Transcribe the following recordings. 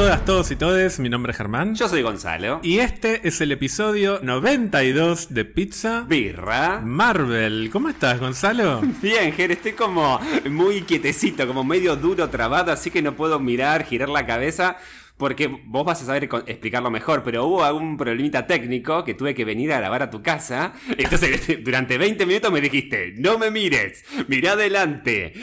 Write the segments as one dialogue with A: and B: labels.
A: todas, todos y todes. Mi nombre es Germán.
B: Yo soy Gonzalo.
A: Y este es el episodio 92 de Pizza
B: Birra.
A: Marvel. ¿Cómo estás, Gonzalo?
B: Bien, Ger, estoy como muy quietecito, como medio duro, trabado, así que no puedo mirar, girar la cabeza. Porque vos vas a saber explicarlo mejor, pero hubo algún problemita técnico que tuve que venir a grabar a tu casa. Entonces, durante 20 minutos me dijiste, no me mires, mira adelante,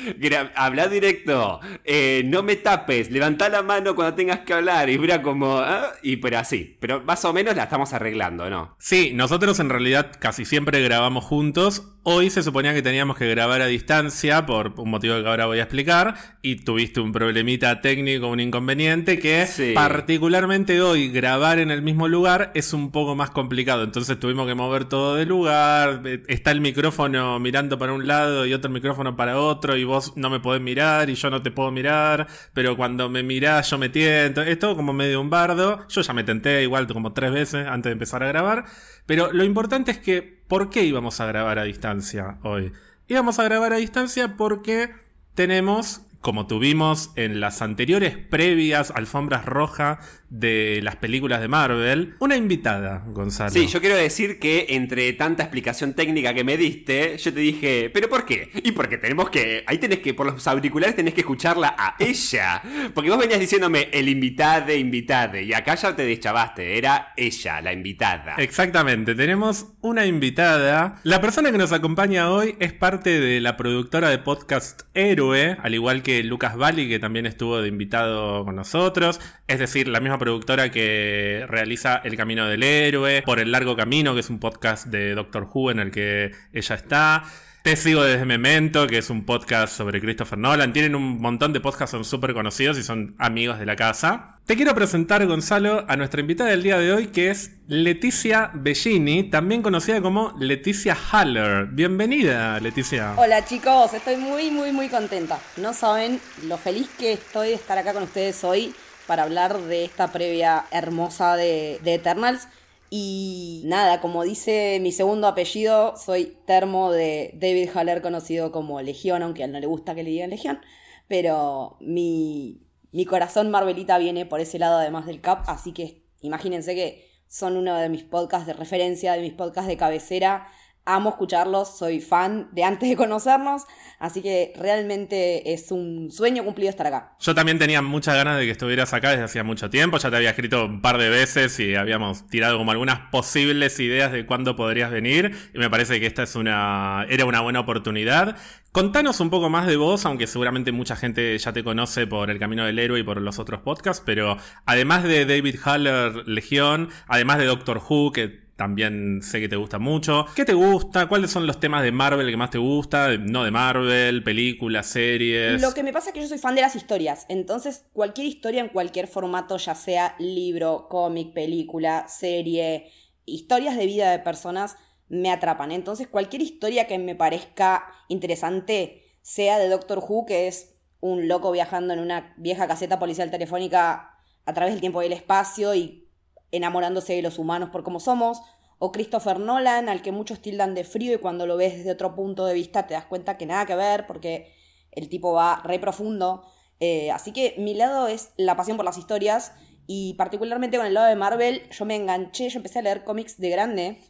B: habla directo, eh, no me tapes, levanta la mano cuando tengas que hablar. Y mira como, ah", y pero así. Pero más o menos la estamos arreglando, ¿no?
A: Sí, nosotros en realidad casi siempre grabamos juntos. Hoy se suponía que teníamos que grabar a distancia por un motivo que ahora voy a explicar. Y tuviste un problemita técnico, un inconveniente que... Particularmente hoy, grabar en el mismo lugar es un poco más complicado. Entonces tuvimos que mover todo de lugar. Está el micrófono mirando para un lado y otro micrófono para otro. Y vos no me podés mirar y yo no te puedo mirar. Pero cuando me mirás, yo me tiento. Es todo como medio un bardo. Yo ya me tenté igual como tres veces antes de empezar a grabar. Pero lo importante es que, ¿por qué íbamos a grabar a distancia hoy? Íbamos a grabar a distancia porque tenemos como tuvimos en las anteriores previas alfombras rojas de las películas de Marvel, una invitada, Gonzalo.
B: Sí, yo quiero decir que entre tanta explicación técnica que me diste, yo te dije, ¿pero por qué? Y porque tenemos que, ahí tenés que, por los auriculares tenés que escucharla a ella. Porque vos venías diciéndome el invitade, invitade, y acá ya te deschavaste, era ella, la invitada.
A: Exactamente, tenemos una invitada. La persona que nos acompaña hoy es parte de la productora de podcast Héroe, al igual que Lucas Bali, que también estuvo de invitado con nosotros. Es decir, la misma productora que realiza El Camino del Héroe, Por el Largo Camino, que es un podcast de Doctor Who en el que ella está. Te sigo desde Memento, que es un podcast sobre Christopher Nolan. Tienen un montón de podcasts, son súper conocidos y son amigos de la casa. Te quiero presentar, Gonzalo, a nuestra invitada del día de hoy, que es Leticia Bellini, también conocida como Leticia Haller. Bienvenida, Leticia.
C: Hola chicos, estoy muy, muy, muy contenta. No saben lo feliz que estoy de estar acá con ustedes hoy para hablar de esta previa hermosa de, Eternals. Y nada, como dice mi segundo apellido, soy termo de David Haller, conocido como Legión, aunque a él no le gusta que le digan Legión. Pero mi, mi corazón Marvelita viene por ese lado además del Cap, así que imagínense que son uno de mis podcasts de referencia, de mis podcasts de cabecera amo escucharlos, soy fan de antes de conocernos, así que realmente es un sueño cumplido estar acá.
A: Yo también tenía muchas ganas de que estuvieras acá desde hacía mucho tiempo, ya te había escrito un par de veces y habíamos tirado como algunas posibles ideas de cuándo podrías venir y me parece que esta es una era una buena oportunidad. Contanos un poco más de vos, aunque seguramente mucha gente ya te conoce por El Camino del Héroe y por los otros podcasts, pero además de David Haller Legión, además de Doctor Who, que también sé que te gusta mucho. ¿Qué te gusta? ¿Cuáles son los temas de Marvel que más te gusta? No de Marvel, películas, series.
C: Lo que me pasa es que yo soy fan de las historias. Entonces, cualquier historia en cualquier formato, ya sea libro, cómic, película, serie, historias de vida de personas, me atrapan. Entonces, cualquier historia que me parezca interesante, sea de Doctor Who, que es un loco viajando en una vieja caseta policial telefónica a través del tiempo y el espacio y enamorándose de los humanos por cómo somos, o Christopher Nolan, al que muchos tildan de frío y cuando lo ves desde otro punto de vista te das cuenta que nada que ver porque el tipo va re profundo. Eh, así que mi lado es la pasión por las historias y particularmente con el lado de Marvel yo me enganché, yo empecé a leer cómics de grande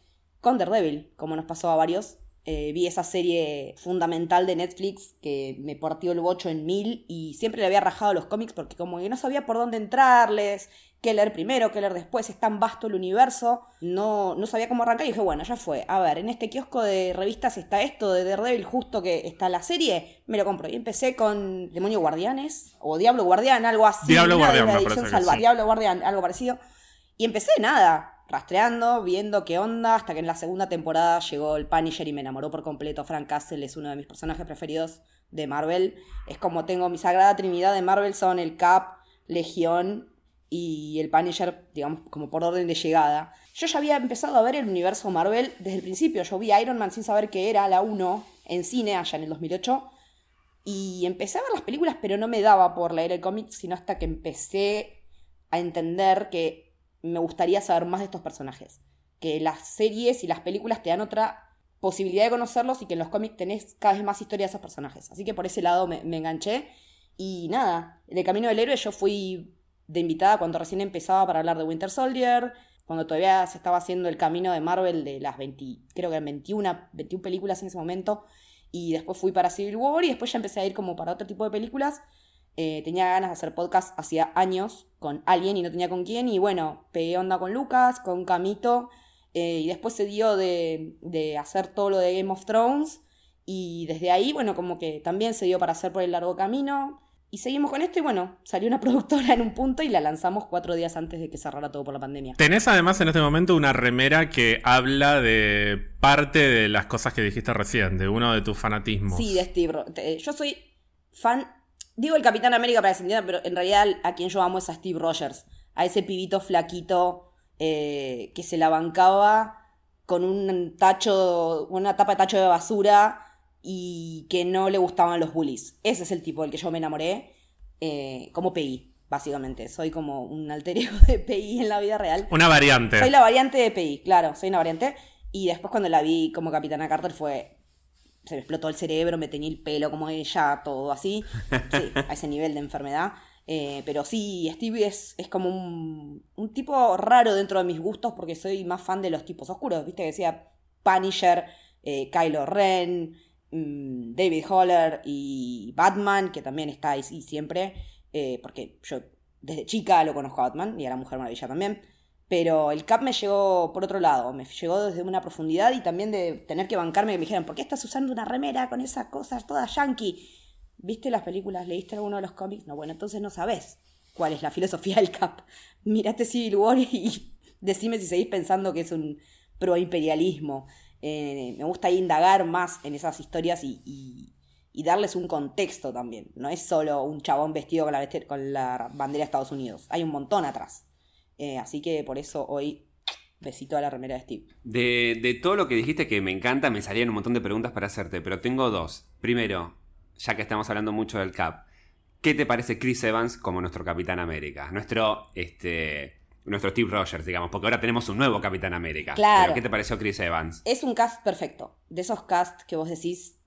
C: con Daredevil, como nos pasó a varios. Eh, vi esa serie fundamental de Netflix que me partió el bocho en mil y siempre le había rajado los cómics porque como que no sabía por dónde entrarles, qué leer primero, qué leer después, es tan vasto el universo, no, no sabía cómo arrancar y dije, bueno, ya fue, a ver, en este kiosco de revistas está esto, de Daredevil justo que está la serie, me lo compro. Y empecé con Demonio Guardianes, o Diablo Guardián, algo así.
A: Diablo Guardián,
C: Diablo Guardián, algo parecido. Y empecé nada, rastreando, viendo qué onda, hasta que en la segunda temporada llegó el Punisher y me enamoró por completo. Frank Castle es uno de mis personajes preferidos de Marvel. Es como tengo mi sagrada trinidad de Marvel, son el Cap, Legión y el Punisher, digamos, como por orden de llegada. Yo ya había empezado a ver el universo Marvel desde el principio. Yo vi Iron Man sin saber qué era la 1 en cine allá en el 2008. Y empecé a ver las películas, pero no me daba por leer el cómic, sino hasta que empecé a entender que me gustaría saber más de estos personajes. Que las series y las películas te dan otra posibilidad de conocerlos y que en los cómics tenés cada vez más historia de esos personajes. Así que por ese lado me, enganché. Y nada, el camino del héroe yo fui de invitada cuando recién empezaba para hablar de Winter Soldier, cuando todavía se estaba haciendo el camino de Marvel de las 20, creo que eran 21, 21 películas en ese momento, y después fui para Civil War y después ya empecé a ir como para otro tipo de películas. Eh, tenía ganas de hacer podcast hacía años con alguien y no tenía con quién, y bueno, pegué onda con Lucas, con Camito, eh, y después se dio de, de hacer todo lo de Game of Thrones, y desde ahí, bueno, como que también se dio para hacer por el largo camino. Y seguimos con esto y bueno, salió una productora en un punto y la lanzamos cuatro días antes de que cerrara todo por la pandemia.
A: Tenés además en este momento una remera que habla de parte de las cosas que dijiste recién, de uno de tus fanatismos.
C: Sí, de Steve. Yo soy fan, digo el Capitán América para que pero en realidad a quien yo amo es a Steve Rogers, a ese pibito flaquito eh, que se la bancaba con un tacho, una tapa de tacho de basura y que no le gustaban los bullies. Ese es el tipo del que yo me enamoré, eh, como PI, básicamente. Soy como un alter ego de PI en la vida real.
A: Una variante.
C: Soy la variante de PI, claro, soy una variante. Y después cuando la vi como Capitana Carter fue... Se me explotó el cerebro, me tenía el pelo como ella, todo así. Sí, a ese nivel de enfermedad. Eh, pero sí, Stevie es, es como un, un, tipo raro dentro de mis gustos porque soy más fan de los tipos oscuros. Viste que decía Punisher, eh, Kylo Ren, Mm, David Holler y Batman, que también está ahí siempre, eh, porque yo desde chica lo conozco a Batman y a la Mujer Maravilla también. Pero el Cap me llegó por otro lado, me llegó desde una profundidad y también de tener que bancarme que me dijeran, ¿por qué estás usando una remera con esas cosas todas yankee? ¿Viste las películas? ¿Leíste alguno de los cómics? No, bueno, entonces no sabes cuál es la filosofía del Cap. Mirate Civil War y decime si seguís pensando que es un pro-imperialismo. Eh, me gusta indagar más en esas historias y, darles un contexto también. No es solo un chabón vestido con la, con la bandera de Estados Unidos. Hay un montón atrás. Eh, así que por eso hoy besito a la remera de Steve.
B: De, de, todo lo que dijiste que me encanta, me salían un montón de preguntas para hacerte, pero tengo dos. Primero, ya que estamos hablando mucho del Cap, ¿qué te parece Chris Evans como nuestro Capitán América? Nuestro, este, nuestro Steve Rogers, digamos, porque ahora tenemos un nuevo Capitán América.
C: Claro.
B: ¿Qué te pareció Chris Evans?
C: Es un cast perfecto. De esos casts que vos decís,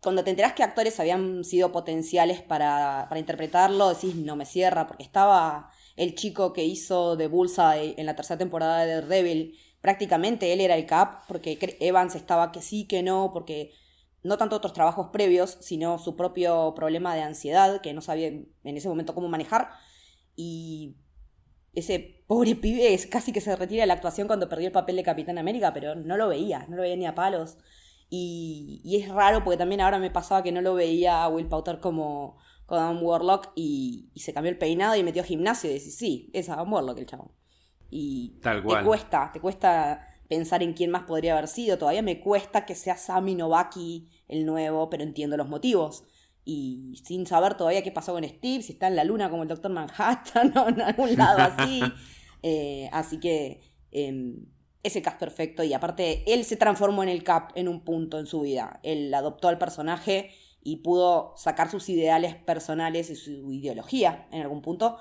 C: cuando te enterás que actores habían sido potenciales para, para interpretarlo, decís, no me cierra, porque estaba el chico que hizo de Bullseye en la tercera temporada de Daredevil. Prácticamente él era el Cap, porque Evans estaba que sí, que no, porque no tanto otros trabajos previos, sino su propio problema de ansiedad, que no sabía en ese momento cómo manejar. Y ese pobre pibe es casi que se retira de la actuación cuando perdió el papel de Capitán América, pero no lo veía, no lo veía ni a palos. Y, y es raro porque también ahora me pasaba que no lo veía a Will Powter como, como Adam Warlock y, y, se cambió el peinado y metió gimnasio y decís, sí, es Adam Warlock el chabón. Y
B: Tal
C: te cuesta, te cuesta pensar en quién más podría haber sido. Todavía me cuesta que sea Sami Novaki el nuevo, pero entiendo los motivos y sin saber todavía qué pasó con Steve, si está en la luna como el Doctor Manhattan o en algún lado así. Eh, así que em, ese cast perfecto y aparte él se transformó en el Cap en un punto en su vida. Él adoptó al personaje y pudo sacar sus ideales personales y su ideología en algún punto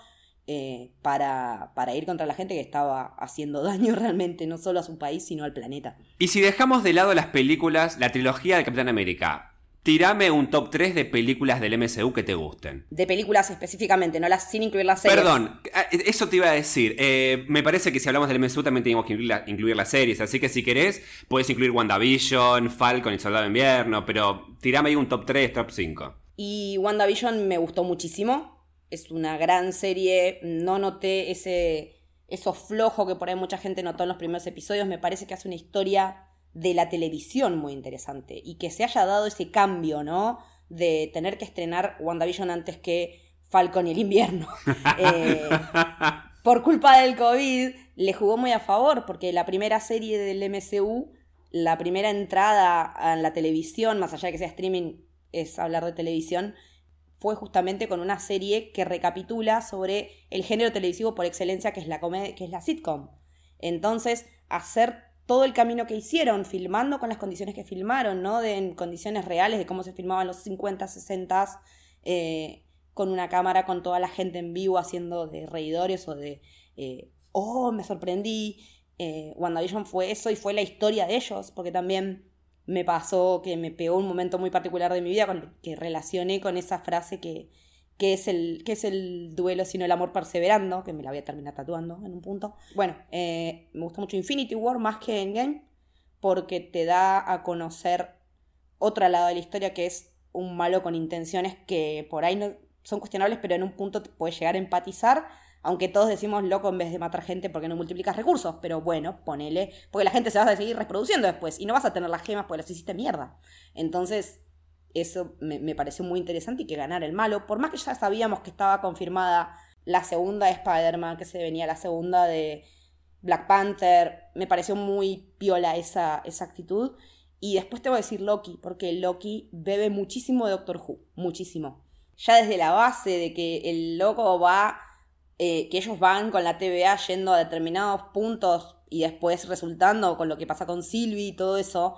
C: eh, para, para, ir contra la gente que estaba haciendo daño realmente, no solo a su país, sino al planeta.
B: Y si dejamos de lado las películas, la trilogía de Capitán América, Tirame un top 3 de películas del MCU que te gusten.
C: De películas específicamente, no las sin incluir las series.
B: Perdón, ah, eso te iba a decir. Eh, me parece que si hablamos del MCU también tenemos que incluir, las series. Así que si querés, puedes incluir WandaVision, Falcon y Soldado de Invierno. Pero tirame ahí un top 3, top 5.
C: Y WandaVision me gustó muchísimo. Es una gran serie. No noté ese, eso flojo que por ahí mucha gente notó en los primeros episodios. Me parece que hace una historia de la televisión muy interesante y que se haya dado ese cambio, ¿no? De tener que estrenar WandaVision antes que Falcon y el invierno. Eh, por culpa del COVID le jugó muy a favor porque la primera serie del MCU, la primera entrada en la televisión, más allá de que sea streaming, es hablar de televisión, fue justamente con una serie que recapitula sobre el género televisivo por excelencia que es la, que es la sitcom. Entonces, hacer todo el camino que hicieron, filmando con las condiciones que filmaron, ¿no? De, en condiciones reales de cómo se filmaban los 50, 60, eh, con una cámara con toda la gente en vivo haciendo de reidores o de, eh, oh, me sorprendí. Eh, WandaVision fue eso y fue la historia de ellos, porque también me pasó que me pegó un momento muy particular de mi vida con, que relacioné con esa frase que, que es el, que es el duelo sino el amor perseverando, que me la voy a terminar tatuando en un punto. Bueno, eh, me gusta mucho Infinity War más que Endgame, porque te da a conocer otro lado de la historia que es un malo con intenciones que por ahí no son cuestionables, pero en un punto te puedes llegar a empatizar, aunque todos decimos loco en vez de matar gente porque no multiplicas recursos, pero bueno, ponele, porque la gente se va a seguir reproduciendo después y no vas a tener las gemas porque las hiciste mierda. Entonces, eso me, me pareció muy interesante y que ganara el malo, por más que ya sabíamos que estaba confirmada la segunda de Spider-Man, que se venía la segunda de Black Panther, me pareció muy piola esa, esa actitud. Y después te voy a decir Loki, porque Loki bebe muchísimo de Doctor Who, muchísimo. Ya desde la base de que el loco va, eh, que ellos van con la TVA yendo a determinados puntos y después resultando con lo que pasa con Sylvie y todo eso,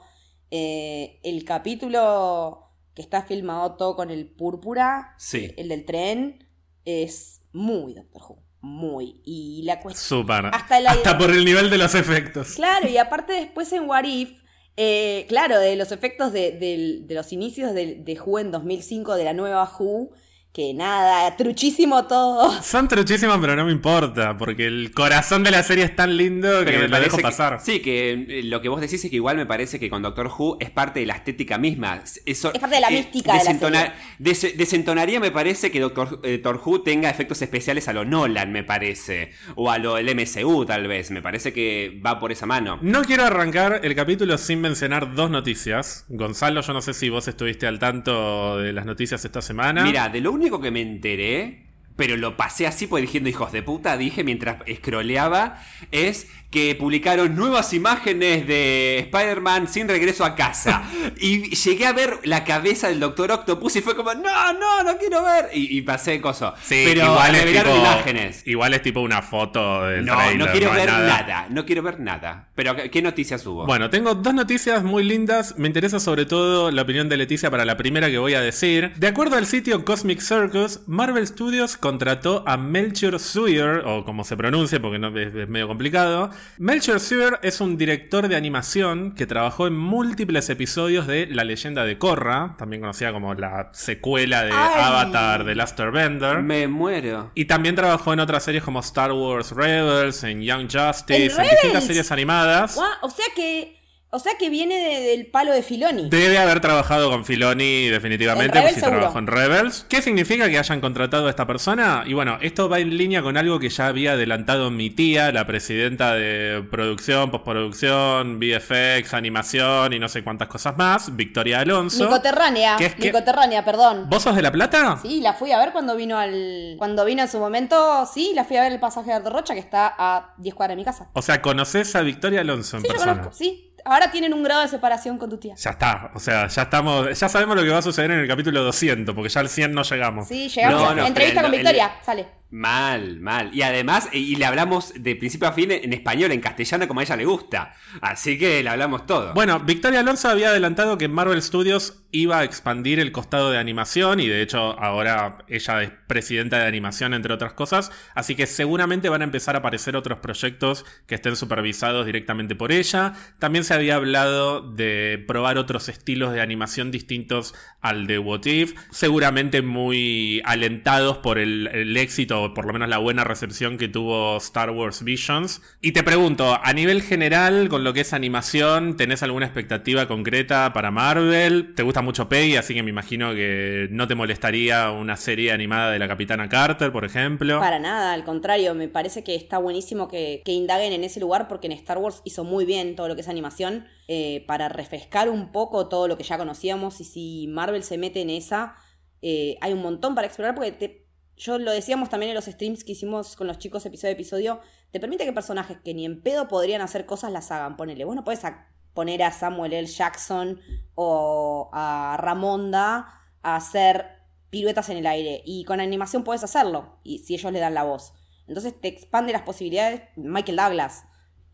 C: eh, el capítulo que está filmado todo con el púrpura,
B: Sí.
C: el del tren, es muy Doctor Who, muy. Y la cuestión...
A: Súper.
C: Hasta la-
A: Hasta por el nivel de los efectos.
C: Claro, y aparte después en What If, eh, claro, de los efectos de, del- de los inicios de, de Who en 2005, de la nueva Who, que nada, truchísimo todo.
A: Son truchísimos, pero no me importa, porque el corazón de la serie es tan lindo que
B: me
A: lo dejo
B: que-
A: pasar.
B: sí, que eh, lo que vos decís es que igual me parece que con Doctor Who es parte de la estética misma. Eso,
C: Es parte de la mística de la
B: des- desentonaría, me parece, que Doctor, eh, Doctor Who tenga efectos especiales a lo Nolan, me parece. O a lo del MCU, tal vez. Me parece que va por esa mano.
A: No quiero arrancar el capítulo sin mencionar dos noticias. Gonzalo, yo no sé si vos estuviste al tanto de las noticias esta semana.
B: Mira, de lo único que me enteré, pero lo pasé así pues diciendo hijos de puta, dije mientras scrolleaba, es que publicaron nuevas imágenes de Spider-Man sin regreso a casa. y llegué a ver la cabeza del Doctor Octopus y fue como, no, no, no quiero ver. Y, y pasé coso.
A: Sí,
B: pero
A: igual es, tipo,
B: imágenes.
A: igual es tipo una foto del
B: No,
A: trailer,
B: no quiero ver nada. no quiero ver nada. Pero ¿qué, noticias hubo?
A: Bueno, tengo dos noticias muy lindas. Me interesa sobre todo la opinión de Leticia para la primera que voy a decir. De acuerdo al sitio Cosmic Circus, Marvel Studios contrató a Melchior Suyer, o como se pronuncia porque no, es, es medio complicado. Melchior Suyer es un director de animación que trabajó en múltiples episodios de La leyenda de Korra, también conocida como la secuela de
C: Ay.
A: Avatar de Last Airbender.
B: me muero.
A: Y también trabajó en otras series como Star Wars Rebels, en Young Justice,
C: ¿En
A: en, distintas series animadas.
C: O sea que. O sea que viene de- del palo de Filoni.
A: Debe haber trabajado con Filoni definitivamente,
C: En Rebels
A: si
C: seguro.
A: trabajó en Rebels. ¿Qué significa que hayan contratado a esta persona? Y bueno, esto va en línea con algo que ya había adelantado mi tía, la presidenta de producción, postproducción, VFX, animación y no sé cuántas cosas más, Victoria Alonso.
C: Nicoterránea.
A: ¿Qué es que-
C: Nicoterránea, perdón.
A: ¿Vos sos de La Plata?
C: Sí, la fui a ver cuando vino al. Cuando vino en su momento, sí, la fui a ver el pasaje de Rocha, que está a 10 cuadras de mi casa.
A: O sea, ¿conoces a Victoria Alonso en
C: Sí, yo
A: persona?
C: conozco, sí. Ahora tienen un grado de separación con tu tía.
A: Ya está, o sea, ya estamos, ya sabemos lo que va a suceder en el capítulo 200, porque ya al 100 no llegamos.
C: Sí, llegamos.
B: No,
C: a-
B: no,
C: entrevista con
B: el-
C: Victoria, sale.
B: Mal, mal. Y además, y le hablamos de principio a fin en español, en castellano, como a ella le gusta. Así que le hablamos todo.
A: Bueno, Victoria Alonso había adelantado que Marvel Studios iba a expandir el costado de animación y de hecho ahora ella es presidenta de animación entre otras cosas, así que seguramente van a empezar a aparecer otros proyectos que estén supervisados directamente por ella. También se había hablado de probar otros estilos de animación distintos al de What If, seguramente muy alentados por el éxito por lo menos la buena recepción que tuvo Star Wars Visions. Y te pregunto, a nivel general, con lo que es animación, ¿tenés alguna expectativa concreta para Marvel? ¿Te gusta mucho Peggy? Así que me imagino que no te molestaría una serie animada de la Capitana Carter, por ejemplo.
C: Para nada, al contrario, me parece que está buenísimo que, que indaguen en ese lugar porque en Star Wars hizo muy bien todo lo que es animación eh, para refrescar un poco todo lo que ya conocíamos y si Marvel se mete en esa, eh, hay un montón para explorar porque te- yo lo decíamos también en los streams que hicimos con los chicos episodio a episodio, te permite que personajes que ni en pedo podrían hacer cosas las hagan, ponele, vos no a- poner a Samuel L. Jackson o a Ramonda a hacer piruetas en el aire. Y con animación puedes hacerlo, y si ellos le dan la voz. Entonces te expande las posibilidades Michael Douglas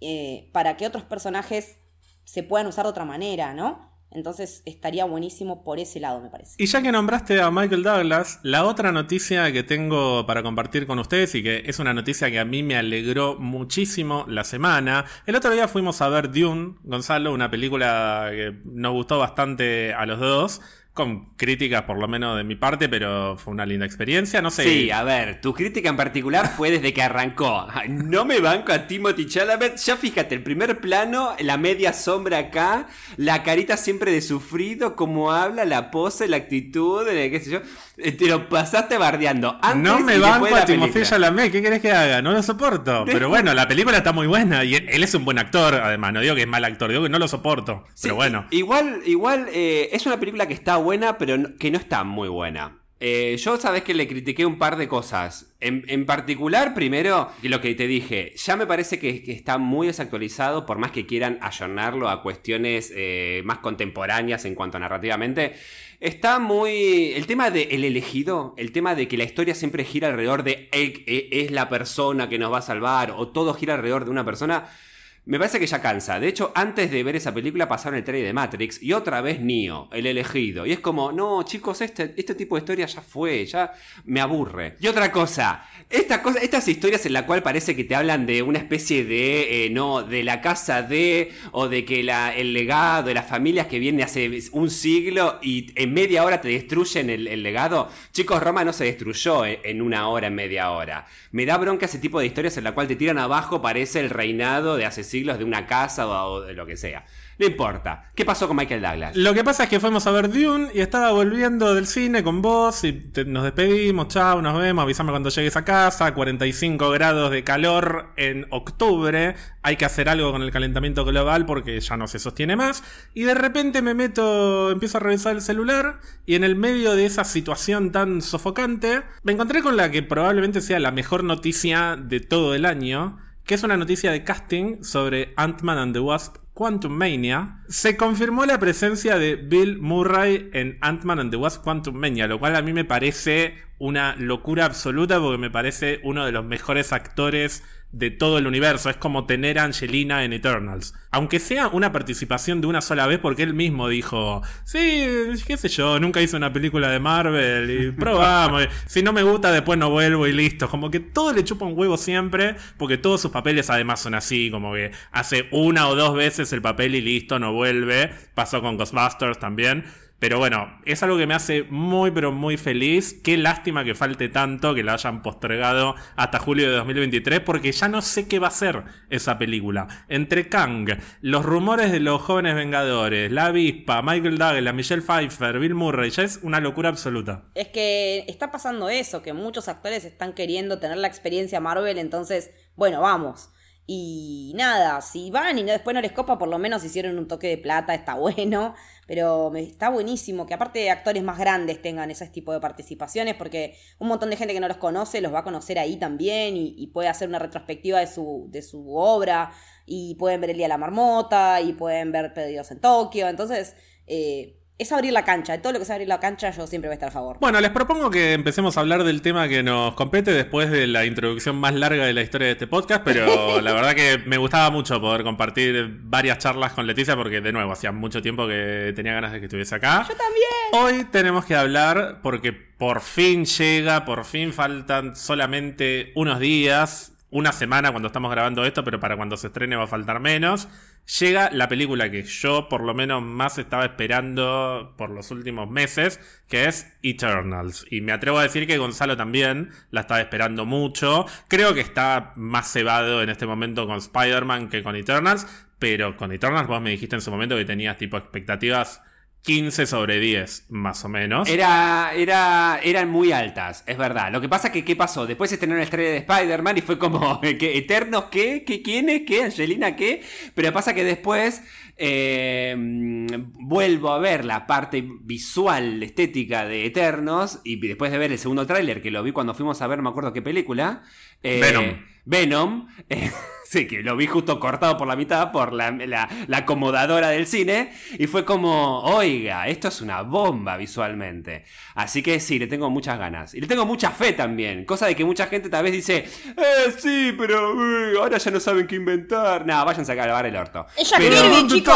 C: eh, para que otros personajes se puedan usar de otra manera, ¿no? Entonces estaría buenísimo por ese lado, me parece.
A: Y ya que nombraste a Michael Douglas, la otra noticia que tengo para compartir con ustedes y que es una noticia que a mí me alegró muchísimo la semana. El otro día fuimos a ver Dune, Gonzalo, una película que nos gustó bastante a los dos. Con críticas por lo menos de mi parte, pero fue una linda experiencia, no sé.
B: Sí, a ver, tu crítica en particular fue desde que arrancó. No me banco a Timothy Chalamet, ya fíjate, el primer plano, la media sombra acá, la carita siempre de sufrido, cómo habla, la pose, la actitud, qué sé yo. Eh, te lo pasaste bardeando.
A: no me banco a Timothy Chalamet, ¿qué querés que haga? No lo soporto. Pero bueno, la película está muy buena y él es un buen actor, además, no digo que es mal actor, digo que no lo soporto. pero bueno.
B: Igual, igual eh, es una película que está buena, pero que no está muy buena. Eh, yo sabes que le critiqué un par de cosas. En, particular, primero, lo que te dije, ya me parece que, está muy desactualizado, por más que quieran ayornarlo a cuestiones eh, más contemporáneas en cuanto a narrativamente. Está muy. El tema de el elegido, el tema de que la historia siempre gira alrededor de es la persona que nos va a salvar, o todo gira alrededor de una persona me parece que ya cansa. De hecho, antes de ver esa película pasaron el trailer de Matrix y otra vez Neo, el elegido. Y es como, no, chicos, este, este tipo de historia ya fue, ya me aburre. Y otra cosa, esta estas historias en la cual parece que te hablan de una especie de, eh, no, de la casa de, o de que la, el legado de las familias que viene hace un siglo y en media hora te destruyen el, legado. Chicos, Roma no se destruyó en, en, una hora, en media hora. Me da bronca ese tipo de historias en la cual te tiran abajo, parece el reinado de hace de una casa o de lo que sea. No importa. ¿Qué pasó con Michael Douglas?
A: Lo que pasa es que fuimos a ver Dune y estaba volviendo del cine con vos y nos despedimos, chao, nos vemos, avísame cuando llegues a casa, 45 grados de calor en octubre, hay que hacer algo con el calentamiento global porque ya no se sostiene más y de repente me meto, empiezo a revisar el celular y en el medio de esa situación tan sofocante me encontré con la que probablemente sea la mejor noticia de todo el año que es una noticia de casting sobre Ant-Man and the Wasp Quantum Mania, se confirmó la presencia de Bill Murray en Ant-Man and the Wasp Quantum Mania, lo cual a mí me parece una locura absoluta porque me parece uno de los mejores actores de todo el universo. Es como tener a Angelina en Eternals. Aunque sea una participación de una sola vez, porque él mismo dijo: Sí, qué sé yo, nunca hice una película de Marvel y probamos. si no me gusta, después no vuelvo y listo. Como que todo le chupa un huevo siempre, porque todos sus papeles además son así, como que hace una o dos veces el papel y listo, no vuelve. Pasó con Ghostbusters también. Pero bueno, es algo que me hace muy pero muy feliz. Qué lástima que falte tanto, que la hayan postergado hasta julio de 2023, porque ya no sé qué va a ser esa película. Entre Kang, los rumores de los jóvenes vengadores, la avispa, Michael Douglas, Michelle Pfeiffer, Bill Murray, ya es una locura absoluta.
C: Es que está pasando eso, que muchos actores están queriendo tener la experiencia Marvel, entonces, bueno, vamos. Y nada, si van y después no les copa, por lo menos hicieron un toque de plata, está bueno. Pero está buenísimo que aparte actores más grandes tengan ese tipo de participaciones, porque un montón de gente que no los conoce los va a conocer ahí también y, puede hacer una retrospectiva de su, de su obra. Y pueden ver El Día de la Marmota y pueden ver Pedidos en Tokio. Entonces, eh, es abrir la cancha. De todo lo que es abrir la cancha, yo siempre voy a estar a favor.
A: Bueno, les propongo que empecemos a hablar del tema que nos compete después de la introducción más larga de la historia de este podcast, pero la verdad que me gustaba mucho poder compartir varias charlas con Leticia porque, de nuevo, hacía mucho tiempo que tenía ganas de que estuviese acá.
C: Yo también.
A: Hoy tenemos que hablar porque por fin llega, por fin faltan solamente unos días una semana cuando estamos grabando esto, pero para cuando se estrene va a faltar menos. Llega la película que yo por lo menos más estaba esperando por los últimos meses, que es Eternals. Y me atrevo a decir que Gonzalo también la estaba esperando mucho. Creo que está más cebado en este momento con Spider-Man que con Eternals, pero con Eternals vos me dijiste en su momento que tenías tipo expectativas 15 sobre 10, más o menos.
B: Era, era, eran muy altas, es verdad. Lo que pasa es que, ¿qué pasó? Después se estrenó la estrella de Spider-Man y fue como, ¿qué, ¿Eternos qué? ¿Qué quiénes? ¿Qué? ¿Angelina qué? Pero pasa que después eh, vuelvo a ver la parte visual, estética de Eternos y después de ver el segundo tráiler, que lo vi cuando fuimos a ver, no me acuerdo qué película.
A: Eh, Venom.
B: Venom. Sí, que lo vi justo cortado por la mitad por la, la, acomodadora del cine. Y fue como, oiga, esto es una bomba visualmente. Así que sí, le tengo muchas ganas. Y le tengo mucha fe también. Cosa de que mucha gente tal vez dice, eh, sí, pero eh, ahora ya no saben qué inventar. Nada, váyanse a grabar el orto.
C: Ella pero, chicos.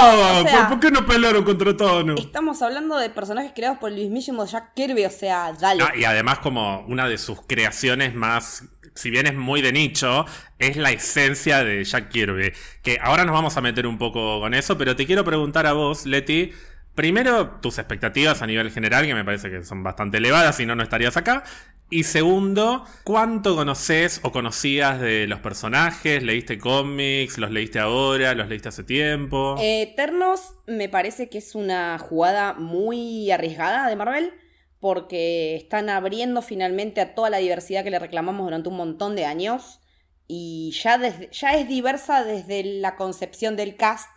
A: ¿Por qué no pelearon contra Thanos?
C: Estamos hablando de personajes creados por el mismísimo Jack Kirby, o sea, dale.
A: y además como una de sus creaciones más si bien es muy de nicho, es la esencia de Jack Kirby. Que ahora nos vamos a meter un poco con eso, pero te quiero preguntar a vos, Leti, Primero, tus expectativas a nivel general, que me parece que son bastante elevadas, si no, no estarías acá. Y segundo, ¿cuánto conoces o conocías de los personajes? ¿Leíste cómics? ¿Los leíste ahora? ¿Los leíste hace tiempo?
C: Eternos me parece que es una jugada muy arriesgada de Marvel porque están abriendo finalmente a toda la diversidad que le reclamamos durante un montón de años y ya, ya es diversa desde la concepción del cast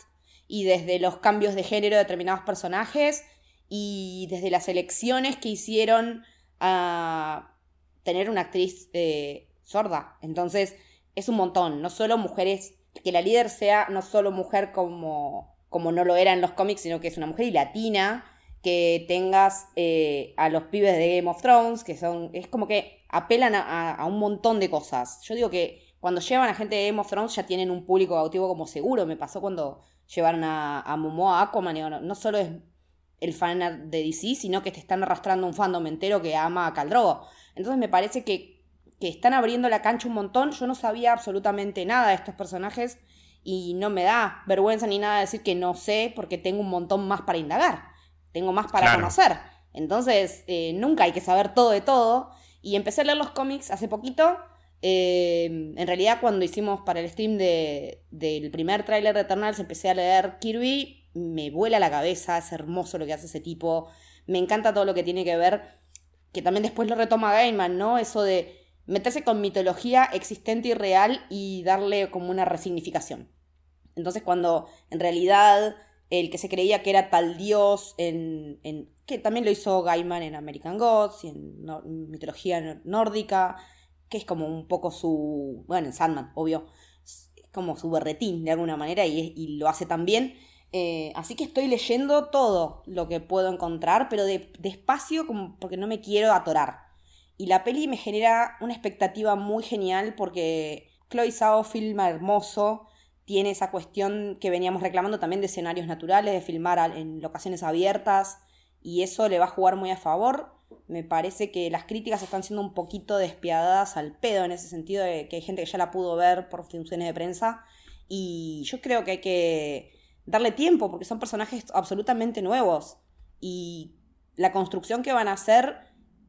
C: y desde los cambios de género de determinados personajes y desde las elecciones que hicieron a tener una actriz eh, sorda. Entonces es un montón, no solo mujeres, que la líder sea no solo mujer como, como no lo era en los cómics, sino que es una mujer y latina, que tengas eh, a los pibes de Game of Thrones, que son, es como que apelan a, a un montón de cosas. Yo digo que cuando llevan a gente de Game of Thrones ya tienen un público cautivo como seguro. Me pasó cuando llevaron a, a Momoa Aquaman. no, no, solo es el fan de DC, sino que te están arrastrando un fandom entero que ama a Caldrogo. Entonces me parece que, que están abriendo la cancha un montón. Yo no sabía absolutamente nada de estos personajes y no me da vergüenza ni nada decir que no sé porque tengo un montón más para indagar. Tengo más para conocer. Entonces, eh, nunca hay que saber todo de todo. Y empecé a leer los cómics hace poquito eh, en realidad, cuando hicimos para el stream del primer tráiler de Eternals, empecé a leer Kirby, me vuela la cabeza, es hermoso lo que hace ese tipo, me encanta todo lo que tiene que ver, que también después lo retoma Gaiman, ¿no? Eso de meterse con mitología existente y real y darle como una resignificación. Entonces, cuando en realidad el que se creía que era tal dios en, que también lo hizo Gaiman en American Gods y en mitología nórdica, que es como un poco su, bueno, en Sandman, obvio, es como su berretín de alguna manera y, lo hace tan bien. Eh, así que estoy leyendo todo lo que puedo encontrar, pero despacio como porque no me quiero atorar. Y la peli me genera una expectativa muy genial porque Chloe Zhao filma hermoso, tiene esa cuestión que veníamos reclamando también de escenarios naturales, de filmar en locaciones abiertas, y eso le va a jugar muy a favor. Me parece que las críticas están siendo un poquito despiadadas al pedo en ese sentido de que hay gente que ya la pudo ver por funciones de prensa y yo creo que hay que darle tiempo porque son personajes absolutamente nuevos y la construcción que van a hacer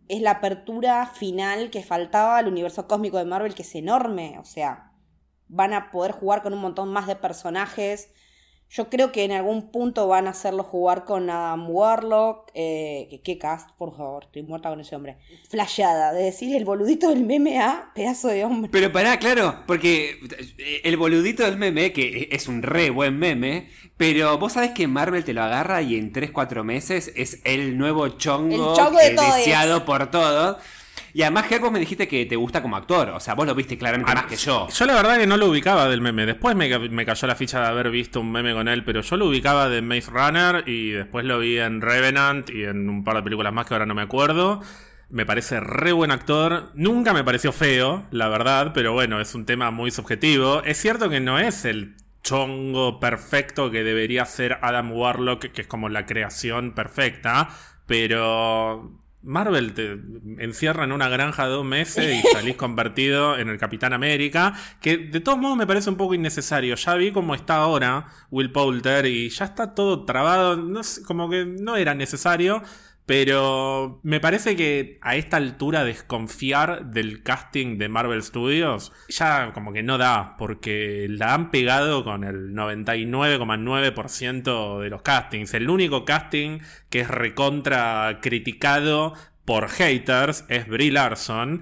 C: es la apertura final que faltaba al universo cósmico de Marvel que es enorme, o sea, van a poder jugar con un montón más de personajes yo creo que en algún punto van a hacerlo jugar con Adam Warlock. Eh, ¿Qué cast? Por favor, estoy muerta con ese hombre. Flashada, de decir el boludito del meme a pedazo de hombre.
B: Pero pará, claro, porque eh, el boludito del meme, que es un re buen meme, pero vos sabés que Marvel te lo agarra y en 3-4 meses es el nuevo chongo, deseado por todos. Y además, Ger, vos me dijiste que te gusta como actor. O sea, vos lo viste claramente ah, más que yo.
A: Yo la verdad que no lo ubicaba del meme. Después me, cayó la ficha de haber visto un meme con él, pero yo lo ubicaba de Maze Runner y después lo vi en Revenant y en un par de películas más que ahora no me acuerdo. Me parece re buen actor. Nunca me pareció feo, la verdad, pero bueno, es un tema muy subjetivo. Es cierto que no es el chongo perfecto que debería ser Adam Warlock, que es como la creación perfecta, pero Marvel te encierra en una granja de dos meses y salís convertido en el Capitán América, que de todos modos me parece un poco innecesario. Ya vi cómo está ahora Will Poulter y ya está todo trabado, no como que no era necesario. Pero me parece que a esta altura desconfiar del casting de Marvel Studios ya como que no da, porque la han pegado con el 99,9% de los castings. El único casting que es recontra criticado por haters es Brie Larson.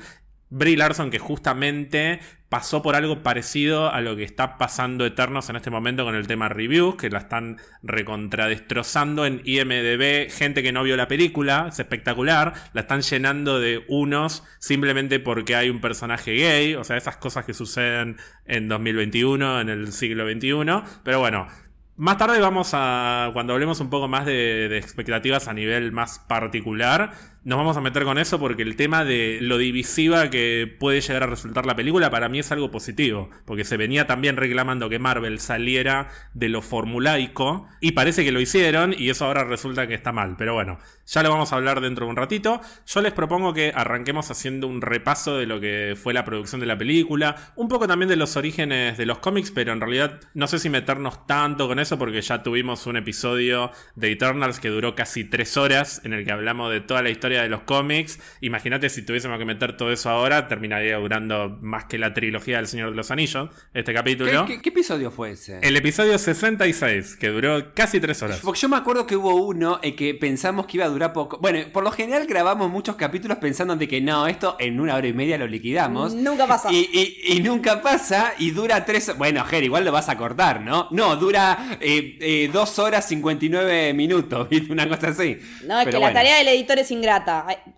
A: Brie Larson que justamente pasó por algo parecido a lo que está pasando Eternos en este momento con el tema reviews, que la están recontradestrozando en IMDB, gente que no vio la película, es espectacular, la están llenando de unos simplemente porque hay un personaje gay, o sea, esas cosas que suceden en 2021, en el siglo XXI, pero bueno. Más tarde vamos a, cuando hablemos un poco más de, de expectativas a nivel más particular, nos vamos a meter con eso porque el tema de lo divisiva que puede llegar a resultar la película para mí es algo positivo, porque se venía también reclamando que Marvel saliera de lo formulaico y parece que lo hicieron y eso ahora resulta que está mal, pero bueno, ya lo vamos a hablar dentro de un ratito. Yo les propongo que arranquemos haciendo un repaso de lo que fue la producción de la película, un poco también de los orígenes de los cómics, pero en realidad no sé si meternos tanto con eso porque ya tuvimos un episodio de Eternals que duró casi tres horas en el que hablamos de toda la historia de los cómics. Imagínate si tuviésemos que meter todo eso ahora, terminaría durando más que la trilogía del Señor de los Anillos, este capítulo.
B: ¿Qué, episodio fue ese?
A: El episodio 66, que duró casi tres horas.
B: Porque yo me acuerdo que hubo uno en que pensamos que iba a durar poco. Bueno, por lo general grabamos muchos capítulos pensando de que no, esto en una hora y media lo liquidamos.
C: Nunca pasa.
B: Y, nunca pasa y dura tres. Bueno, Ger, igual lo vas a cortar, ¿no? No, dura eh, eh, dos horas 59 minutos, Una cosa así.
C: No, es que la tarea del editor es ingrata.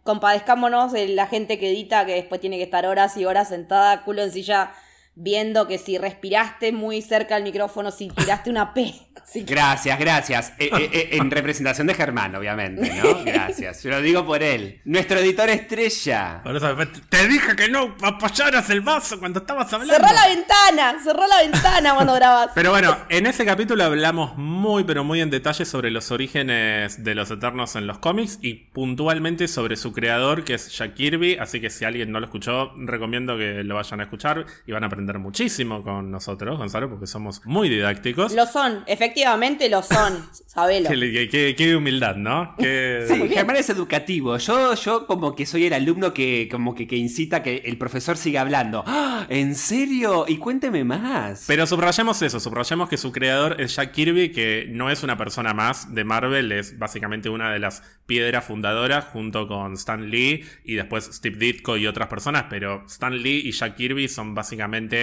C: Compadezcámonos de la gente que edita que después tiene que estar horas y horas sentada, culo en silla viendo que si respiraste muy cerca al micrófono, si tiraste una P.
B: Gracias, gracias. Eh, eh, eh, en representación de Germán, obviamente, ¿no? Gracias. Yo lo digo por él. Nuestro editor estrella.
A: Por eso te dije que no apoyaras el vaso cuando estabas hablando.
C: Cerró la ventana, cerró la ventana cuando grabas.
A: Pero bueno, en ese capítulo hablamos muy, pero muy en detalle sobre los orígenes de los Eternos en los cómics y puntualmente sobre su creador, que es Jack Kirby. Así que si alguien no lo escuchó, recomiendo que lo vayan a escuchar y van a aprender muchísimo con nosotros, Gonzalo, porque somos muy didácticos.
C: Lo son, efectivamente lo son, sabelo.
A: qué, humildad, ¿no?
B: Sí, Germán es educativo. Yo, yo como que soy el alumno que como que, que incita que el profesor siga hablando. ¡Ah! ¿En serio? Y cuénteme más.
A: Pero subrayemos eso, subrayemos que su creador es Jack Kirby, que no es una persona más de Marvel, es básicamente una de las piedras fundadoras junto con Stan Lee y después Steve Ditko y otras personas, pero Stan Lee y Jack Kirby son básicamente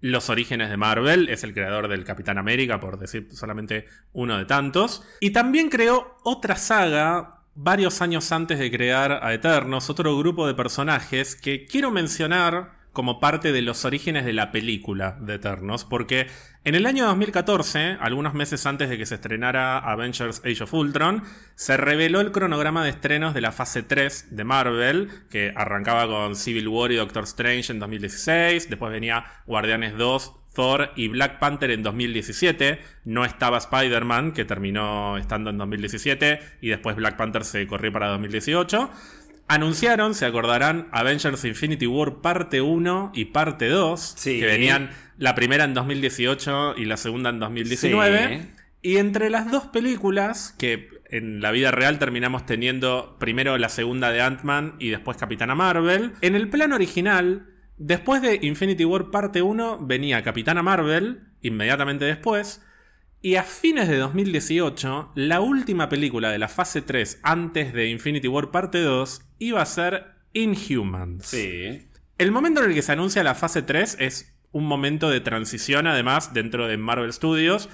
A: los orígenes de Marvel, es el creador del Capitán América, por decir solamente uno de tantos. Y también creó otra saga varios años antes de crear a Eternos, otro grupo de personajes que quiero mencionar como parte de los orígenes de la película de Eternos, porque en el año 2014, algunos meses antes de que se estrenara Avengers Age of Ultron, se reveló el cronograma de estrenos de la fase 3 de Marvel, que arrancaba con Civil War y Doctor Strange en 2016, después venía Guardianes 2, Thor y Black Panther en 2017. No estaba Spider-Man, que terminó estando en 2017, y después Black Panther se corrió para 2018. Anunciaron, se acordarán, Avengers Infinity War parte 1 y parte 2, que venían la primera en 2018 y la segunda en 2019. Y entre las dos películas, que en la vida real terminamos teniendo primero la segunda de Ant-Man y después Capitana Marvel, en el plan original, después de Infinity War parte 1 venía Capitana Marvel, inmediatamente después, y a fines de 2018, la última película de la fase 3 antes de Infinity War parte 2 iba a ser Inhumans.
B: Sí.
A: El momento en el que se anuncia la fase 3 es un momento de transición además dentro de Marvel Studios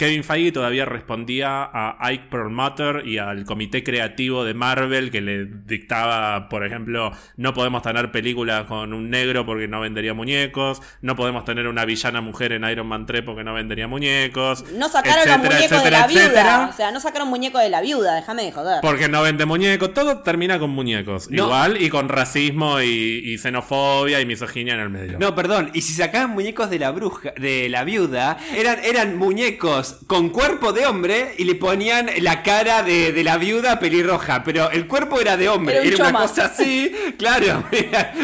A: Kevin Feige todavía respondía a Ike Perlmutter y al comité creativo de Marvel que le dictaba, por ejemplo, no podemos tener películas con un negro porque no vendería muñecos, no podemos tener una villana mujer en Iron Man 3 porque no vendería muñecos.
C: No sacaron los muñecos de la viuda. O sea, no sacaron muñecos de la viuda, déjame de joder.
A: Porque no vende muñecos, todo termina con muñecos. Igual y con racismo y, xenofobia y misoginia en el medio.
B: No, perdón, y si sacaban muñecos de la bruja, de la viuda, eran, eran muñecos con cuerpo de hombre y le ponían la cara de, la viuda pelirroja, pero el cuerpo era de hombre, era, una cosa así, claro,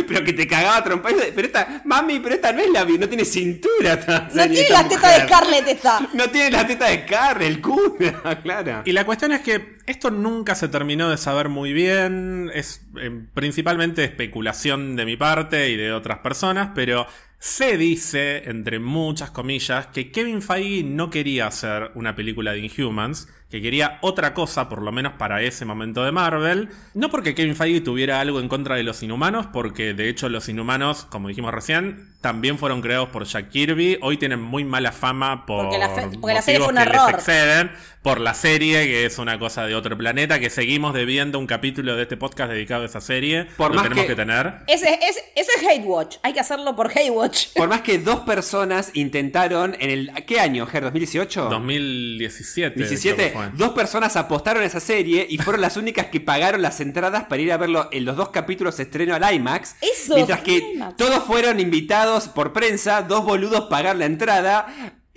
B: pero que te cagaba trompa. Pero esta, mami, pero esta no es la viuda, no tiene cintura.
C: No tiene la teta de Scarlett esta.
B: No tiene la teta de Scarlett, el cuna, claro.
A: Y la cuestión es que esto nunca se terminó de saber muy bien, es eh, principalmente especulación de mi parte y de otras personas, pero se dice, entre muchas comillas, que Kevin Feige no quería hacer una película de Inhumans, que quería otra cosa, por lo menos para ese momento de Marvel. No porque Kevin Feige tuviera algo en contra de los inhumanos, porque de hecho los inhumanos, como dijimos recién, también fueron creados por Jack Kirby. Hoy tienen muy mala fama por
C: porque la, porque la serie fue un error.
A: exceden, por la serie, que es una cosa de otro planeta, que seguimos debiendo un capítulo de este podcast dedicado a esa serie. Por lo tenemos que, tener.
C: Ese, ese, ese, es Hate Watch. Hay que hacerlo por Hate Watch.
B: Por más que dos personas intentaron en el. ¿Qué año, Ger? ¿2018?
A: 2017.
B: 17 dos personas apostaron a esa serie y fueron las únicas que pagaron las entradas para ir a verlo en los dos capítulos de estreno al IMAX.
C: Eso,
B: mientras que
C: IMAX.
B: todos fueron invitados por prensa, dos boludos pagaron la entrada.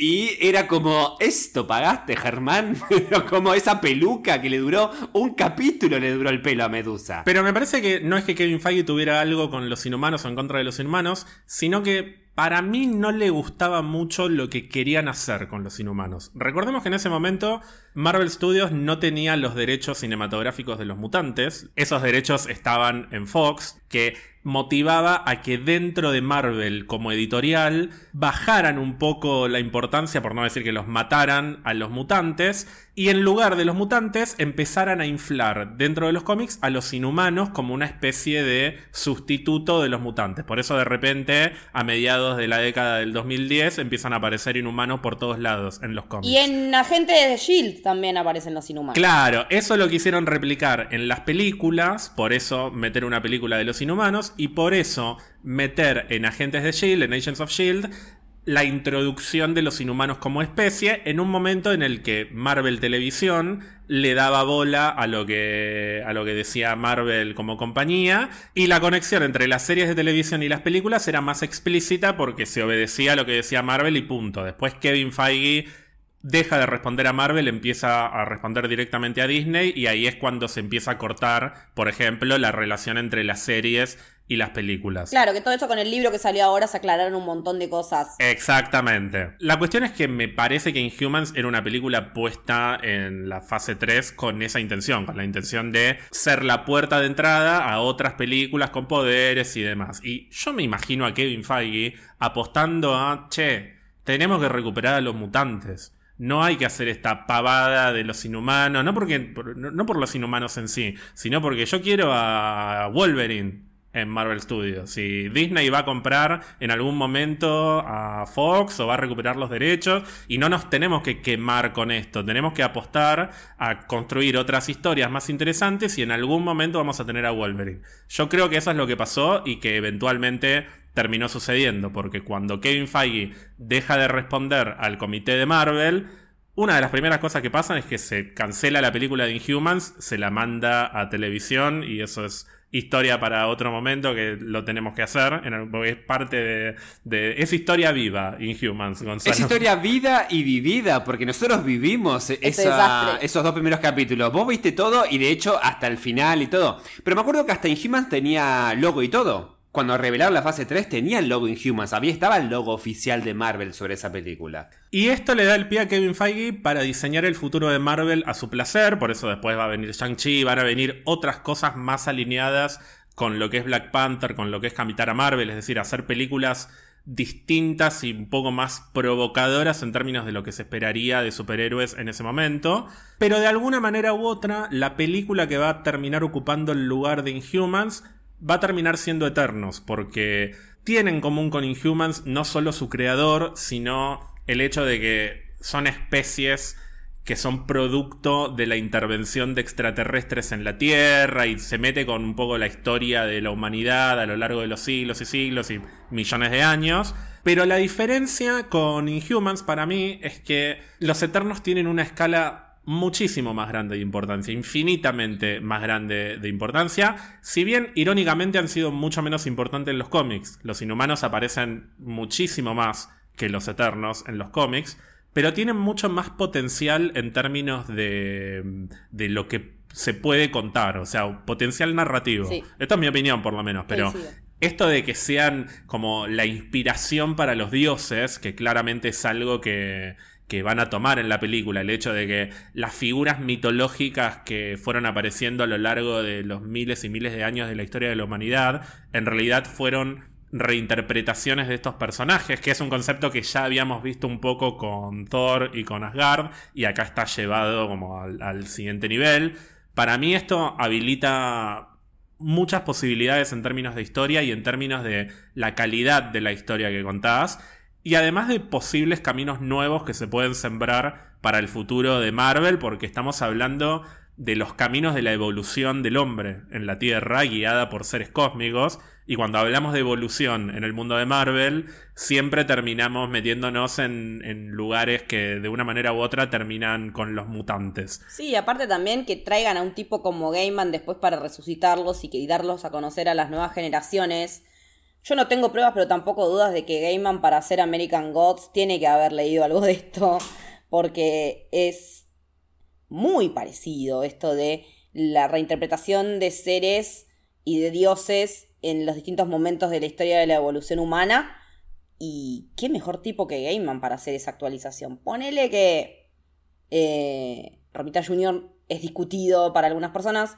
B: Y era como, esto pagaste, Germán. Como esa peluca que le duró un capítulo, le duró el pelo a Medusa.
A: Pero me parece que no es que Kevin Feige tuviera algo con los inhumanos o en contra de los inhumanos, sino que para mí no le gustaba mucho lo que querían hacer con los inhumanos. Recordemos que en ese momento Marvel Studios no tenía los derechos cinematográficos de los mutantes. Esos derechos estaban en Fox, que motivaba a que dentro de Marvel como editorial bajaran un poco la importancia, por no decir que los mataran a los mutantes, y en lugar de los mutantes empezaran a inflar dentro de los cómics a los inhumanos como una especie de sustituto de los mutantes. Por eso de repente, a mediados de la década del 2010, empiezan a aparecer inhumanos por todos lados en los cómics.
C: Y en Agentes de Shield también aparecen los inhumanos.
A: Claro, eso lo quisieron replicar en las películas, por eso meter una película de los inhumanos y por eso meter en Agentes de Shield, en Agents of Shield, la introducción de los inhumanos como especie en un momento en el que Marvel Televisión le daba bola a lo que a lo que decía Marvel como compañía y la conexión entre las series de televisión y las películas era más explícita porque se obedecía a lo que decía Marvel y punto. Después Kevin Feige deja de responder a Marvel, empieza a responder directamente a Disney y ahí es cuando se empieza a cortar, por ejemplo, la relación entre las series y las películas.
C: Claro, que todo eso con el libro que salió ahora se aclararon un montón de cosas.
A: Exactamente. La cuestión es que me parece que Inhumans era una película puesta en la fase 3 con esa intención, con la intención de ser la puerta de entrada a otras películas con poderes y demás. Y yo me imagino a Kevin Feige apostando a, che, tenemos que recuperar a los mutantes. No hay que hacer esta pavada de los inhumanos, no, porque, por- no, no por los inhumanos en sí, sino porque yo quiero a Wolverine en Marvel Studios. Si Disney va a comprar en algún momento a Fox o va a recuperar los derechos y no nos tenemos que quemar con esto, tenemos que apostar a construir otras historias más interesantes y en algún momento vamos a tener a Wolverine. Yo creo que eso es lo que pasó y que eventualmente terminó sucediendo, porque cuando Kevin Feige deja de responder al comité de Marvel, una de las primeras cosas que pasan es que se cancela la película de Inhumans, se la manda a televisión y eso es historia para otro momento que lo tenemos que hacer, en el- porque es parte de, de- Es historia viva, Inhumans, Gonzalo.
B: Es historia vida y vivida, porque nosotros vivimos
C: Este
B: esa- esos dos primeros capítulos. Vos viste todo y de hecho hasta el final y todo. Pero me acuerdo que hasta Inhumans tenía logo y todo. Cuando revelaron la fase 3 tenía el logo Inhumans. Había estaba el logo oficial de Marvel sobre esa película.
A: Y esto le da el pie a Kevin Feige para diseñar el futuro de Marvel a su placer, por eso después va a venir Shang-Chi, van a venir otras cosas más alineadas con lo que es Black Panther, con lo que es Capitana Marvel, es decir, hacer películas distintas y un poco más provocadoras en términos de lo que se esperaría de superhéroes en ese momento. Pero de alguna manera u otra, la película que va a terminar ocupando el lugar de Inhumans va a terminar siendo Eternos, porque tiene en común con Inhumans no solo su creador, sino el hecho de que son especies que son producto de la intervención de extraterrestres en la Tierra y se mete con un poco la historia de la humanidad a lo largo de los siglos y siglos y millones de años. Pero la diferencia con Inhumans para mí es que los Eternos tienen una escala muchísimo más grande de importancia, infinitamente más grande de importancia, si bien irónicamente han sido mucho menos importantes en los cómics. Los inhumanos aparecen muchísimo más que los eternos en los cómics, pero tienen mucho más potencial en términos de, de lo que se puede contar, o sea, potencial narrativo.
C: Sí.
A: Esto es mi opinión por lo menos, pero... Esto de que sean como la inspiración para los dioses, que claramente es algo que, que van a tomar en la película, el hecho de que las figuras mitológicas que fueron apareciendo a lo largo de los miles y miles de años de la historia de la humanidad, en realidad fueron reinterpretaciones de estos personajes, que es un concepto que ya habíamos visto un poco con Thor y con Asgard, y acá está llevado como al, al siguiente nivel. Para mí esto habilita muchas posibilidades en términos de historia y en términos de la calidad de la historia que contás. Y además de posibles caminos nuevos que se pueden sembrar para el futuro de Marvel, porque estamos hablando de los caminos de la evolución del hombre en la Tierra, guiada por seres cósmicos. Y cuando hablamos de evolución en el mundo de Marvel, siempre terminamos metiéndonos en, lugares que de una manera u otra terminan con los mutantes.
C: Sí, aparte también que traigan a un tipo como Gaiman después para resucitarlos y, que, darlos a conocer a las nuevas generaciones. Yo no tengo pruebas, pero tampoco dudas de que Gaiman para hacer American Gods tiene que haber leído algo de esto, porque es muy parecido esto de la reinterpretación de seres y de dioses en los distintos momentos de la historia de la evolución humana. Y qué mejor tipo que Gaiman para hacer esa actualización. Ponele que eh, Romita Jr. es discutido para algunas personas,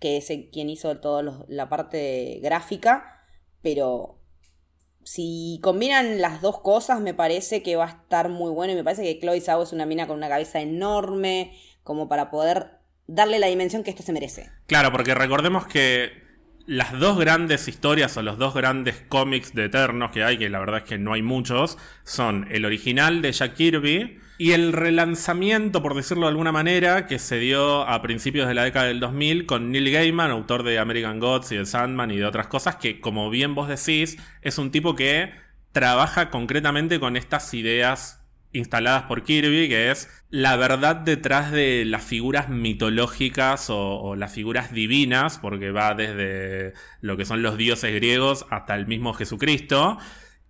C: que es quien hizo toda la parte gráfica, pero si combinan las dos cosas me parece que va a estar muy bueno y me parece que Chloe Zhao es una mina con una cabeza enorme, como para poder darle la dimensión que esto se merece.
A: Claro, porque recordemos que las dos grandes historias o los dos grandes cómics de Eternos que hay, que la verdad es que no hay muchos, son el original de Jack Kirby y el relanzamiento, por decirlo de alguna manera, que se dio a principios de la década del 2000 con Neil Gaiman, autor de American Gods y de Sandman y de otras cosas, que como bien vos decís, es un tipo que trabaja concretamente con estas ideas instaladas por Kirby, que es la verdad detrás de las figuras mitológicas o, las figuras divinas, porque va desde lo que son los dioses griegos hasta el mismo Jesucristo,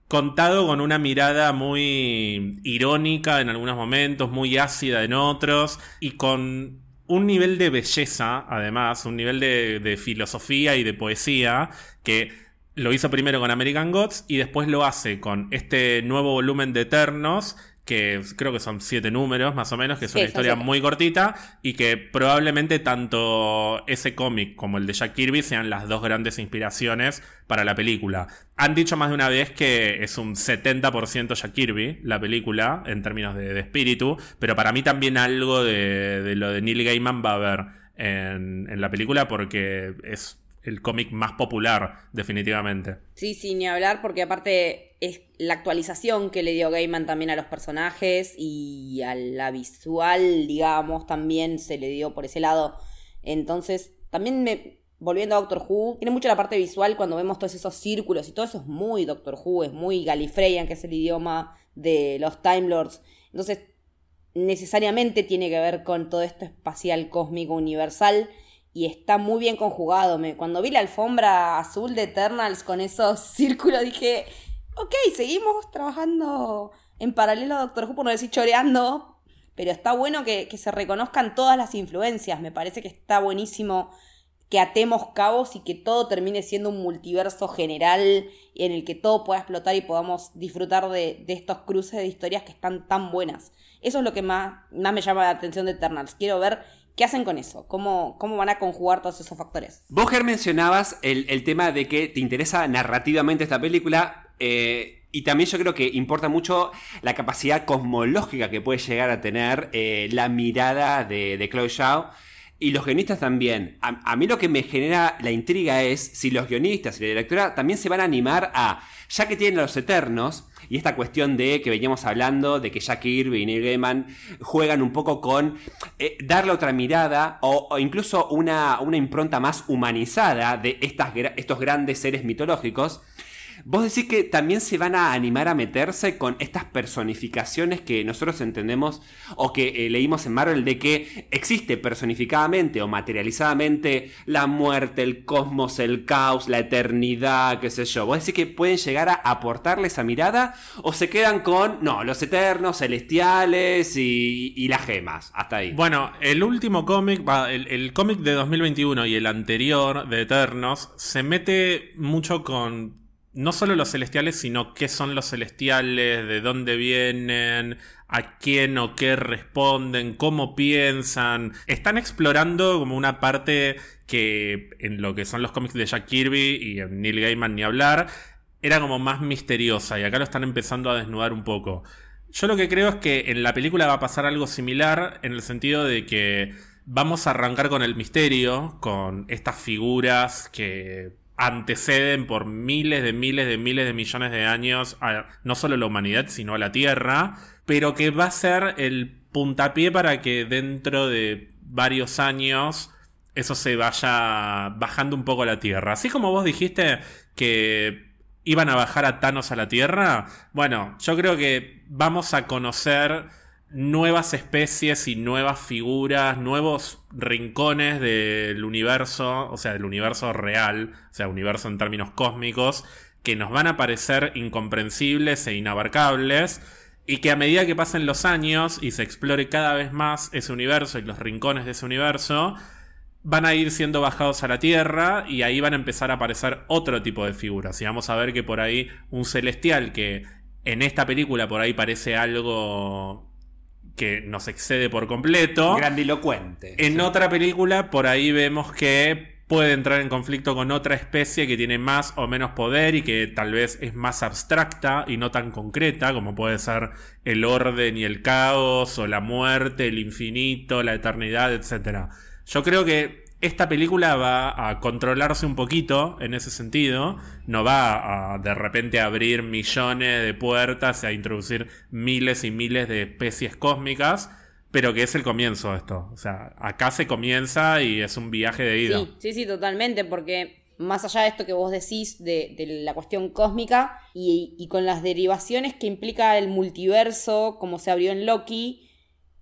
A: contado con una mirada muy irónica en algunos momentos, muy ácida en otros, y con un nivel de belleza, además, un nivel de, filosofía y de poesía que lo hizo primero con American Gods y después lo hace con este nuevo volumen de Eternos que creo que son siete números más o menos, que es una historia muy cortita y que probablemente tanto ese cómic como el de Jack Kirby sean las dos grandes inspiraciones para la película. Han dicho más de una vez que es un 70% Jack Kirby la película en términos de, espíritu, pero para mí también algo de, lo de Neil Gaiman va a haber en, en la película porque es el cómic más popular, definitivamente.
C: Sí, sí, ni hablar, porque aparte es la actualización que le dio Gaiman también a los personajes y a la visual, digamos, también se le dio por ese lado. Entonces, también me, volviendo a Doctor Who, tiene mucho la parte visual cuando vemos todos esos círculos y todo eso es muy Doctor Who, es muy Gallifreyan, que es el idioma de los Time Lords. Entonces, necesariamente tiene que ver con todo esto espacial, cósmico, universal y está muy bien conjugado. Me, cuando vi la alfombra azul de Eternals con esos círculos dije, ok, seguimos trabajando en paralelo a Doctor Who, por no decir choreando, pero está bueno que, que se reconozcan todas las influencias. Me parece que está buenísimo que atemos cabos y que todo termine siendo un multiverso general en el que todo pueda explotar y podamos disfrutar de, de, estos cruces de historias que están tan buenas. Eso es lo que más, más me llama la atención de Eternals. Quiero ver ¿Qué hacen con eso? ¿Cómo, cómo van a conjugar todos esos factores?
B: Vos, Ger, mencionabas el, tema de que te interesa narrativamente esta película. Eh, y también yo creo que importa mucho la capacidad cosmológica que puede llegar a tener eh, la mirada de, de Chloe Zhao. Y los guionistas también. A, mí lo que me genera la intriga es si los guionistas y la directora también se van a animar a, ya que tienen a los Eternos, y esta cuestión de que veníamos hablando, de que Jack Kirby y Neil Gaiman juegan un poco con eh, darle otra mirada o, incluso una, una, impronta más humanizada de estas, estos grandes seres mitológicos. Vos decís que también se van a animar a meterse con estas personificaciones que nosotros entendemos o que eh, leímos en Marvel de que existe personificadamente o materializadamente la muerte, el cosmos, el caos, la eternidad, qué sé yo. Vos decís que pueden llegar a aportarle esa mirada o se quedan con, no, los eternos, celestiales y, las gemas. Hasta ahí.
A: Bueno, el último cómic, el, el cómic de 2021 y el anterior de Eternos se mete mucho con no solo los celestiales, sino qué son los celestiales, de dónde vienen, a quién o qué responden, cómo piensan. Están explorando como una parte que en lo que son los cómics de Jack Kirby y en Neil Gaiman ni hablar, era como más misteriosa y acá lo están empezando a desnudar un poco. Yo lo que creo es que en la película va a pasar algo similar en el sentido de que vamos a arrancar con el misterio, con estas figuras que anteceden por miles de miles de miles de millones de años a no solo la humanidad, sino a la Tierra, pero que va a ser el puntapié para que dentro de varios años eso se vaya bajando un poco a la Tierra. Así como vos dijiste que iban a bajar a Thanos a la Tierra, bueno, yo creo que vamos a conocer nuevas especies y nuevas figuras, nuevos rincones del universo, o sea, del universo real, o sea, universo en términos cósmicos, que nos van a parecer incomprensibles e inabarcables, y que a medida que pasen los años y se explore cada vez más ese universo y los rincones de ese universo, van a ir siendo bajados a la Tierra y ahí van a empezar a aparecer otro tipo de figuras. Y vamos a ver que por ahí un celestial que en esta película por ahí parece algo que nos excede por completo.
B: Grandilocuente.
A: En otra película por ahí vemos que puede entrar en conflicto con otra especie que tiene más o menos poder y que tal vez es más abstracta y no tan concreta como puede ser el orden y el caos o la muerte, el infinito, la eternidad, etc. Yo creo que esta película va a controlarse un poquito en ese sentido. No va a de repente abrir millones de puertas a introducir miles y miles de especies cósmicas. Pero que es el comienzo de esto. O sea, acá se comienza y es un viaje de ida.
C: Sí, sí, sí, totalmente. Porque más allá de esto que vos decís de, la cuestión cósmica y con las derivaciones que implica el multiverso, como se abrió en Loki,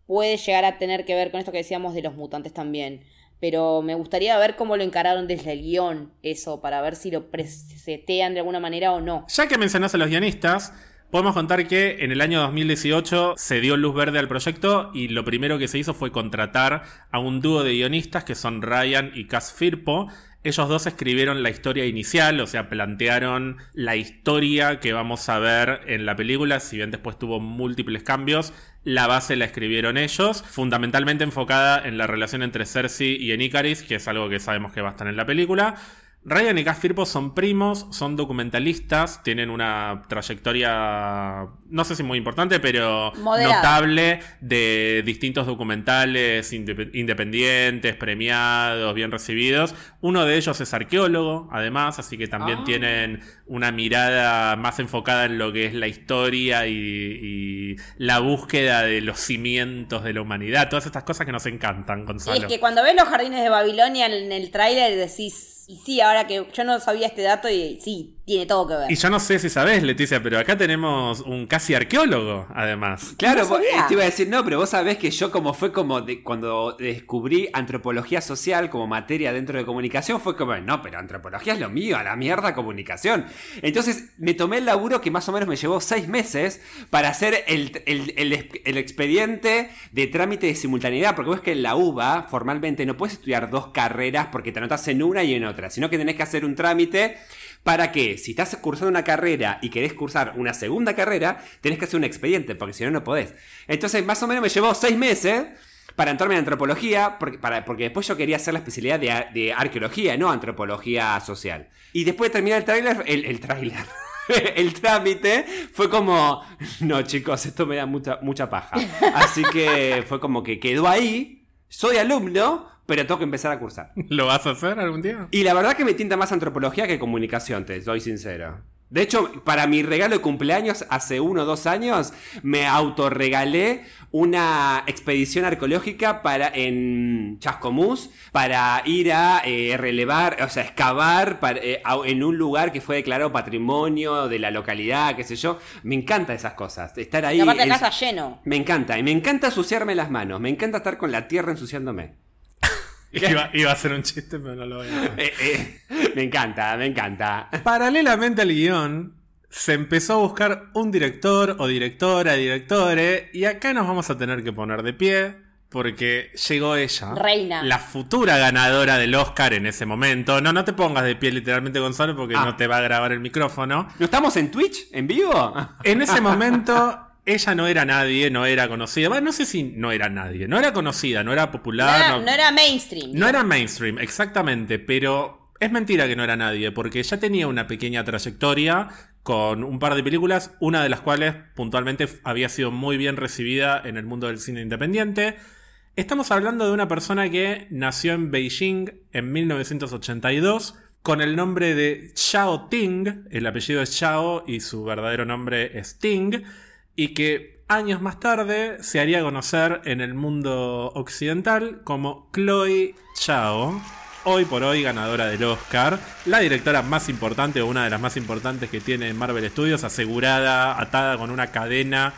C: puede llegar a tener que ver con esto que decíamos de los mutantes también pero me gustaría ver cómo lo encararon desde el guion, eso, para ver si lo presetean de alguna manera o no.
A: Ya que mencionás a los guionistas, podemos contar que en el año 2018 se dio luz verde al proyecto y lo primero que se hizo fue contratar a un dúo de guionistas que son Ryan y Cass Firpo, ellos dos escribieron la historia inicial, o sea, plantearon la historia que vamos a ver en la película, si bien después tuvo múltiples cambios, la base la escribieron ellos, fundamentalmente enfocada en la relación entre Cersei y Enicaris, que es algo que sabemos que va a estar en la película. Ryan y Cass Firpo son primos, son documentalistas, tienen una trayectoria, no sé si muy importante, pero notable de distintos documentales independientes, premiados, bien recibidos. Uno de ellos es arqueólogo, además, así que también ah. tienen una mirada más enfocada en lo que es la historia y, la búsqueda de los cimientos de la humanidad, todas estas cosas que nos encantan, Gonzalo.
C: Y es que cuando ves los jardines de Babilonia en el tráiler decís y sí, ahora que yo no sabía este dato y sí, tiene todo que ver.
A: Y yo no sé si sabes, Leticia, pero acá tenemos un casi arqueólogo, además.
B: Claro, te iba a decir, no, pero vos sabés que yo como fue como de, cuando descubrí antropología social como materia dentro de comunicación, fue como, no, pero antropología es lo mío, a la mierda comunicación. Entonces me tomé el laburo que más o menos me llevó seis meses para hacer el, el expediente de trámite de simultaneidad, porque vos que en la UBA formalmente no puedes estudiar dos carreras porque te anotas en una y en otra sino que tenés que hacer un trámite para que, si estás cursando una carrera y querés cursar una segunda carrera, tenés que hacer un expediente, porque si no, no podés. Entonces, más o menos me llevó seis meses para entrarme en antropología, porque, porque después yo quería hacer la especialidad de, arqueología, no antropología social. Y después de terminar el tráiler, el, el tráiler. el trámite fue como, no chicos, esto me da mucha, mucha paja. Así que fue como que quedó ahí, soy alumno, pero tengo que empezar a cursar.
A: ¿Lo vas a hacer algún día?
B: Y la verdad que me tinta más antropología que comunicación, te soy sincero. De hecho, para mi regalo de cumpleaños hace uno o dos años, me autorregalé una expedición arqueológica para, en Chascomús para ir a eh, relevar, o sea, excavar eh, en un lugar que fue declarado patrimonio de la localidad, qué sé yo. Me encanta esas cosas. Estar ahí. Y
C: aparte casa lleno.
B: Me encanta. Y me encanta ensuciarme las manos. Me encanta estar con la tierra ensuciándome.
A: Iba, a ser un chiste, pero no lo voy a hacer. Eh,
B: eh, me encanta, me encanta.
A: Paralelamente al guion, se empezó a buscar un director o directora, directore, y acá nos vamos a tener que poner de pie. Porque llegó ella.
C: Reina.
A: La futura ganadora del Oscar en ese momento. No, no te pongas de pie literalmente, Gonzalo, porque ah. no te va a grabar el micrófono.
B: ¿No estamos en Twitch? ¿En vivo?
A: En ese momento ella no era nadie, no era conocida. no sé si no era nadie. No era conocida, no era popular.
C: No era, mainstream.
A: No era mainstream, exactamente. Pero es mentira que no era nadie, porque ya tenía una pequeña trayectoria con un par de películas, una de las cuales puntualmente había sido muy bien recibida en el mundo del cine independiente. Estamos hablando de una persona que nació en Beijing en 1982 con el nombre de Xiao Ting, el apellido es Xiao y su verdadero nombre es Ting y que años más tarde se haría conocer en el mundo occidental como Chloe Chao, hoy por hoy ganadora del Oscar, la directora más importante o una de las más importantes que tiene Marvel Studios, asegurada, atada con una cadena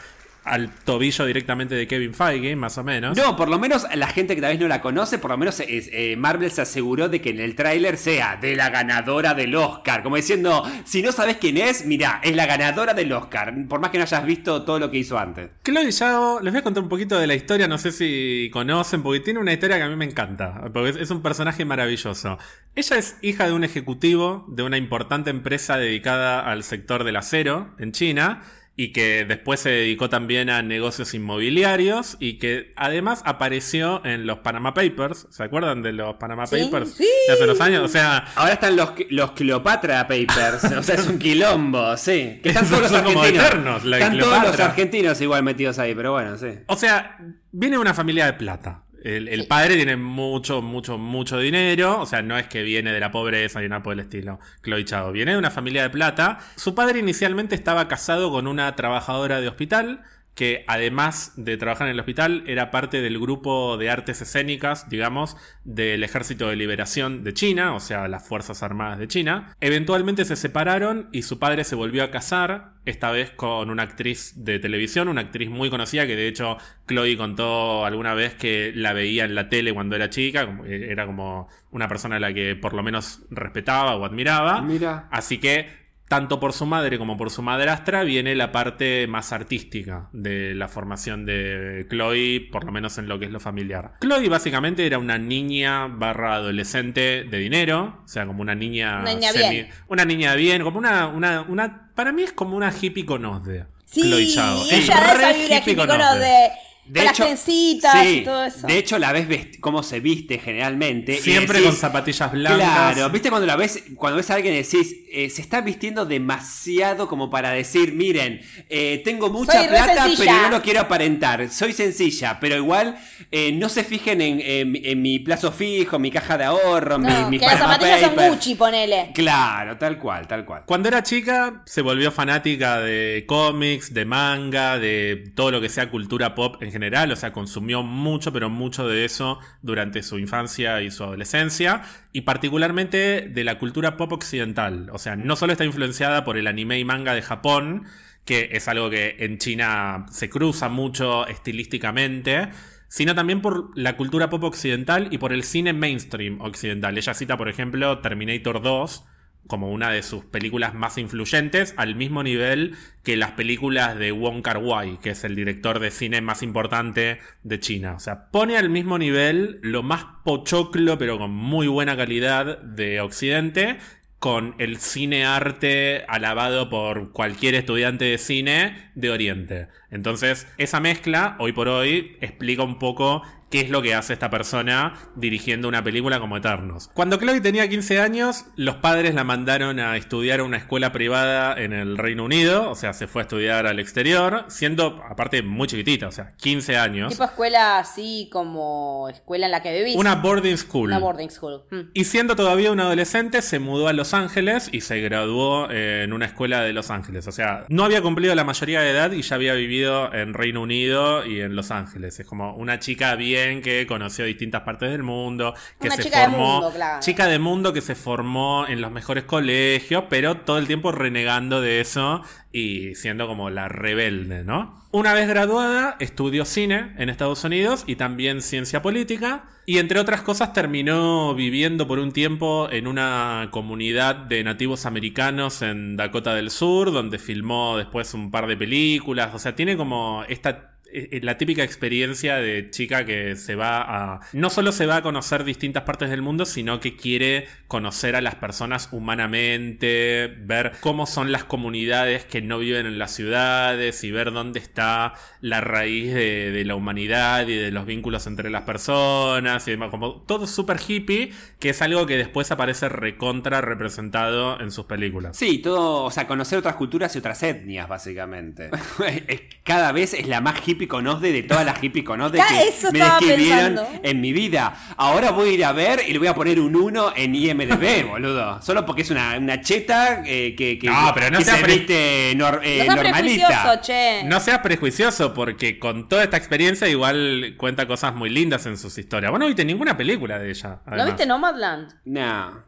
A: al tobillo directamente de Kevin Feige, más o menos.
B: No, por lo menos la gente que tal vez no la conoce, por lo menos eh, Marvel se aseguró de que en el tráiler sea de la ganadora del Oscar. Como diciendo, si no sabes quién es, mira, es la ganadora del Oscar. Por más que no hayas visto todo lo que hizo antes.
A: Chloe Zhao, les voy a contar un poquito de la historia, no sé si conocen, porque tiene una historia que a mí me encanta. Porque es un personaje maravilloso. Ella es hija de un ejecutivo de una importante empresa dedicada al sector del acero en China y que después se dedicó también a negocios inmobiliarios y que además apareció en los Panama Papers. ¿Se acuerdan de los Panama Papers?
C: Sí.
A: De hace unos años. O sea.
B: Ahora están los, los Cleopatra Papers. o sea, es un quilombo, sí. Que están todos los argentinos. están todos los argentinos igual metidos ahí, pero bueno, sí.
A: O sea, viene de una familia de plata. El, padre tiene mucho, mucho, mucho dinero. O sea, no es que viene de la pobreza ni nada por el estilo. Chloe Chao. Viene de una familia de plata. Su padre inicialmente estaba casado con una trabajadora de hospital que además de trabajar en el hospital era parte del grupo de artes escénicas, digamos, del Ejército de Liberación de China, o sea, las Fuerzas Armadas de China. Eventualmente se separaron y su padre se volvió a casar, esta vez con una actriz de televisión, una actriz muy conocida que de hecho Chloe contó alguna vez que la veía en la tele cuando era chica, era como una persona a la que por lo menos respetaba o admiraba.
B: Mira.
A: Así que tanto por su madre como por su madrastra viene la parte más artística de la formación de Chloe, por lo menos en lo que es lo familiar. Chloe básicamente era una niña barra adolescente de dinero, o sea, como una niña...
C: Una niña bien.
A: Una niña bien, como una, una, una... Para mí es como una hippie conosde.
C: Sí, Chloe Chao. ella esa hippie conosde de hecho, sí, y todo eso.
B: De hecho, la ves cómo se viste generalmente.
A: Siempre con zapatillas blancas.
B: Claro, viste cuando la ves, cuando ves a alguien y decís, eh, se está vistiendo demasiado como para decir, miren, eh, tengo mucha plata, pero no lo quiero aparentar. Soy sencilla, pero igual eh, no se fijen en, mi plazo fijo, mi caja de ahorro, mi, mi
C: Que las zapatillas son Gucci, ponele.
B: Claro, tal cual, tal cual.
A: Cuando era chica, se volvió fanática de cómics, de manga, de todo lo que sea cultura pop en general general, o sea, consumió mucho, pero mucho de eso durante su infancia y su adolescencia, y particularmente de la cultura pop occidental. O sea, no solo está influenciada por el anime y manga de Japón, que es algo que en China se cruza mucho estilísticamente, sino también por la cultura pop occidental y por el cine mainstream occidental. Ella cita, por ejemplo, Terminator 2 como una de sus películas más influyentes, al mismo nivel que las películas de Wong Kar Wai, que es el director de cine más importante de China. O sea, pone al mismo nivel lo más pochoclo, pero con muy buena calidad de Occidente, con el cine arte alabado por cualquier estudiante de cine de Oriente. Entonces, esa mezcla, hoy por hoy, explica un poco qué es lo que hace esta persona dirigiendo una película como Eternos. Cuando Chloe tenía 15 años, los padres la mandaron a estudiar a una escuela privada en el Reino Unido, o sea, se fue a estudiar al exterior, siendo aparte muy chiquitita, o sea, 15 años.
C: Tipo escuela así como escuela en la que vivís.
A: Una boarding school.
C: Una boarding school.
A: Mm. Y siendo todavía un adolescente, se mudó a Los Ángeles y se graduó en una escuela de Los Ángeles. O sea, no había cumplido la mayoría de edad y ya había vivido en Reino Unido y en Los Ángeles. Es como una chica bien que conoció distintas partes del mundo, que se
C: chica
A: formó.
C: De mundo, claro.
A: Chica de mundo que se formó en los mejores colegios, pero todo el tiempo renegando de eso y siendo como la rebelde, ¿no? Una vez graduada, estudió cine en Estados Unidos y también ciencia política. Y entre otras cosas terminó viviendo por un tiempo en una comunidad de nativos americanos en Dakota del Sur, donde filmó después un par de películas. O sea, tiene como esta la típica experiencia de chica que se va a. No solo se va a conocer distintas partes del mundo, sino que quiere conocer a las personas humanamente, ver cómo son las comunidades que no viven en las ciudades y ver dónde está la raíz de, la humanidad y de los vínculos entre las personas y demás. Como todo súper hippie, que es algo que después aparece recontra representado en sus películas.
B: Sí, todo, o sea, conocer otras culturas y otras etnias, básicamente. Cada vez es la más hippie hippie conozde de todas las hippie conozde que
C: eso
B: me describieron
C: pensando.
B: en mi vida. Ahora voy a ir a ver y le voy a poner un 1 en IMDB, boludo. Solo porque es una, una cheta eh, que, que,
A: No, pero no
B: que
A: sea
B: se
A: pre-
B: viste nor- eh,
C: no seas prejuicioso,
B: normalita.
C: che.
A: No seas prejuicioso, porque con toda esta experiencia igual cuenta cosas muy lindas en sus historias. Vos no viste ninguna película de ella.
C: ¿No viste Nomadland?
B: No,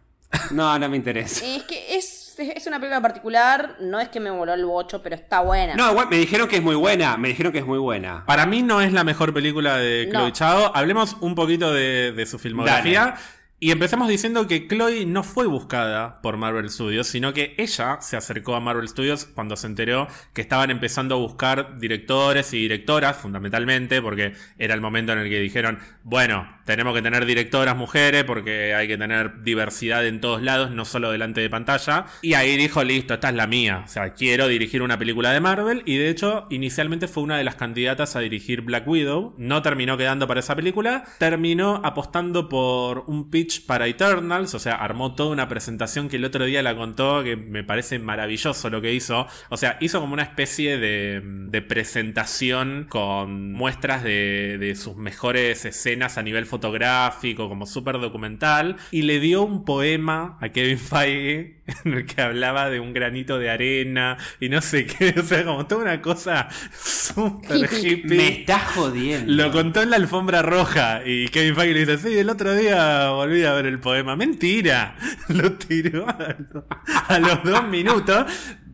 B: no, no me interesa.
C: Es que es, es una película particular, no es que me voló el bocho, pero está buena.
B: No, me dijeron que es muy buena, me dijeron que es muy buena.
A: Para mí no es la mejor película de Chloe
C: No.
A: Chao. Hablemos un poquito de, de su filmografía. Y empecemos diciendo que Chloe no fue buscada por Marvel Studios, sino que ella se acercó a Marvel Studios cuando se enteró que estaban empezando a buscar directores y directoras, fundamentalmente, porque era el momento en el que dijeron, bueno, tenemos que tener directoras mujeres porque hay que tener diversidad en todos lados, no solo delante de pantalla. Y ahí dijo, listo, esta es la mía. O sea, quiero dirigir una película de Marvel. Y de hecho, inicialmente fue una de las candidatas a dirigir Black Widow. No terminó quedando para esa película. Terminó apostando por un pitch para Eternals. O sea, armó toda una presentación que el otro día la contó, que me parece maravilloso lo que hizo. O sea, hizo como una especie de, de presentación con muestras de, de sus mejores escenas a nivel fotográfico, como súper documental. Y le dio un poema a Kevin Feige en el que hablaba de un granito de arena y no sé qué. O sea, como toda una cosa súper hippie.
B: Me está jodiendo.
A: Lo contó en la alfombra roja y Kevin Feige le dice, sí, el otro día volví a ver el poema. Mentira, lo tiró a, lo- a los dos minutos,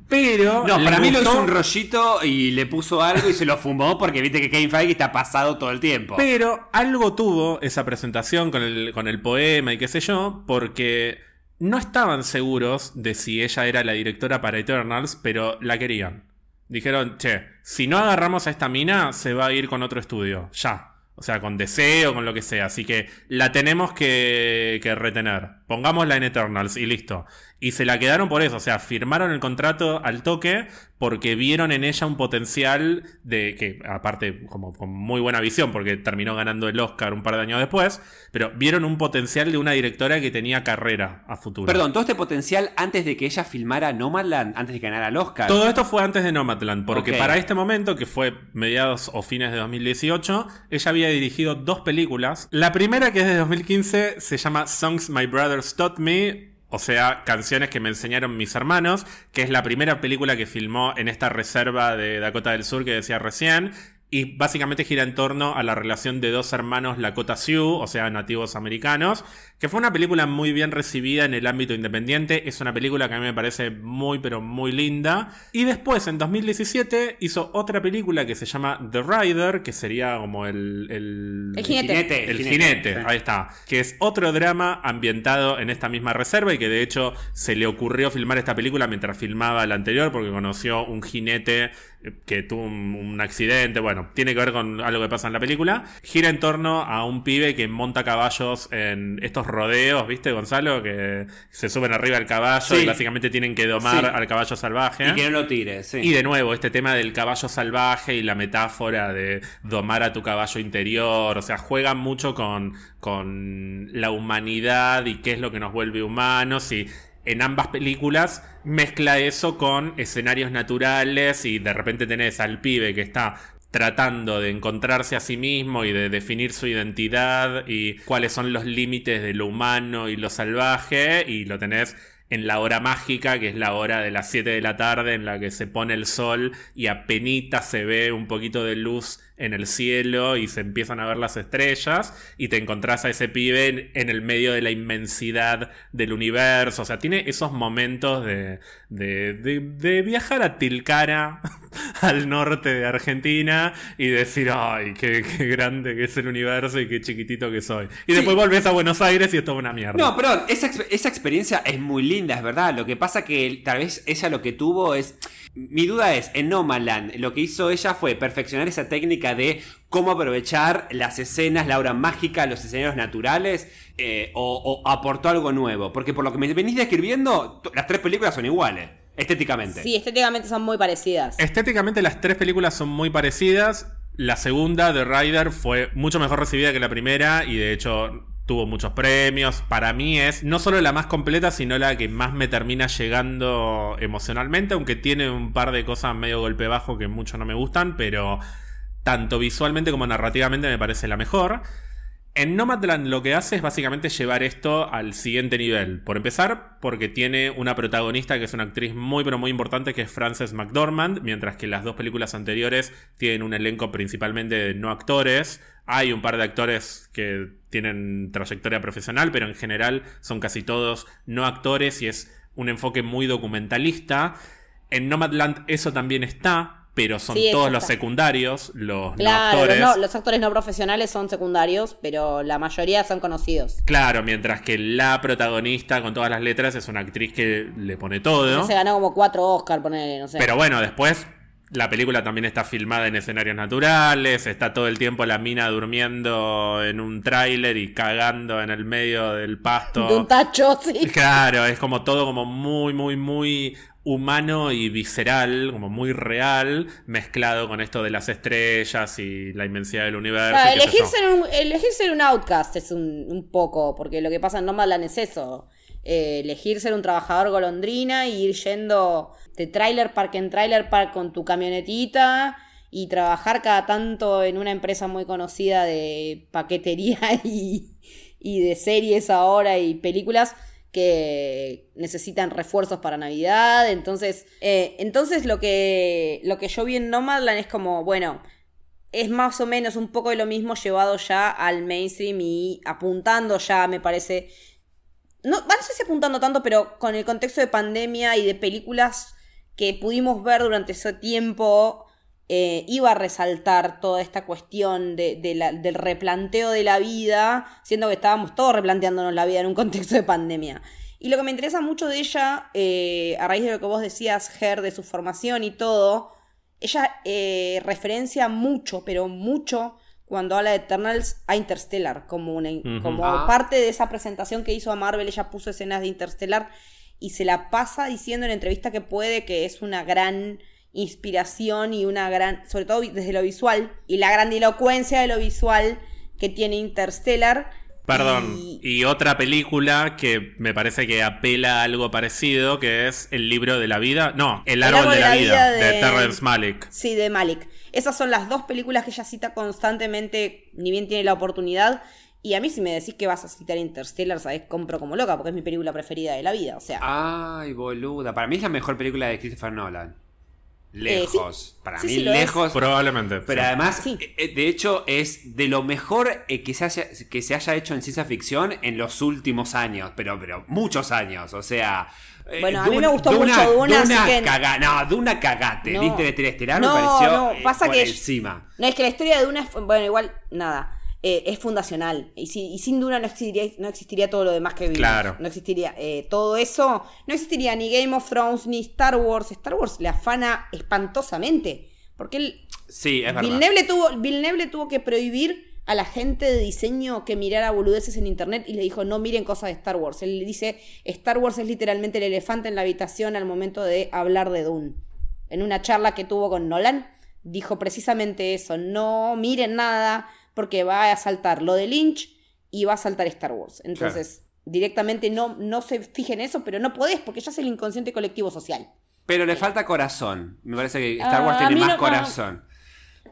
A: pero...
B: No, para mí lo hizo un rollito y le puso algo y se lo fumó porque viste que Kevin Feige está pasado todo el tiempo.
A: Pero algo tuvo esa presentación con el, con el poema y qué sé yo, porque no estaban seguros de si ella era la directora para Eternals, pero la querían. Dijeron, che, si no agarramos a esta mina, se va a ir con otro estudio, ya. O sea, con deseo, con lo que sea. Así que la tenemos que, que retener. Pongámosla en Eternals y listo. Y se la quedaron por eso. O sea, firmaron el contrato al toque porque vieron en ella un potencial de que, aparte, como con muy buena visión, porque terminó ganando el Oscar un par de años después, pero vieron un potencial de una directora que tenía carrera a futuro.
B: Perdón, todo este potencial antes de que ella filmara Nomadland, antes de que ganara el Oscar.
A: Todo esto fue antes de Nomadland, porque para este momento, que fue mediados o fines de 2018, ella había dirigido dos películas. La primera, que es de 2015, se llama Songs My Taught Me. O sea, canciones que me enseñaron mis hermanos, que es la primera película que filmó en esta reserva de Dakota del Sur que decía recién. Y básicamente gira en torno a la relación de dos hermanos Lakota Sioux, o sea, nativos americanos, que fue una película muy bien recibida en el ámbito independiente. Es una película que a mí me parece muy, pero muy linda. Y después, en 2017, hizo otra película que se llama The Rider, que sería como el... El,
C: El jinete.
A: el jinete, ahí está. Que es otro drama ambientado en esta misma reserva y que de hecho se le ocurrió filmar esta película mientras filmaba la anterior porque conoció un jinete eh, que tuvo un, un accidente. Bueno, tiene que ver con algo que pasa en la película. Gira en torno a un pibe que monta caballos en estos rodeos, ¿viste, Gonzalo? Que se suben arriba del caballo
B: Sí.
A: y básicamente tienen que domar
B: Sí.
A: al caballo salvaje.
B: Y que no lo tire, sí.
A: Y de nuevo, este tema del caballo salvaje y la metáfora de domar a tu caballo interior. O sea, juegan mucho con, con la humanidad y qué es lo que nos vuelve humanos. Y en ambas películas mezcla eso con escenarios naturales y de repente tenés al pibe que está tratando de encontrarse a sí mismo y de definir su identidad y cuáles son los límites de lo humano y lo salvaje y lo tenés en la hora mágica, que es la hora de las 7 de la tarde en la que se pone el sol y apenas se ve un poquito de luz en el cielo y se empiezan a ver las estrellas y te encontrás a ese pibe en, en el medio de la inmensidad del universo. O sea, tiene esos momentos de, de, de- de viajar a Tilcara, al norte de Argentina, y decir, ay, qué, qué grande que es el universo y qué chiquitito que soy. Y
B: Sí.
A: después volvés a Buenos Aires y es toda una mierda.
B: No, perdón, esa, esa experiencia es muy linda, es verdad. Lo que pasa que tal vez ella lo que tuvo es. Mi duda es, en Nomadland, lo que hizo ella fue perfeccionar esa técnica de cómo aprovechar las escenas, la hora mágica, los escenarios naturales, eh, o, o aportó algo nuevo. Porque por lo que me venís describiendo, las tres películas son iguales, estéticamente.
C: Sí, estéticamente son muy parecidas.
A: Estéticamente las tres películas son muy parecidas. La segunda, The Rider, fue mucho mejor recibida que la primera y de hecho tuvo muchos premios. Para mí es no solo la más completa, sino la que más me termina llegando emocionalmente, aunque tiene un par de cosas medio golpe bajo que mucho no me gustan, pero tanto visualmente como narrativamente me parece la mejor. En Nomadland lo que hace es básicamente llevar esto al siguiente nivel. Por empezar, porque tiene una protagonista que es una actriz muy pero muy importante que es Frances McDormand, mientras que las dos películas anteriores tienen un elenco principalmente de no actores. Hay un par de actores que tienen trayectoria profesional, pero en general son casi todos no actores y es un enfoque muy documentalista. En Nomadland eso también está, pero son todos los secundarios, los actores.
C: no, los actores no profesionales son secundarios, pero la mayoría son conocidos.
A: Claro, mientras que la protagonista con todas las letras es una actriz que le pone todo.
C: Se ganó como cuatro Oscar, poner, no sé.
A: Pero bueno, después la película también está filmada en escenarios naturales, está todo el tiempo la mina durmiendo en un tráiler y cagando en el medio del pasto.
C: De un tacho, sí.
A: Claro, es como todo como muy, muy, muy humano y visceral, como muy real, mezclado con esto de las estrellas y la inmensidad del universo.
C: elegir, ser un, elegir, ser un, outcast es un, poco, porque lo que pasa en Nomadland es eso. Eh, elegir ser un trabajador golondrina y ir yendo de trailer park en trailer park con tu camionetita y trabajar cada tanto en una empresa muy conocida de paquetería y, y de series ahora y películas que necesitan refuerzos para Navidad. Entonces, eh, entonces lo, que, lo que yo vi en Nomadland es como, bueno, es más o menos un poco de lo mismo llevado ya al mainstream y apuntando ya, me parece. No, no sé si apuntando tanto, pero con el contexto de pandemia y de películas que pudimos ver durante ese tiempo eh, iba a resaltar toda esta cuestión de, del replanteo de la vida, siendo que estábamos todos replanteándonos la vida en un contexto de pandemia. Y lo que me interesa mucho de ella, eh, a raíz de lo que vos decías, Ger, de su formación y todo, ella eh, referencia mucho, pero mucho, cuando habla de Eternals a Interstellar, como, una, como ah. parte de esa presentación que hizo a Marvel, ella puso escenas de Interstellar y se la pasa diciendo en entrevista que puede, que es una gran inspiración y una gran, sobre todo desde lo visual, y la grandilocuencia de lo visual que tiene Interstellar.
A: Perdón, y... otra película que me parece que apela a algo parecido, que es El libro de la vida. No, El árbol, de, la, vida, de... de Terrence Malick.
C: Sí, de Malick. Esas son las dos películas que ella cita constantemente, ni bien tiene la oportunidad. Y a mí si me decís que vas a citar Interstellar, sabes, compro como loca, porque es mi película preferida de la vida, o sea.
B: Ay, boluda. Para mí es la mejor película de Christopher Nolan. Lejos. Para mí, lejos.
A: Probablemente.
B: Pero además, eh, eh, de hecho, es de lo mejor eh, que, se haya, que se haya hecho en ciencia ficción en los últimos años. Pero, pero muchos años. O sea.
C: Bueno, a mí me gustó mucho Duna.
B: Duna no, Duna cagate. No. ¿Viste de no, me pareció no, pasa que encima.
C: No, es que la historia de Duna es. Bueno, igual, nada. Eh, es fundacional. Y, sin duda no existiría, no existiría todo lo demás que vimos. Claro. No existiría eh, todo eso. No existiría ni Game of Thrones ni Star Wars. Star Wars le afana espantosamente. Porque él.
B: Sí, es
C: Villeneuve tuvo, Villeneuve tuvo que prohibir a la gente de diseño que mirara boludeces en internet y le dijo no miren cosas de Star Wars. Él le dice Star Wars es literalmente el elefante en la habitación al momento de hablar de Dune. En una charla que tuvo con Nolan, dijo precisamente eso, no miren nada, porque va a saltar lo de Lynch y va a saltar Star Wars. Entonces, directamente no, no se fijen en eso, pero no podés porque ya es el inconsciente colectivo social.
B: Pero le falta corazón. Me parece que Star Wars ah, tiene más corazón.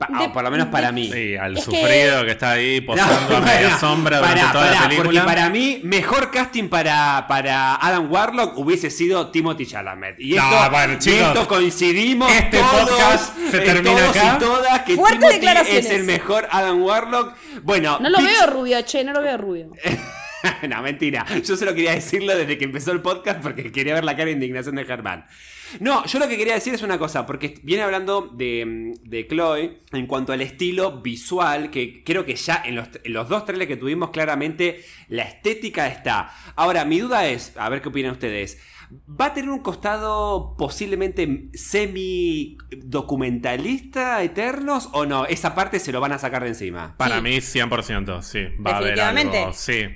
B: Ah, por lo menos para mí.
A: Sí, al sufrido que... está ahí posando a media sombra durante toda la película.
B: Porque para mí, mejor casting para, para Adam Warlock hubiese sido Timothy Chalamet. Y esto, coincidimos este podcast se eh, termina acá. y todas que Timothy es el mejor Adam Warlock. Bueno,
C: no lo veo rubio, che, no lo veo rubio.
B: no, mentira. Yo solo quería decirlo desde que empezó el podcast porque quería ver la cara de indignación de Germán. No, yo lo que quería decir es una cosa, porque viene hablando de, de Chloe en cuanto al estilo visual, que creo que ya en los, dos trailers que tuvimos claramente la estética está. Ahora, mi duda es, a ver qué opinan ustedes. ¿Va a tener un costado posiblemente semi-documentalista, Eternos, o no? Esa parte se lo van a sacar de encima.
A: Para mí, 100%, sí. Va a haber algo. Sí.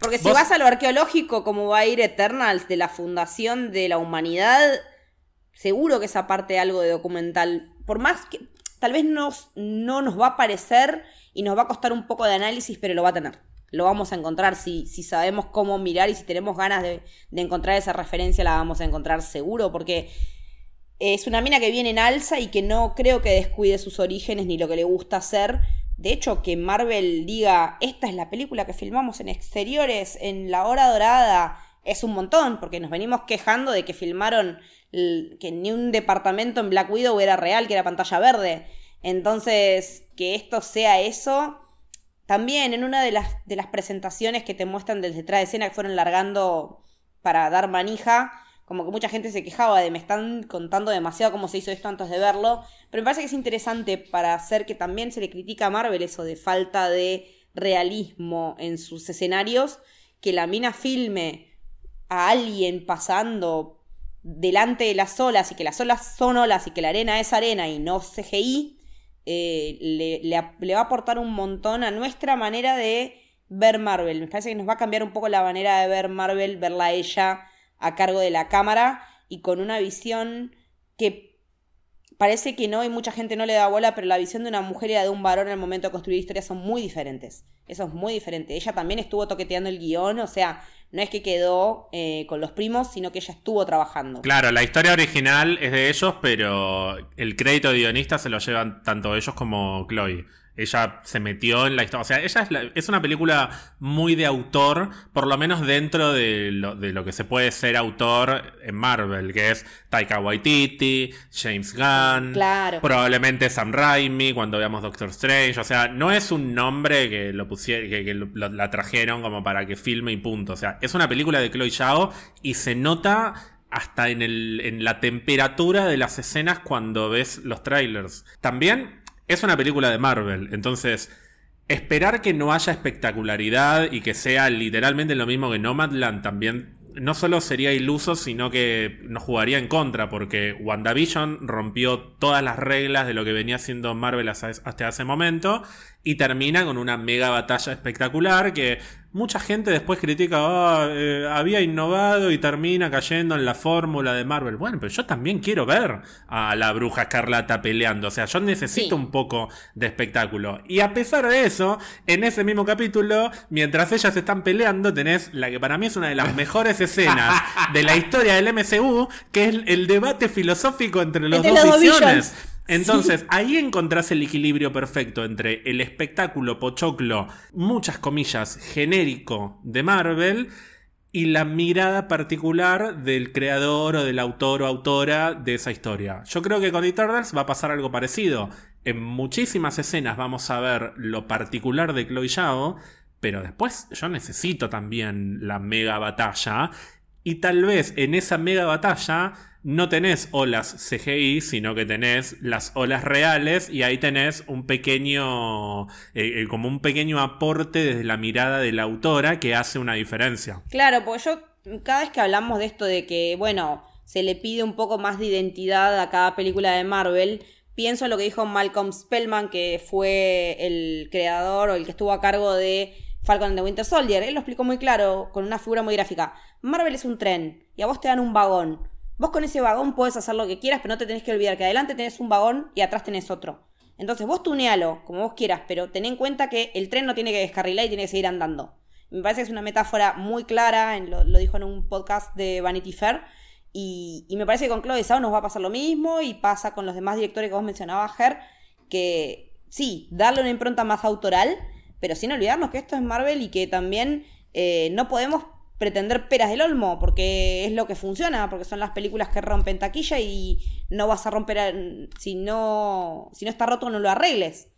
C: Porque si vas a lo arqueológico, como va a ir Eternals, de la fundación de la humanidad, seguro que esa parte algo de documental, por más que tal vez nos, no nos va a parecer y nos va a costar un poco de análisis, pero lo va a tener. Lo vamos a encontrar si, si sabemos cómo mirar y si tenemos ganas de, encontrar esa referencia, la vamos a encontrar seguro, porque es una mina que viene en alza y que no creo que descuide sus orígenes ni lo que le gusta hacer. De hecho, que Marvel diga, esta es la película que filmamos en exteriores, en la hora dorada, es un montón, porque nos venimos quejando de que filmaron que ni un departamento en Black Widow era real, que era pantalla verde. Entonces, que esto sea eso, también en una de las, de las presentaciones que te muestran desde detrás de escena que fueron largando para dar manija, como que mucha gente se quejaba de me están contando demasiado cómo se hizo esto antes de verlo, pero me parece que es interesante para hacer que también se le critica a Marvel eso de falta de realismo en sus escenarios, que la mina filme a alguien pasando delante de las olas y que las olas son olas y que la arena es arena y no CGI, eh, le, le, va a aportar un montón a nuestra manera de ver Marvel. Me parece que nos va a cambiar un poco la manera de ver Marvel, verla ella a cargo de la cámara y con una visión que parece que no y mucha gente no le da bola, pero la visión de una mujer y la de un varón en el momento de construir historias son muy diferentes. Eso es muy diferente. Ella también estuvo toqueteando el guion, o sea, no es que quedó eh, con los primos, sino que ella estuvo trabajando.
A: Claro, la historia original es de ellos, pero el crédito de guionista se lo llevan tanto ellos como Chloe. Ella se metió en la historia. O sea, ella es, una película muy de autor, por lo menos dentro de lo, que se puede ser autor en Marvel, que es Taika Waititi, James Gunn, probablemente Sam Raimi cuando veamos Doctor Strange. O sea, no es un nombre que lo pusieron, que, la trajeron como para que filme y punto. O sea, es una película de Chloe Zhao y se nota hasta en, el, en la temperatura de las escenas cuando ves los trailers. También es una película de Marvel, entonces esperar que no haya espectacularidad y que sea literalmente lo mismo que Nomadland también no solo sería iluso, sino que nos jugaría en contra, porque WandaVision rompió todas las reglas de lo que venía siendo Marvel hasta ese momento y termina con una mega batalla espectacular que mucha gente después critica, eh, había innovado y termina cayendo en la fórmula de Marvel. Bueno, pero yo también quiero ver a la bruja escarlata peleando. O sea, yo necesito un poco de espectáculo. Y a pesar de eso, en ese mismo capítulo, mientras ellas están peleando, tenés la que para mí es una de las mejores escenas de la historia del MCU, que es el debate filosófico entre los dos visiones. Entonces, ahí encontrás el equilibrio perfecto entre el espectáculo pochoclo, muchas comillas, genérico de Marvel y la mirada particular del creador o del autor o autora de esa historia. Yo creo que con Eternals va a pasar algo parecido. En muchísimas escenas vamos a ver lo particular de Chloe Zhao, pero después yo necesito también la mega batalla y tal vez en esa mega batalla no tenés olas CGI, sino que tenés las olas reales y ahí tenés un pequeño, eh, eh, como un pequeño aporte desde la mirada de la autora que hace una diferencia.
C: Claro, porque yo cada vez que hablamos de esto de que, bueno, se le pide un poco más de identidad a cada película de Marvel, pienso en lo que dijo Malcolm Spellman, que fue el creador o el que estuvo a cargo de Falcon and the Winter Soldier. Él lo explicó muy claro, con una figura muy gráfica. Marvel es un tren y a vos te dan un vagón. Vos con ese vagón puedes hacer lo que quieras, pero no te tenés que olvidar que adelante tenés un vagón y atrás tenés otro. Entonces vos tunealo como vos quieras, pero ten en cuenta que el tren no tiene que descarrilar y tiene que seguir andando. Me parece que es una metáfora muy clara, lo, dijo en un podcast de Vanity Fair. Y, me parece que con Chloe Zhao nos va a pasar lo mismo y pasa con los demás directores que vos mencionabas, Ger, que sí, darle una impronta más autoral, pero sin olvidarnos que esto es Marvel y que también eh, no podemos pretender peras del olmo, porque es lo que funciona, porque son las películas que rompen taquilla y no vas a romper, si no, si no está roto no lo arregles.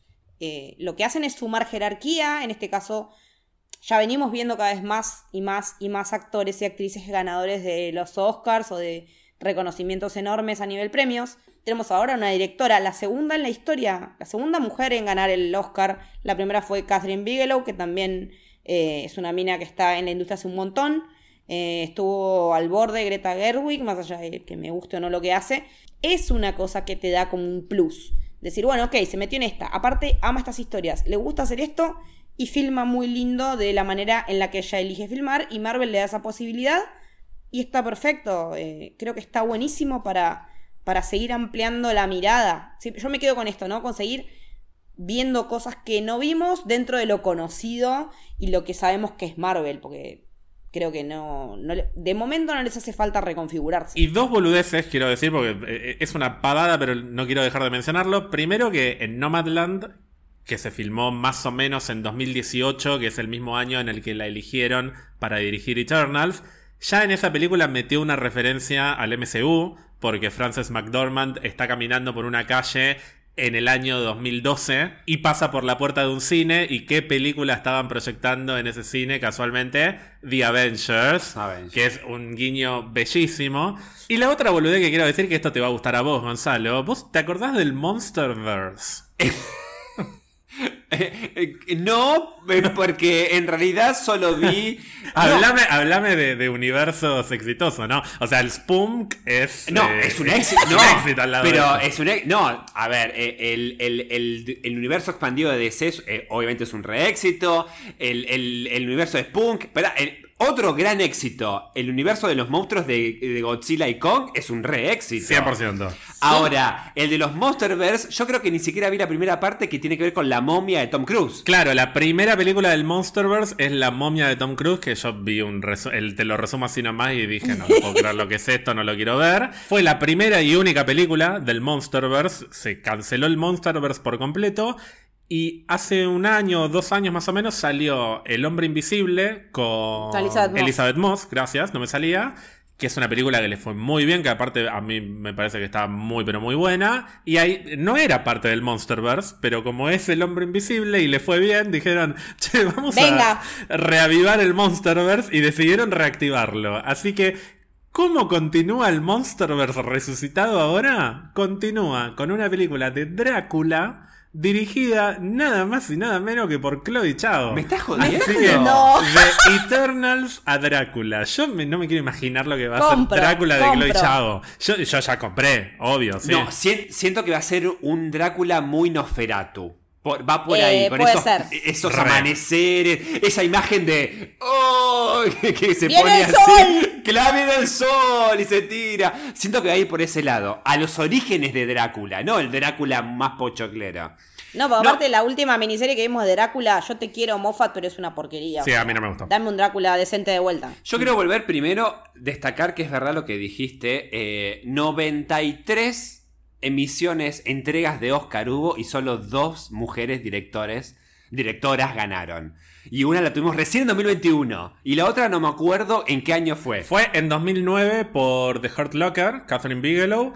C: Eh, lo que hacen es sumar jerarquía, en este caso ya venimos viendo cada vez más y más y más actores y actrices ganadores de los Oscars o de reconocimientos enormes a nivel premios. Tenemos ahora una directora, la segunda en la historia, la segunda mujer en ganar el Oscar. La primera fue Catherine Bigelow, que también eh, es una mina que está en la industria hace un montón. Eh, estuvo al borde Greta Gerwig, más allá de que me guste o no lo que hace. Es una cosa que te da como un plus. Decir, bueno, ok, se metió en esta. Aparte, ama estas historias. Le gusta hacer esto y filma muy lindo de la manera en la que ella elige filmar. Y Marvel le da esa posibilidad. Y está perfecto. Eh, creo que está buenísimo para, para seguir ampliando la mirada. yo me quedo con esto, ¿no? Conseguir viendo cosas que no vimos dentro de lo conocido y lo que sabemos que es Marvel, porque creo que no, de momento no les hace falta reconfigurarse.
A: Y dos boludeces, quiero decir, porque eh, es una pavada, pero no quiero dejar de mencionarlo. Primero que en Nomadland, que se filmó más o menos en 2018, que es el mismo año en el que la eligieron para dirigir Eternals, ya en esa película metió una referencia al MCU, porque Frances McDormand está caminando por una calle en el año 2012 y pasa por la puerta de un cine y qué película estaban proyectando en ese cine casualmente The Avengers,
B: Avengers.
A: que es un guiño bellísimo. Y la otra boludez que quiero decir que esto te va a gustar a vos, Gonzalo. ¿Vos te acordás del Monsterverse?
B: Eh, eh, no, porque en realidad solo vi.
A: Hablame, hablame de, de universos exitosos, ¿no? O sea, el Spunk es.
B: No,
A: eh,
B: es un éxito.
A: es
B: no,
A: un éxito al lado
B: pero
A: de
B: es un éxito. No, a ver, el, el- el- el universo expandido de DC eh, obviamente es un re éxito. El, el- el universo de Spunk. Pero, otro gran éxito. El universo de los monstruos de, de Godzilla y Kong es un re éxito.
A: 100%.
B: Ahora, el de los Monsterverse, yo creo que ni siquiera vi la primera parte que tiene que ver con la momia de Tom Cruise.
A: Claro, la primera película del Monsterverse es La momia de Tom Cruise, que yo vi un el, te lo resumo así nomás y dije, no, no puedo creer lo que es esto, no lo quiero ver. Fue la primera y única película del Monsterverse, se canceló el Monsterverse por completo. Y hace un año o dos años más o menos salió El Hombre Invisible con
C: Elizabeth Moss.
A: Elizabeth Moss, gracias, no me salía. Que es una película que le fue muy bien, que aparte a mí me parece que está muy pero muy buena. Y ahí no era parte del Monsterverse, pero como es el hombre invisible y le fue bien, dijeron, che, vamos
C: Venga.
A: a reavivar el Monsterverse y decidieron reactivarlo. Así que, ¿cómo continúa el Monsterverse resucitado ahora? Continúa con una película de Drácula dirigida nada más y nada menos que por Chloe Chao.
B: ¿Me estás jodiendo?
A: Así que,
C: No.
A: de Eternals a Drácula. Yo me- no me quiero imaginar lo que va a
C: Compro,
A: ser Drácula de
C: compro.
A: Chloe Chao. Yo, yo ya compré, obvio, sí.
B: No, sien- siento que va a ser un Drácula muy Nosferatu. Por- va por
C: Eh,
B: ahí, con
C: puede
B: esos,
C: ser.
B: esos
A: Re.
B: amaneceres, esa imagen de. ¡Oh! que se
C: ¡Viene
B: pone
C: el
B: así.
C: sol!
B: ¡Clave del sol! Y se tira. Siento que va a ir por ese lado. A los orígenes de Drácula, no el Drácula más pochoclera.
C: No, porque
B: No.
C: aparte la última miniserie que vimos de Drácula, yo te quiero Moffat, pero es una porquería.
A: Sí,
C: o sea,
A: a mí no me gustó.
C: Dame un Drácula decente de vuelta.
B: Yo quiero volver primero, destacar que es verdad lo que dijiste. eh, 93 emisiones, entregas de Oscar hubo y solo dos mujeres directores, directoras ganaron. Y una la tuvimos recién en 2021. Y la otra no me acuerdo en qué año fue.
A: Fue en 2009 por The Hurt Locker, Catherine Bigelow.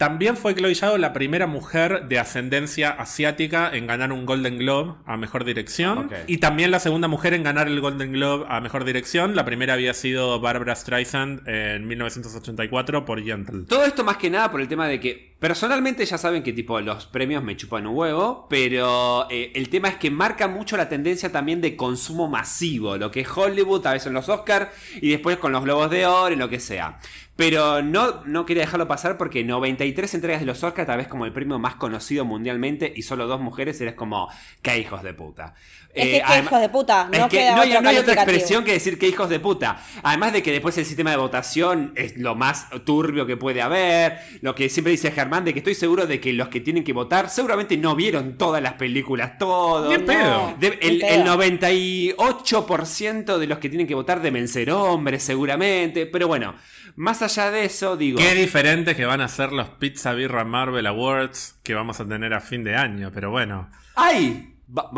A: También fue Chloe Zhao la primera mujer de ascendencia asiática en ganar un Golden Globe a Mejor Dirección. Y también la segunda mujer en ganar el Golden Globe a Mejor Dirección. La primera había sido Barbara Streisand en 1984 por Gentle.
B: Todo esto más que nada por el tema de que personalmente ya saben que tipo los premios me chupan un huevo, pero eh, el tema es que marca mucho la tendencia también de consumo masivo, lo que es Hollywood, a veces en los Oscars y después con los Globos de Oro y lo que sea. Pero no, no quería dejarlo pasar porque 93 entregas de los Oscars, tal vez como el premio más conocido mundialmente y solo dos mujeres, eres como, qué hijos de puta.
C: Es
B: Eh,
C: que qué hijos de puta, no
B: es que
C: queda
B: no, hay,
C: otro
B: no hay otra expresión que decir que hijos de puta. Además de que después el sistema de votación es lo más turbio que puede haber. Lo que siempre dice Germán, de que estoy seguro de que los que tienen que votar seguramente no vieron todas las películas, todo.
A: En pedo.
B: De- el,
C: pedo.
B: el 98% de los que tienen que votar deben ser hombres, seguramente. Pero bueno, más allá de eso, digo.
A: Qué diferentes que van a ser los Pizza Birra Marvel Awards que vamos a tener a fin de año, pero bueno.
B: ¡Ay! Va-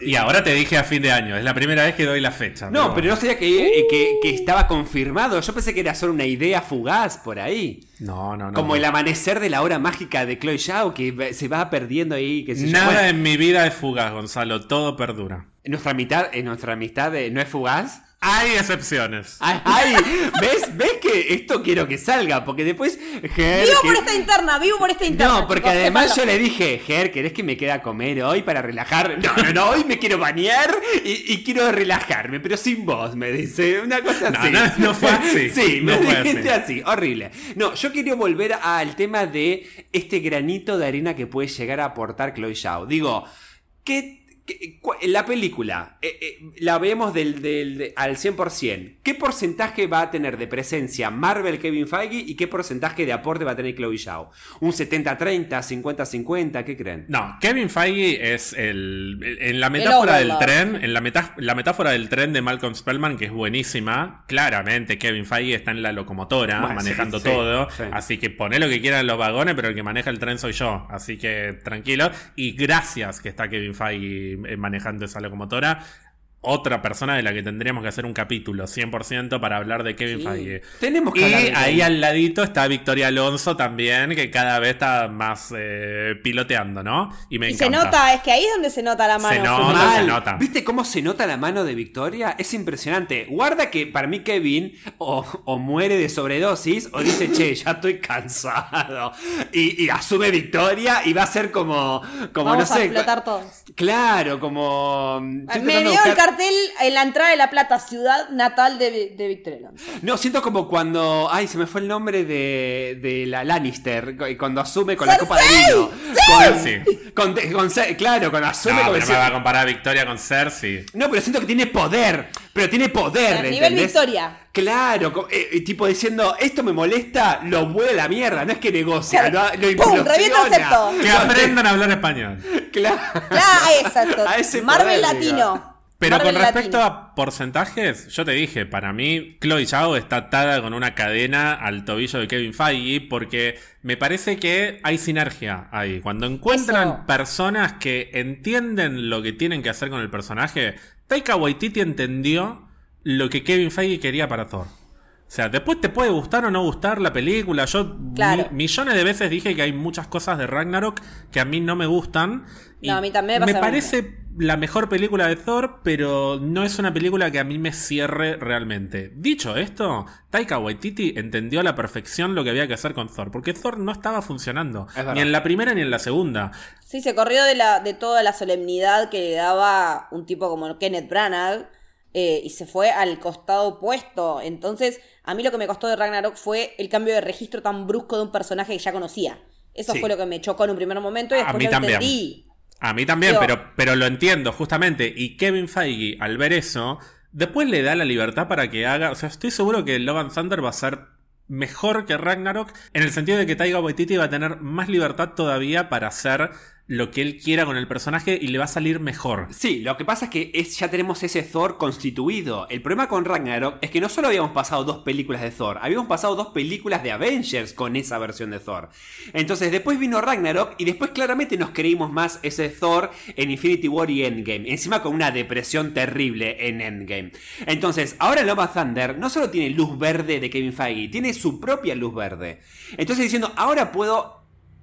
A: Y ahora te dije a fin de año, es la primera vez que doy la fecha.
B: No, pero no sabía que, eh, que, que estaba confirmado. Yo pensé que era solo una idea fugaz por ahí.
A: No, no, no.
B: Como
A: no.
B: el amanecer de la hora mágica de Chloe Zhao, que se va perdiendo ahí. Que
A: Nada
B: Bueno,
A: en mi vida es fugaz, Gonzalo, todo perdura.
B: nuestra mitad, en nuestra amistad eh, no es fugaz.
A: Hay excepciones.
B: Ay, ay, ¿ves? ¿Ves que esto quiero que salga? Porque después, Ger,
C: Vivo
B: que-
C: por esta interna, vivo por esta interna.
B: No, porque
C: chicos,
B: además yo le dije, Ger, ¿querés que me quede a comer hoy para relajar? No, no, no, hoy me quiero bañar y, y quiero relajarme, pero sin vos, me dice. Una cosa
A: No,
B: así.
A: no, no fue así.
B: Sí,
A: No
B: me
A: fue
B: dijiste
A: así.
B: así, horrible. No, yo quería volver al tema de este granito de arena que puede llegar a aportar Chloe Zhao. Digo, ¿qué, La película, eh, eh, la vemos del, del, al 100%. ¿Qué porcentaje va a tener de presencia Marvel Kevin Feige y qué porcentaje de aporte va a tener Chloe Zhao? ¿Un 70-30, 50-50? ¿Qué creen?
A: No, Kevin Feige es el. En la metáfora del tren, en la, la metáfora del tren de Malcolm Spellman, que es buenísima, claramente Kevin Feige está en la locomotora, manejando todo. Así que pone lo que quieran en los vagones, pero el que maneja el tren soy yo. Así que tranquilo. Y gracias que está Kevin Feige manejando esa locomotora otra persona de la que tendríamos que hacer un capítulo 100% para hablar de Kevin Feige.
B: Tenemos
A: que y ahí al ladito está Victoria Alonso también, que cada vez está más eh, piloteando, ¿no?
C: Y me se nota, es que ahí es donde se nota la mano.
A: Se nota, se nota.
B: ¿Viste cómo se nota la mano de Victoria? Es impresionante. Guarda que para mí Kevin o, muere de sobredosis o dice, che, ya estoy cansado. Y, asume Victoria y va a ser como, como
C: Vamos
B: no sé.
C: A explotar todos.
B: Claro, como...
C: Me dio el cartel en la entrada de La Plata, ciudad natal de, de Victoria
B: No, siento como cuando. Ay, se me fue el nombre de, de la Lannister. Cuando asume con la copa de vino.
A: ¡Sí!
B: Con, con, claro, cuando asume
A: no,
B: con
A: pero me va a comparar a Victoria con Cersei.
B: No, pero siento que tiene poder. Pero tiene poder. A
C: nivel Victoria.
B: Claro, eh, tipo diciendo, esto me molesta, lo vuelve a la mierda, no es que negocia, lo, lo
A: Que aprendan a hablar español.
B: Claro,
C: claro exacto. Marvel latino.
A: Pero con respecto a porcentajes, yo te dije, para mí Chloe Zhao está atada con una cadena al tobillo de Kevin Feige porque me parece que hay sinergia ahí. Cuando encuentran personas que entienden lo que tienen que hacer con el personaje, Taika Waititi entendió lo que Kevin Feige quería para Thor. O sea, después te puede gustar o no gustar la película. Yo millones de veces dije que hay muchas cosas de Ragnarok que a mí no me gustan.
C: no, a mí también
A: me, me parece la mejor película de Thor, pero no es una película que a mí me cierre realmente. Dicho esto, Taika Waititi entendió a la perfección lo que había que hacer con Thor, porque Thor no estaba funcionando, ni en la primera ni en la segunda.
C: Sí, se corrió de, la, de toda la solemnidad que le daba un tipo como Kenneth Branagh. Eh, y se fue al costado opuesto. Entonces, a mí lo que me costó de Ragnarok fue el cambio de registro tan brusco de un personaje que ya conocía. Eso fue lo que me chocó en un primer momento y después a mí también. entendí.
A: A mí también, pero, pero lo entiendo, justamente. Y Kevin Feige, al ver eso, después le da la libertad para que haga. O sea, estoy seguro que Logan Thunder va a ser mejor que Ragnarok, en el sentido de que Taika Waititi va a tener más libertad todavía para hacer lo que él quiera con el personaje y le va a salir mejor.
B: Sí, lo que pasa es que ya tenemos ese Thor constituido. El problema con Ragnarok es que no solo habíamos pasado dos películas de Thor, habíamos pasado dos películas de Avengers con esa versión de Thor. Entonces después vino Ragnarok y después claramente nos creímos más ese Thor en Infinity War y Endgame. Encima con una depresión terrible en Endgame. Entonces, ahora Loma Thunder no solo tiene luz verde de Kevin Feige, tiene su propia luz verde. Entonces diciendo, ahora puedo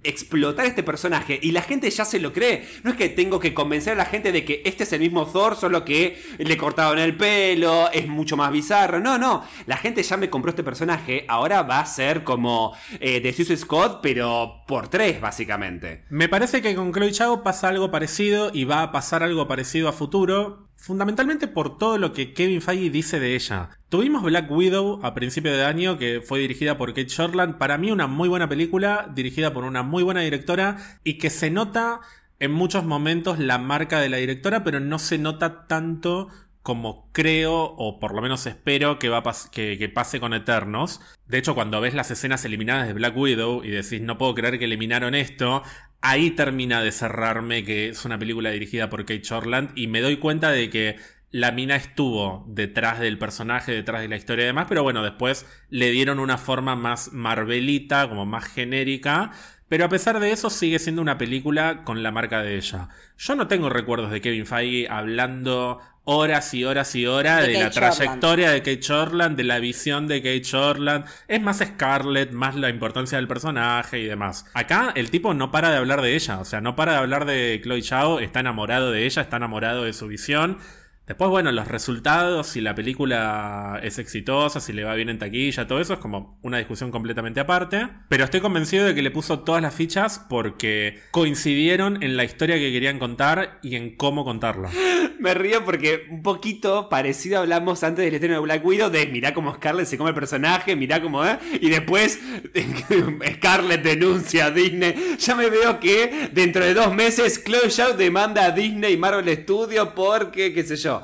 B: explotar este personaje y la gente ya se lo cree. No es que tengo que convencer a la gente de que este es el mismo Thor, solo que le cortaron el pelo, es mucho más bizarro. No, no, la gente ya me compró este personaje, ahora va a ser como eh, de Suicide Scott, pero por tres, básicamente.
A: Me parece que con Chloe Chao pasa algo parecido y va a pasar algo parecido a futuro fundamentalmente por todo lo que Kevin Feige dice de ella. Tuvimos Black Widow a principio de año, que fue dirigida por Kate Shortland. Para mí, una muy buena película, dirigida por una muy buena directora y que se nota en muchos momentos la marca de la directora, pero no se nota tanto como creo, o por lo menos espero, que, va que, que, pase con Eternos. De hecho, cuando ves las escenas eliminadas de Black Widow y decís, no puedo creer que eliminaron esto, ahí termina de cerrarme que es una película dirigida por Kate Shortland y me doy cuenta de que la mina estuvo detrás del personaje, detrás de la historia y demás, pero bueno, después le dieron una forma más marvelita, como más genérica, pero a pesar de eso sigue siendo una película con la marca de ella. Yo no tengo recuerdos de Kevin Feige hablando horas y horas y horas de, la trayectoria de Kate Shortland, de la visión de Kate Shortland. Es más Scarlett, más la importancia del personaje y demás. Acá el tipo no para de hablar de ella, o sea, no para de hablar de Chloe Zhao, está enamorado de ella, está enamorado de su visión. Después, bueno, los resultados, si la película es exitosa, si le va bien en taquilla, todo eso es como una discusión completamente aparte. Pero estoy convencido de que le puso todas las fichas porque coincidieron en la historia que querían contar y en cómo contarla.
B: Me río porque un poquito parecido hablamos antes del estreno de Black Widow de mirá cómo Scarlett se come el personaje, mirá cómo, ¿eh? Y después Scarlett denuncia a Disney. Ya me veo que dentro de dos meses Chloe Zhao demanda a Disney y Marvel Studios porque, qué sé yo.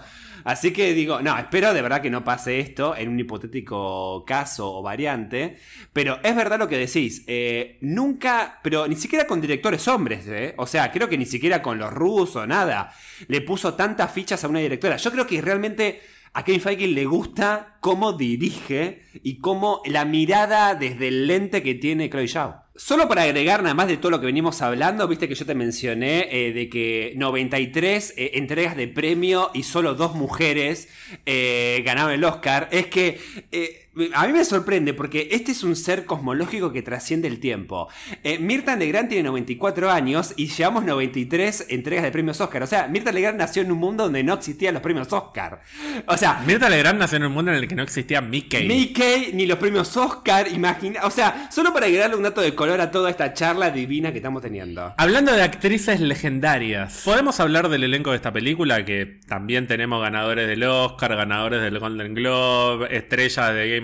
B: Así que digo, no, espero de verdad que no pase esto en un hipotético caso o variante. Pero es verdad lo que decís. Eh, nunca, pero ni siquiera con directores hombres, ¿eh? O sea, creo que ni siquiera con los rusos, nada. Le puso tantas fichas a una directora. Yo creo que realmente a Kevin Feige le gusta cómo dirige y cómo la mirada desde el lente que tiene Chloe Zhao. Solo para agregar nada más de todo lo que venimos hablando, viste que yo te mencioné eh, de que 93 eh, entregas de premio y solo dos mujeres eh, ganaron el Oscar. Es que a mí me sorprende porque este es un ser cosmológico que trasciende el tiempo. Mirta Legrand tiene 94 años y llevamos 93 entregas de premios Oscar. O sea, Mirta Legrand nació en un mundo donde no existían los premios Oscar. O sea,
A: Mirta Legrand nació en un mundo en el que no existía Mickey.
B: Mickey ni los premios Oscar, imagina. O sea, solo para agregarle un dato de color a toda esta charla divina que estamos teniendo.
A: Hablando de actrices legendarias, podemos hablar del elenco de esta película que también tenemos ganadores del Oscar, ganadores del Golden Globe, estrellas de Game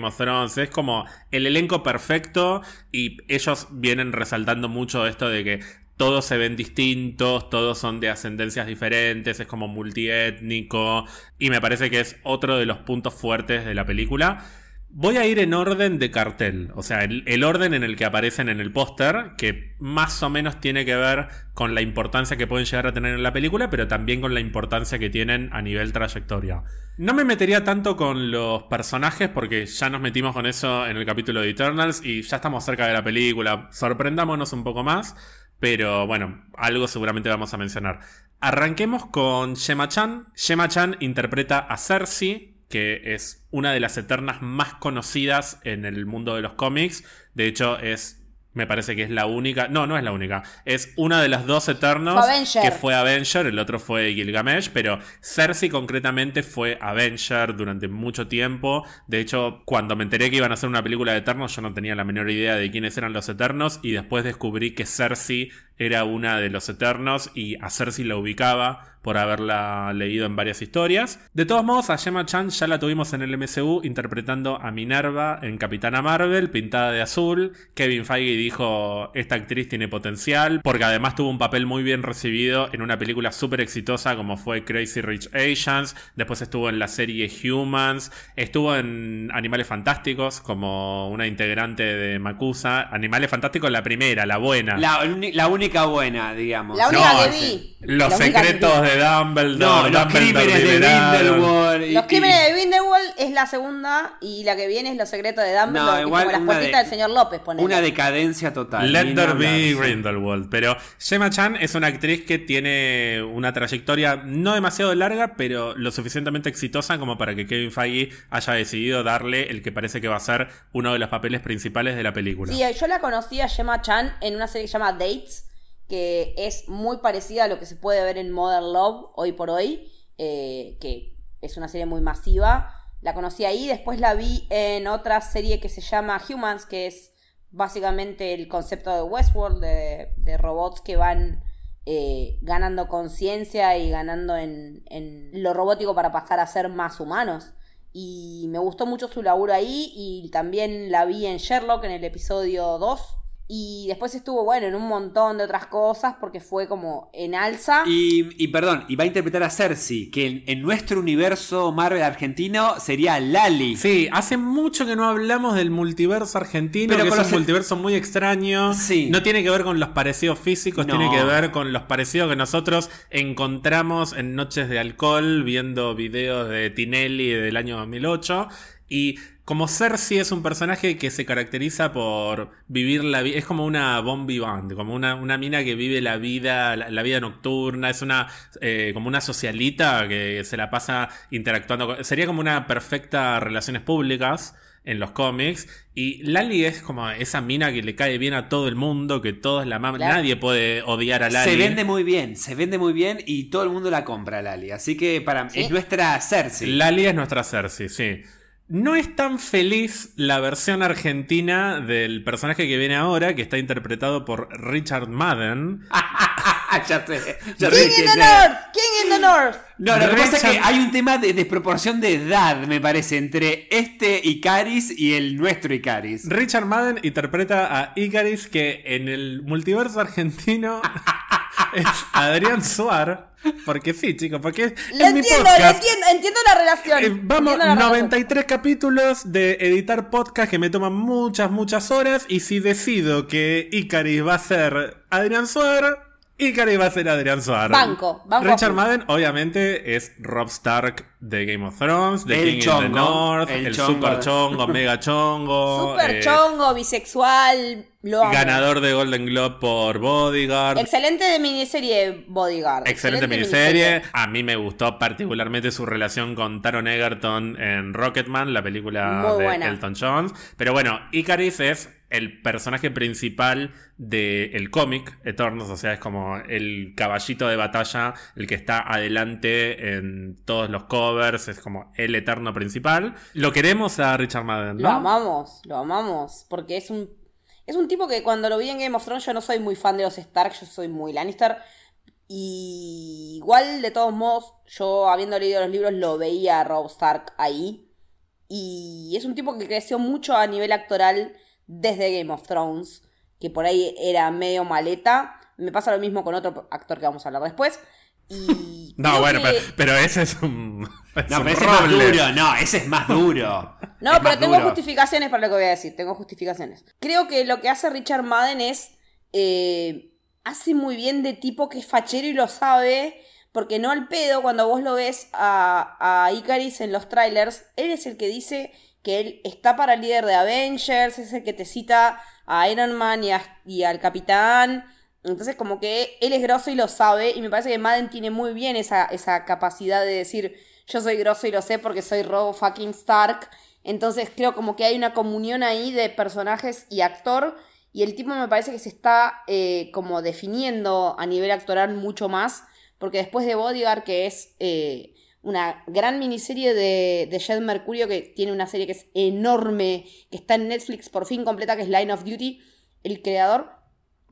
A: Es como el elenco perfecto y ellos vienen resaltando mucho esto de que todos se ven distintos, todos son de ascendencias diferentes, es como multiétnico y me parece que es otro de los puntos fuertes de la película. Voy a ir en orden de cartel, o sea, el, orden en el que aparecen en el póster, que más o menos tiene que ver con la importancia que pueden llegar a tener en la película, pero también con la importancia que tienen a nivel trayectoria. No me metería tanto con los personajes porque ya nos metimos con eso en el capítulo de Eternals y ya estamos cerca de la película, sorprendámonos un poco más, pero bueno, algo seguramente vamos a mencionar. Arranquemos con Shema Chan. Shema Chan interpreta a Cersei, que es una de las Eternas más conocidas en el mundo de los cómics. De hecho, es me parece que es la única. No, no es la única. Es una de las dos Eternos que fue Avenger. El otro fue Gilgamesh. Pero Cersei, concretamente, fue Avenger durante mucho tiempo. De hecho, cuando me enteré que iban a hacer una película de Eternos, yo no tenía la menor idea de quiénes eran los Eternos. Y después descubrí que Cersei era una de los Eternos. Y a Cersei la ubicaba por haberla leído en varias historias. De todos modos, a Gemma Chan ya la tuvimos en el MCU interpretando a Minerva en Capitana Marvel, pintada de azul. Kevin Feige dijo, esta actriz tiene potencial, porque además tuvo un papel muy bien recibido en una película súper exitosa como fue Crazy Rich Asians, después estuvo en la serie Humans, estuvo en Animales Fantásticos como una integrante de Makusa. Animales Fantásticos la primera, la buena.
B: La, única buena, digamos.
C: La única que vi.
A: Los secretos de Dumbledore. No,
B: los crímenes de Grindelwald.
C: Los crímenes de Grindelwald es la segunda y la que viene es los secretos de Dumbledore. No, igual como las puertitas del señor López, ponele.
B: Una decadencia total.
A: Let there be Grindelwald. Pero Gemma Chan es una actriz que tiene una trayectoria no demasiado larga, pero lo suficientemente exitosa como para que Kevin Feige haya decidido darle el que parece que va a ser uno de los papeles principales de la película.
C: Sí, yo la conocí a Gemma Chan en una serie que se llama Dates que es muy parecida a lo que se puede ver en Modern Love hoy por hoy, eh, que es una serie muy masiva. La conocí ahí, después la vi en otra serie que se llama Humans, que es básicamente el concepto de Westworld, de, robots que van eh, ganando conciencia y ganando en, lo robótico para pasar a ser más humanos. Y me gustó mucho su laburo ahí y también la vi en Sherlock en el episodio 2 y después estuvo, bueno, en un montón de otras cosas porque fue como en alza.
B: Y, perdón, y va a interpretar a Cersei, que en, nuestro universo Marvel argentino sería Lali.
A: Sí, hace mucho que no hablamos del multiverso argentino, Pero que es un multiverso muy extraño. Sí. No tiene que ver con los parecidos físicos, tiene que ver con los parecidos que nosotros encontramos en noches de alcohol viendo videos de Tinelli del año 2008. Y como Cersei es un personaje que se caracteriza por vivir la vida. Es como una bombi band, como una, una, mina que vive la vida, la, vida nocturna. Es una eh, como una socialita que se la pasa interactuando. sería como una perfecta relaciones públicas. en los cómics. Y Lali es como esa mina que le cae bien a todo el mundo, que todos la maman. Nadie puede odiar a Lali.
B: Se vende muy bien, se vende muy bien y todo el mundo la compra, Lali. Así que para es nuestra Cersei.
A: Lali es nuestra Cersei, sí. No es tan feliz la versión argentina del personaje que viene ahora, que está interpretado por Richard Madden.
B: ya sé.
C: King in the North, King in the North.
B: No, lo que pasa es que hay un tema de desproporción de edad, me parece, entre este Icaris y el nuestro Icaris.
A: Richard Madden interpreta a Icaris que en el multiverso argentino es Adrián Suar. Porque sí, chicos, porque
C: lo entiendo, lo entiendo, entiendo la relación.
A: Eh, vamos, 93 capítulos de editar podcast que me toman muchas, muchas horas. Y si decido que Icaris va a ser Adrián Suar, Icaris va a ser Adrián Suar.
C: Banco, banco.
A: Richard Madden, obviamente, es Rob Stark de Game of Thrones, de King in the North, el, super chongo, mega chongo.
C: Super eh, chongo, bisexual,
A: Ganador de Golden Globe por Bodyguard.
C: Excelente de miniserie Bodyguard.
A: Excelente, miniserie. A mí me gustó particularmente su relación con Taron Egerton en Rocketman, la película de Elton John. Pero bueno, Icaris es el personaje principal del cómic Eternos, o sea, es como el caballito de batalla, el que está adelante en todos los covers, es como el eterno principal. Lo queremos a Richard Madden, ¿no?
C: Lo amamos, lo amamos, porque es un es un tipo que cuando lo vi en Game of Thrones yo no soy muy fan de los Stark, yo soy muy Lannister. Y igual, de todos modos, yo habiendo leído los libros lo veía a Rob Stark ahí. Y es un tipo que creció mucho a nivel actoral desde Game of Thrones, que por ahí era medio maleta. Me pasa lo mismo con otro actor que vamos a hablar después. Y
A: no, bueno, pero, ese es un. no,
B: pero ese es más duro, no, ese es más duro.
C: no, pero tengo justificaciones para lo que voy a decir, tengo justificaciones. Creo que lo que hace Richard Madden es. Eh, hace muy bien de tipo que es fachero y lo sabe. Porque no al pedo, cuando vos lo ves a, a Icaris en los trailers, él es el que dice que él está para el líder de Avengers, es el que te cita a Iron Man y, y al Capitán entonces como que él es grosso y lo sabe y me parece que Madden tiene muy bien esa, esa capacidad de decir yo soy grosso y lo sé porque soy Rob fucking Stark. Entonces creo como que hay una comunión ahí de personajes y actor y el tipo me parece que se está eh, como definiendo a nivel actoral mucho más porque después de Bodyguard que es eh, una gran miniserie de, de Jed Mercurio que tiene una serie que es enorme, que está en Netflix por fin completa, que es Line of Duty, el creador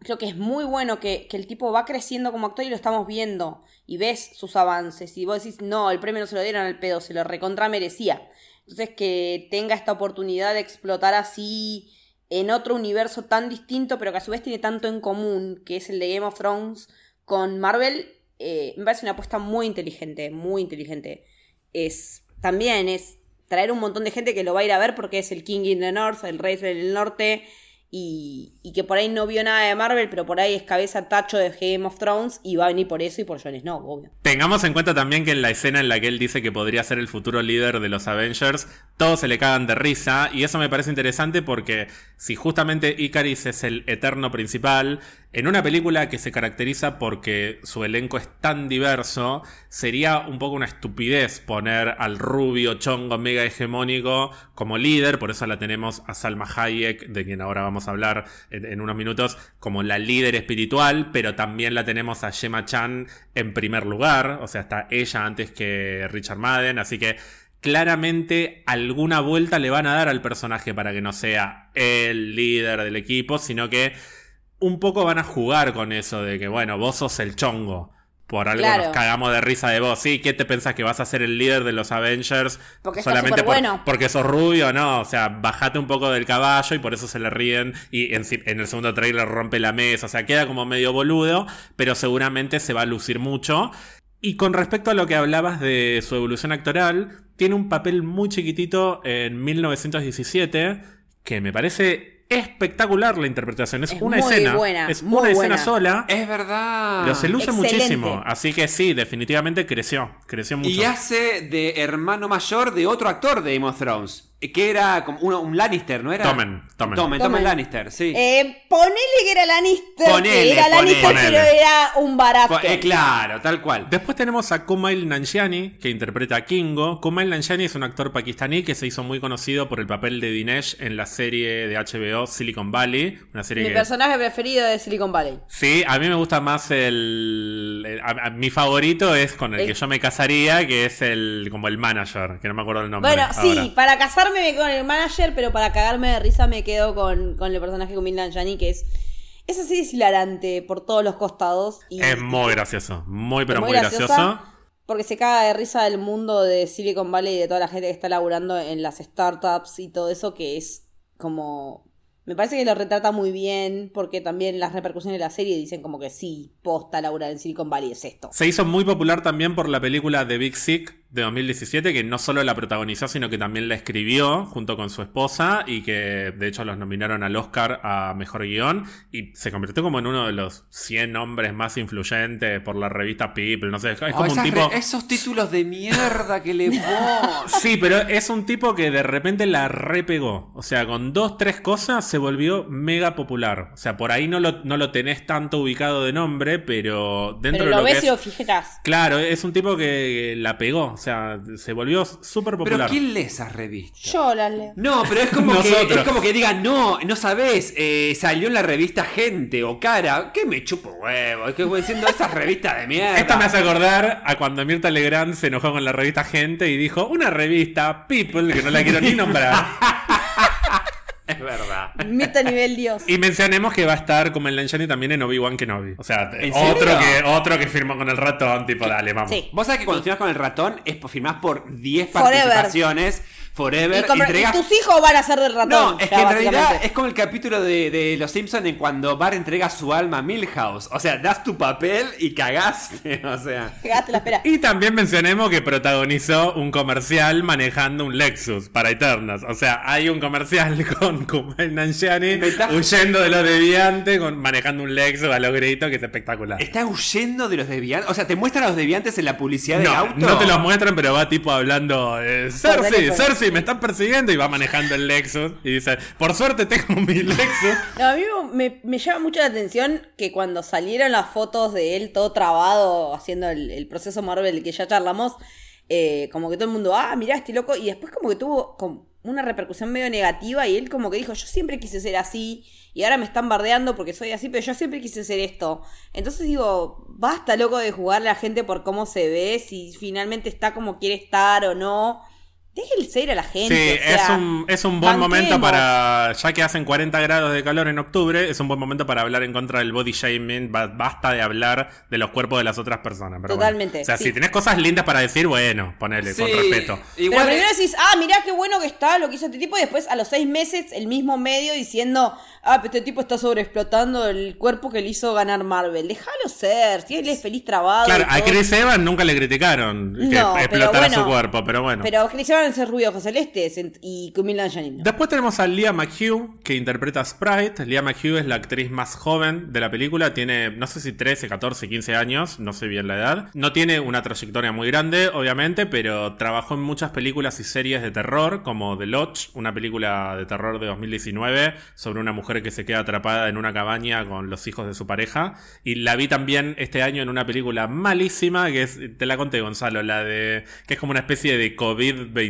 C: creo que es muy bueno que, el tipo va creciendo como actor y lo estamos viendo y ves sus avances y vos decís, no, el premio no se lo dieron al pedo, se lo recontra merecía. Entonces que tenga esta oportunidad de explotar así en otro universo tan distinto, pero que a su vez tiene tanto en común, que es el de Game of Thrones con Marvel, eh, me parece una apuesta muy inteligente, muy inteligente. Es también es traer un montón de gente que lo va a ir a ver porque es el King in the North, el Rey del Norte, y, que por ahí no vio nada de Marvel, pero por ahí es cabeza tacho de Game of Thrones y va a venir por eso y por Jon Snow, obvio.
A: Tengamos en cuenta también que en la escena en la que él dice que podría ser el futuro líder de los Avengers, todos se le cagan de risa y eso me parece interesante porque si justamente Icaris es el eterno principal, en una película que se caracteriza porque su elenco es tan diverso, sería un poco una estupidez poner al rubio chongo mega hegemónico como líder, por eso la tenemos a Salma Hayek, de quien ahora vamos a hablar en, unos minutos, como la líder espiritual, pero también la tenemos a Gemma Chan en primer lugar, o sea, está ella antes que Richard Madden, así que claramente alguna vuelta le van a dar al personaje para que no sea el líder del equipo, sino que un poco van a jugar con eso de que, bueno, vos sos el chongo. Por algo nos cagamos de risa de vos. Sí, ¿qué te pensás que vas a ser el líder de los Avengers?
C: Porque solamente bueno.
A: porque sos rubio, no. O sea, bajate un poco del caballo y por eso se le ríen. Y en, en, el segundo trailer rompe la mesa. O sea, queda como medio boludo, pero seguramente se va a lucir mucho. Y con respecto a lo que hablabas de su evolución actoral, tiene un papel muy chiquitito en 1917 que me parece espectacular la interpretación. Es, una escena. es una escena sola.
B: Es verdad.
A: Pero se luce muchísimo. Así que sí, definitivamente creció. Creció mucho.
B: Y hace de hermano mayor de otro actor de Game of Thrones. Que era como uno- un Lannister, ¿no era?
A: Tomen, tomen.
B: Tomen,
C: Tomen.
B: Lannister, sí.
C: Eh, ponele que era Lannister,
B: Ponele,
C: era Lannister,
A: ponele.
C: pero era un barato.
B: Eh, claro, tal cual.
A: Después tenemos a Kumail Nanjiani, que interpreta a Kingo. Kumail Nanjiani es un actor pakistaní que se hizo muy conocido por el papel de Dinesh en la serie de HBO Silicon Valley. Una serie
C: Mi
A: que...
C: personaje preferido de Silicon Valley.
A: Sí, a mí me gusta más el... el- a- a- mi favorito es con el
C: El-
A: que yo me casaría, que es el como el manager, que no me acuerdo el nombre.
C: Bueno,
A: ahora.
C: sí, para casarme me quedo con el manager, pero para cagarme de risa me quedo con, con el personaje de Kumail Nanjiani, que es... Esa serie es hilarante por todos los costados. Y,
A: Es muy gracioso, muy pero muy,
C: muy
A: gracioso.
C: Porque se caga de risa del mundo de Silicon Valley y de toda la gente que está laburando en las startups y todo eso, que es como. Me parece que lo retrata muy bien, porque también las repercusiones de la serie dicen como que sí, posta laburar en Silicon Valley es esto.
A: Se hizo muy popular también por la película The Big Sick de 2017, que no solo la protagonizó, sino que también la escribió junto con su esposa y que de hecho los nominaron al Oscar a Mejor Guión y se convirtió como en uno de los 100 hombres más influyentes por la revista People, no sé, es
B: Oh,
A: como un
B: esas
A: tipo...
B: re- esos títulos de mierda que le.
A: Sí, pero es un tipo que de repente la repegó. O sea, con dos, tres cosas se volvió mega popular. O sea, por ahí no lo, no lo tenés tanto ubicado de nombre, pero dentro
C: Pero
A: de
C: lo
A: lo que
C: ves y
A: es-
C: lo fijeras.
A: Claro, es un tipo que la pegó, o sea, se volvió súper
B: Pero
A: popular.
B: ¿quién lee esas revistas?
C: Yo las leo.
B: No, pero es como, que, es como que digan, no, no sabés, eh, salió en la revista Gente o Cara, que me chupo huevo, es que voy diciendo esas revistas de mierda.
A: Esta me hace acordar a cuando Mirta Legrand se enojó con la revista Gente y dijo, una revista, People, que no la quiero ni nombrar.
B: Es verdad.
C: Meta nivel Dios.
A: Y mencionemos que va a estar como el Nanjiani también en Obi-Wan Kenobi. O sea,
B: ¿En
A: otro
B: serio?
A: que, otro que firmó con el ratón, tipo, dale, vamos.
C: Sí.
B: Vos sabés que cuando firmás con el ratón es firmás por 10
C: Forever.
B: participaciones, forever,
C: Y, como- y
B: entregas-
C: tus hijos van a ser del ratón.
B: No, es
C: ya,
B: que en realidad es como el capítulo de, de Los Simpsons en cuando Bar entrega su alma a Milhouse. O sea, das tu papel y cagaste. O sea.
C: Cagaste la espera.
A: Y también mencionemos que protagonizó un comercial manejando un Lexus para Eternas. O sea, hay un comercial con Kumail Nanjiani huyendo de los deviantes, con, manejando un Lexus a los gritos, que es espectacular.
B: ¿Está huyendo de los deviantes? O sea, ¿te muestran a los deviantes en la publicidad del
A: No,
B: auto?
A: no te los muestran, pero va tipo hablando, eh, Cersei,
C: teléfono.
A: Cersei, me están persiguiendo y va manejando el Lexus y dice, por suerte tengo mi Lexus.
C: A mí me, me llama mucho la atención que cuando salieron las fotos de él todo trabado haciendo el, el proceso Marvel que ya charlamos, eh, como que todo el mundo, ah, mirá este loco, y después como que tuvo como una repercusión medio negativa y él como que dijo, yo siempre quise ser así y ahora me están bardeando porque soy así, pero yo siempre quise ser esto. Entonces digo, basta loco de jugar a la gente por cómo se ve, si finalmente está como quiere estar o no. Déjenle ser a la gente.
A: Sí,
C: o sea,
A: es, un, es un buen momento para, ya que hacen 40 grados de calor en octubre, es un buen momento para hablar en contra del body shaming. Ba- Basta de hablar de los cuerpos de las otras personas. pero bueno.
C: Totalmente,
A: O sea,
C: sí.
A: si tenés cosas lindas para decir, bueno, ponele, con respeto.
C: Pero
B: Igual
C: primero decís, ah, mirá qué bueno que está lo que hizo este tipo, y después a los seis meses el mismo medio diciendo, ah, pero este tipo está sobreexplotando el cuerpo que le hizo ganar Marvel. Déjalo ser, si él es feliz trabado.
A: Claro, a. Chris Evans nunca le criticaron que
C: No, pero
A: explotara su cuerpo, pero bueno.
C: Pero Chris Evans es rubio ojos celestes en- y Kumail Nanjiani no.
A: Después tenemos a Leah McHugh, que interpreta a Sprite. Leah McHugh es la actriz más joven de la película. Tiene, no sé si 13, 14, 15 años, no sé bien la edad. No tiene una trayectoria muy grande, obviamente, pero trabajó en muchas películas y series de terror, como The Lodge, una película de terror de 2019, sobre una mujer que se queda atrapada en una cabaña con los hijos de su pareja. Y la vi también este año en una película malísima, que es, te la conté, Gonzalo, la de, que es como una especie de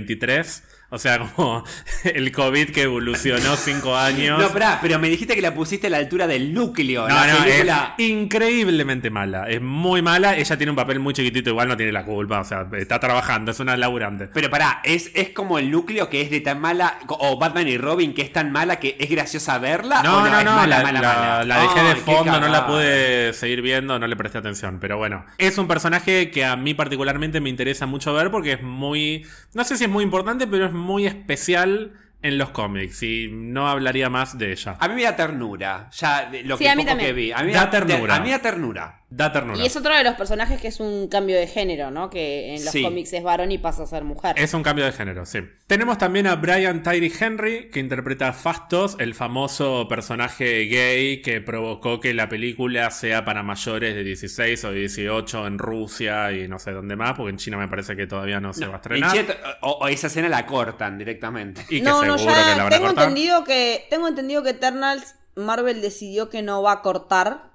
A: COVID-23. O sea, como el COVID que evolucionó cinco años.
B: No, pará, pero me dijiste que la pusiste a la altura del núcleo.
A: No,
B: la
A: no,
B: película.
A: es increíblemente mala. Es muy mala. Ella tiene un papel muy chiquitito, igual no tiene la culpa. O sea, está trabajando, es una laburante.
B: Pero pará, es, es como el núcleo que es de tan mala, o Batman y Robin que es tan mala que es graciosa verla.
A: No, no,
B: es
A: no,
B: mala,
A: la,
B: mala,
A: la-
B: mala?
A: la dejé de
B: Ay,
A: fondo, no la pude seguir viendo, no le presté atención. Pero bueno, es un personaje que a mí particularmente me interesa mucho ver porque es muy, no sé si es muy importante, pero es muy especial en los cómics y no hablaría más de ella.
B: A mí me da ternura, ya de lo
C: Sí,
B: que
C: a mí
B: poco
C: también.
B: que vi. A mí
A: Da
B: me
A: ternura.
B: A mí me da ternura.
A: Da ternura.
C: Y es otro de los personajes que es un cambio de género, ¿no? Que en los
B: Sí.
C: cómics es varón y pasa a ser mujer.
A: Es un cambio de género, sí. Tenemos también a Brian Tyree Henry, que interpreta a Fastos, el famoso personaje gay que provocó que la película sea para mayores de 16 o 18 en Rusia y no sé dónde más, porque en China me parece que todavía no se va a estrenar.
B: Chet- o, o esa escena la cortan directamente.
A: Y que
C: no, no,
A: seguro que la
C: ya
A: van a
C: tengo
A: cortar.
C: entendido que tengo entendido que Eternals Marvel decidió que no va a cortar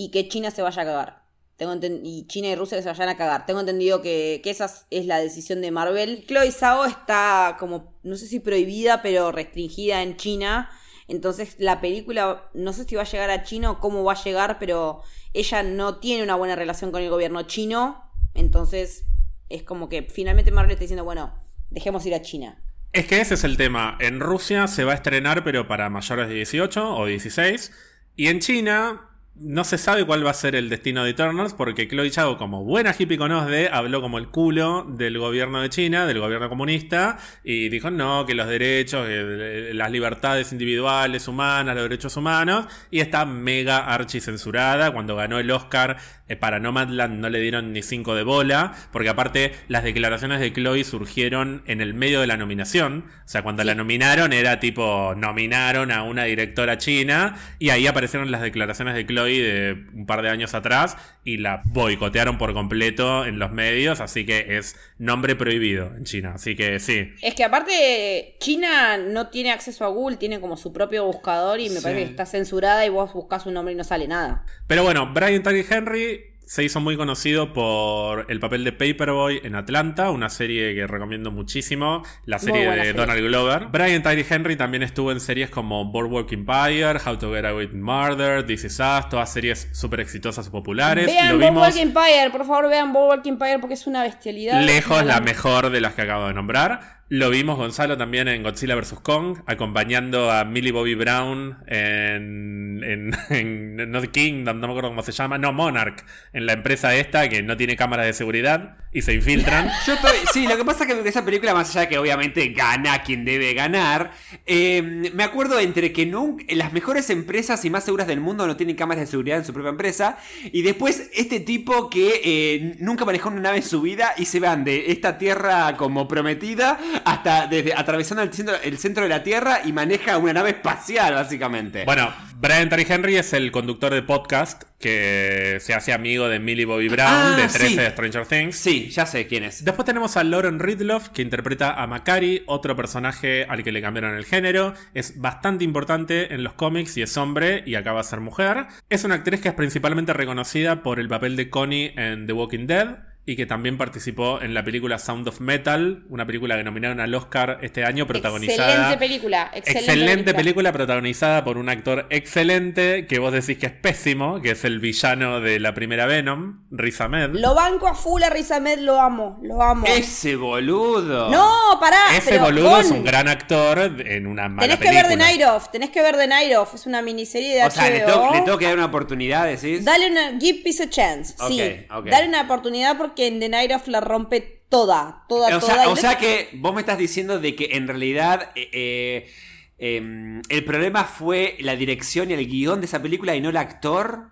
C: y que China se vaya a cagar. Tengo y China y Rusia se vayan a cagar. Tengo entendido que, que esa es la decisión de Marvel. Chloe Zhao está como, no sé si prohibida, pero restringida en China. Entonces la película, no sé si va a llegar a China o cómo va a llegar, pero ella no tiene una buena relación con el gobierno chino. Entonces es como que finalmente Marvel está diciendo, bueno, dejemos ir a China.
A: Es que ese es el tema. En Rusia se va a estrenar, pero para mayores de 18 o 16. Y en China no se sabe cuál va a ser el destino de Eternals, porque Chloe Zhao, como buena hippie con OSDE, habló como el culo del gobierno de China, del gobierno comunista, y dijo no, que los derechos, que las libertades individuales, humanas, los derechos humanos, y está mega archi censurada. Cuando ganó el Oscar eh, para Nomadland no le dieron ni cinco de bola, porque aparte las declaraciones de Chloe surgieron en el medio de la nominación. O sea, cuando la nominaron era tipo, nominaron a una directora china, y ahí aparecieron las declaraciones de Chloe de un par de años atrás, y la boicotearon por completo en los medios, así que es nombre prohibido en China. Así que sí.
C: Es que aparte China no tiene acceso a Google, tiene como su propio buscador y me
B: Sí.
C: parece que está censurada y vos buscas un nombre y no sale nada.
A: Pero bueno, Brian Tyree Henry se hizo muy conocido por el papel de Paperboy en Atlanta, una serie que recomiendo muchísimo, la serie de
C: serie.
A: Donald Glover. Brian Tyree Henry también estuvo en series como Boardwalk Empire, How to Get Away with Murder, This Is Us, todas series súper exitosas y populares.
C: Vean
A: Lo vimos
C: Boardwalk Empire, por favor vean Boardwalk Empire porque es una bestialidad.
A: lejos la mejor de las que acabo de nombrar. Lo vimos Gonzalo también en Godzilla vs. Kong, acompañando a Millie Bobby Brown en, en, en- no Kingdom, no me acuerdo cómo se llama, no Monarch, en la empresa esta que no tiene cámaras de seguridad y se infiltran.
B: Yo estoy, sí, lo que pasa es que esa película, más allá de que obviamente gana quien debe ganar, eh, me acuerdo entre que nunca, las mejores empresas y más seguras del mundo no tienen cámaras de seguridad en su propia empresa, y después este tipo que eh, nunca manejó una nave en su vida y se van de esta tierra como prometida hasta desde atravesando el centro, el centro de la Tierra y maneja una nave espacial, básicamente.
A: Bueno, Brian Terry Henry es el conductor de podcast que se hace amigo de Millie Bobby Brown
B: Ah,
A: de 13
B: sí.
A: de Stranger Things.
B: Sí, ya sé quién es.
A: Después tenemos a Lauren Ridloff, que interpreta a Macari, otro personaje al que le cambiaron el género. Es bastante importante en los cómics y es hombre y acaba de ser mujer. Es una actriz que es principalmente reconocida por el papel de Connie en The Walking Dead y que también participó en la película Sound of Metal, una película que nominaron al Oscar este año, protagonizada.
C: Excelente película, excelente,
A: Excelente película protagonizada por un actor excelente que vos decís que es pésimo, que es el villano de la primera Venom, Riz Ahmed.
C: Lo banco a full a Riz Ahmed, lo amo, lo amo.
B: Ese boludo.
C: No, pará.
A: Ese
C: pero
A: boludo es un gran actor en una mala
C: Tenés que
A: película.
C: ver The Night Of, tenés que ver The Night Of, es una miniserie de
B: O sea, le,
C: HBO.
B: tengo- le tengo que dar una oportunidad, decís.
C: Dale una, give peace a chance, sí. Dale una oportunidad porque en The Night Of la rompe toda, toda,
B: O
C: toda.
B: sea, o sea que vos me estás diciendo de que en realidad eh, eh, em, el problema fue la dirección y el guion de esa película y no el actor.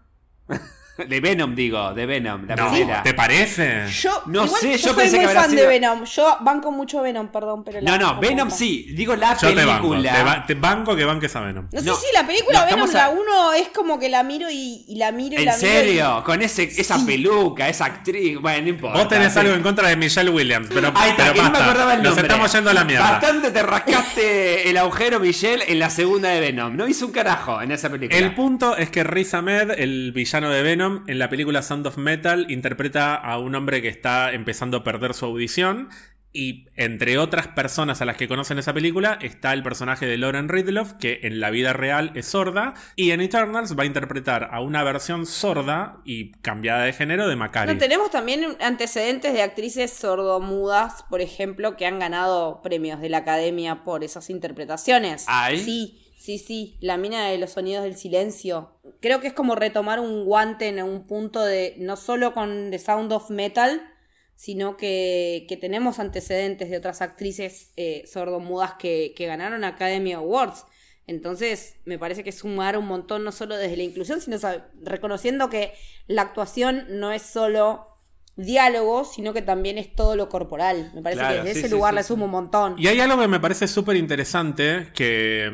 B: de Venom, digo, de Venom, la
A: No,
B: primera.
A: ¿te parece?
C: Yo,
B: No
C: igual
B: sé, yo
C: soy
B: pensé
C: muy
B: que
C: fan
B: sido-
C: de Venom. Yo banco mucho Venom, perdón, pero la
B: No, no, Venom sí, digo la
A: Yo te banco.
B: película.
A: Te, ba- te banco que banques a Venom.
C: No,
B: No,
C: sé si la película
B: no,
C: Venom,
B: a-
C: la 1 es como que la miro y, y la miro y
B: ¿En
C: la miro.
B: serio? Con ese, esa
C: Sí.
B: peluca, esa actriz. Bueno, no importa.
A: Vos tenés
B: sí.
A: algo en contra de Michelle Williams, pero,
B: Ahí está,
A: pero
B: que no me
A: basta.
B: acordaba el
A: Nos
B: nombre.
A: estamos yendo a la mierda.
B: Bastante te rascaste el agujero, Michelle, en la segunda de Venom. No hizo un carajo en esa película.
A: El punto es que Riz Ahmed, el villano de Venom, en la película Sound of Metal, interpreta a un hombre que está empezando a perder su audición. Y entre otras personas a las que conocen esa película está el personaje de Lauren Ridloff, que en la vida real es sorda. Y en Eternals va a interpretar a una versión sorda y cambiada de género de Macari.
C: No, tenemos también antecedentes de actrices sordomudas, por ejemplo, que han ganado premios de la academia por esas interpretaciones.
B: ¿Ay?
C: Sí, sí, sí. La mina de los sonidos del silencio. Creo que es como retomar un guante en un punto de. No solo con The Sound of Metal, sino que, que tenemos antecedentes de otras actrices eh, sordomudas que, que ganaron Academy Awards. Entonces, me parece que sumar un montón, no solo desde la inclusión, sino reconociendo que la actuación no es solo diálogo, sino que también es todo lo corporal. Me parece que desde ese lugar le sumo un montón.
A: Y hay algo que me parece súper interesante, que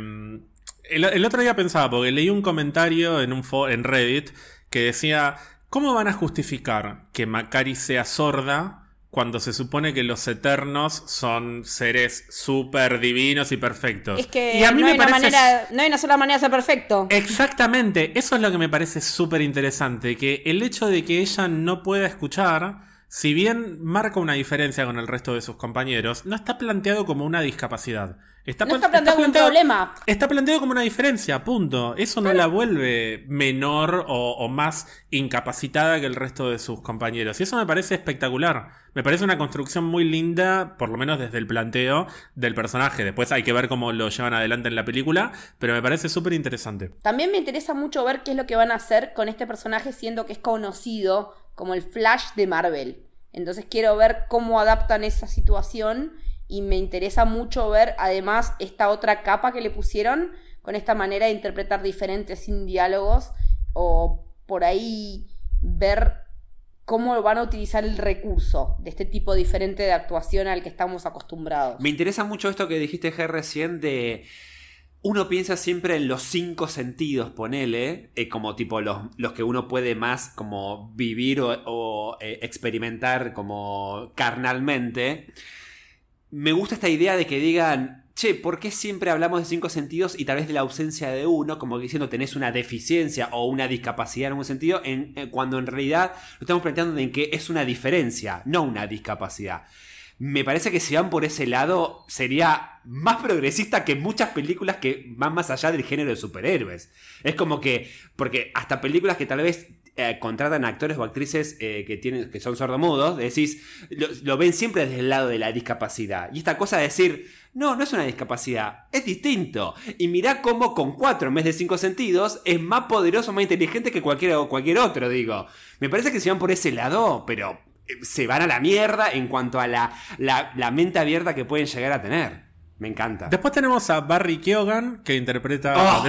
A: el, otro día pensaba, porque leí un comentario en, un en Reddit que decía, ¿cómo van a justificar que Macari sea sorda? cuando se supone que los eternos son seres súper divinos y perfectos.
C: Es que no, hay una manera, no hay una sola manera de ser perfecto.
A: Exactamente, eso es lo que me parece súper interesante, que el hecho de que ella no pueda escuchar, si bien marca una diferencia con el resto de sus compañeros, no está planteado como una discapacidad.
C: Está, no está planteado como un problema.
A: Está planteado como una diferencia, punto. Eso no la vuelve menor o, más incapacitada que el resto de sus compañeros. Y eso me parece espectacular. Me parece una construcción muy linda, por lo menos desde el planteo del personaje. Después hay que ver cómo lo llevan adelante en la película, pero me parece súper interesante.
C: También me interesa mucho ver qué es lo que van a hacer con este personaje, siendo que es conocido como el Flash de Marvel. Entonces quiero ver cómo adaptan esa situación y me interesa mucho ver además esta otra capa que le pusieron con esta manera de interpretar diferentes sin diálogos o por ahí ver cómo van a utilizar el recurso de este tipo diferente de actuación al que estamos acostumbrados.
B: Me interesa mucho esto que dijiste, G, recién de... Uno piensa siempre en los cinco sentidos, ponele, eh, como tipo los, los, que uno puede más como vivir o, eh, experimentar como carnalmente me gusta esta idea de que digan, che, ¿por qué siempre hablamos de cinco sentidos y tal vez de la ausencia de uno, como diciendo tenés una deficiencia o una discapacidad en un sentido, en, eh, cuando en realidad lo estamos planteando en que es una diferencia, no una discapacidad. Me parece que si van por ese lado sería más progresista que muchas películas que van más allá del género de superhéroes. Es como que, porque hasta películas que tal vez eh, contratan actores o actrices eh, que, tienen, que son sordomudos, decís, lo, ven siempre desde el lado de la discapacidad. Y esta cosa de decir, no, no es una discapacidad, es distinto. Y mirá cómo con cuatro en vez de cinco sentidos es más poderoso, más inteligente que cualquier, cualquier otro, digo. Me parece que se van por ese lado, pero eh, se van a la mierda en cuanto a la, la, mente abierta que pueden llegar a tener. Me encanta.
A: Después tenemos a Barry Keoghan, que interpreta a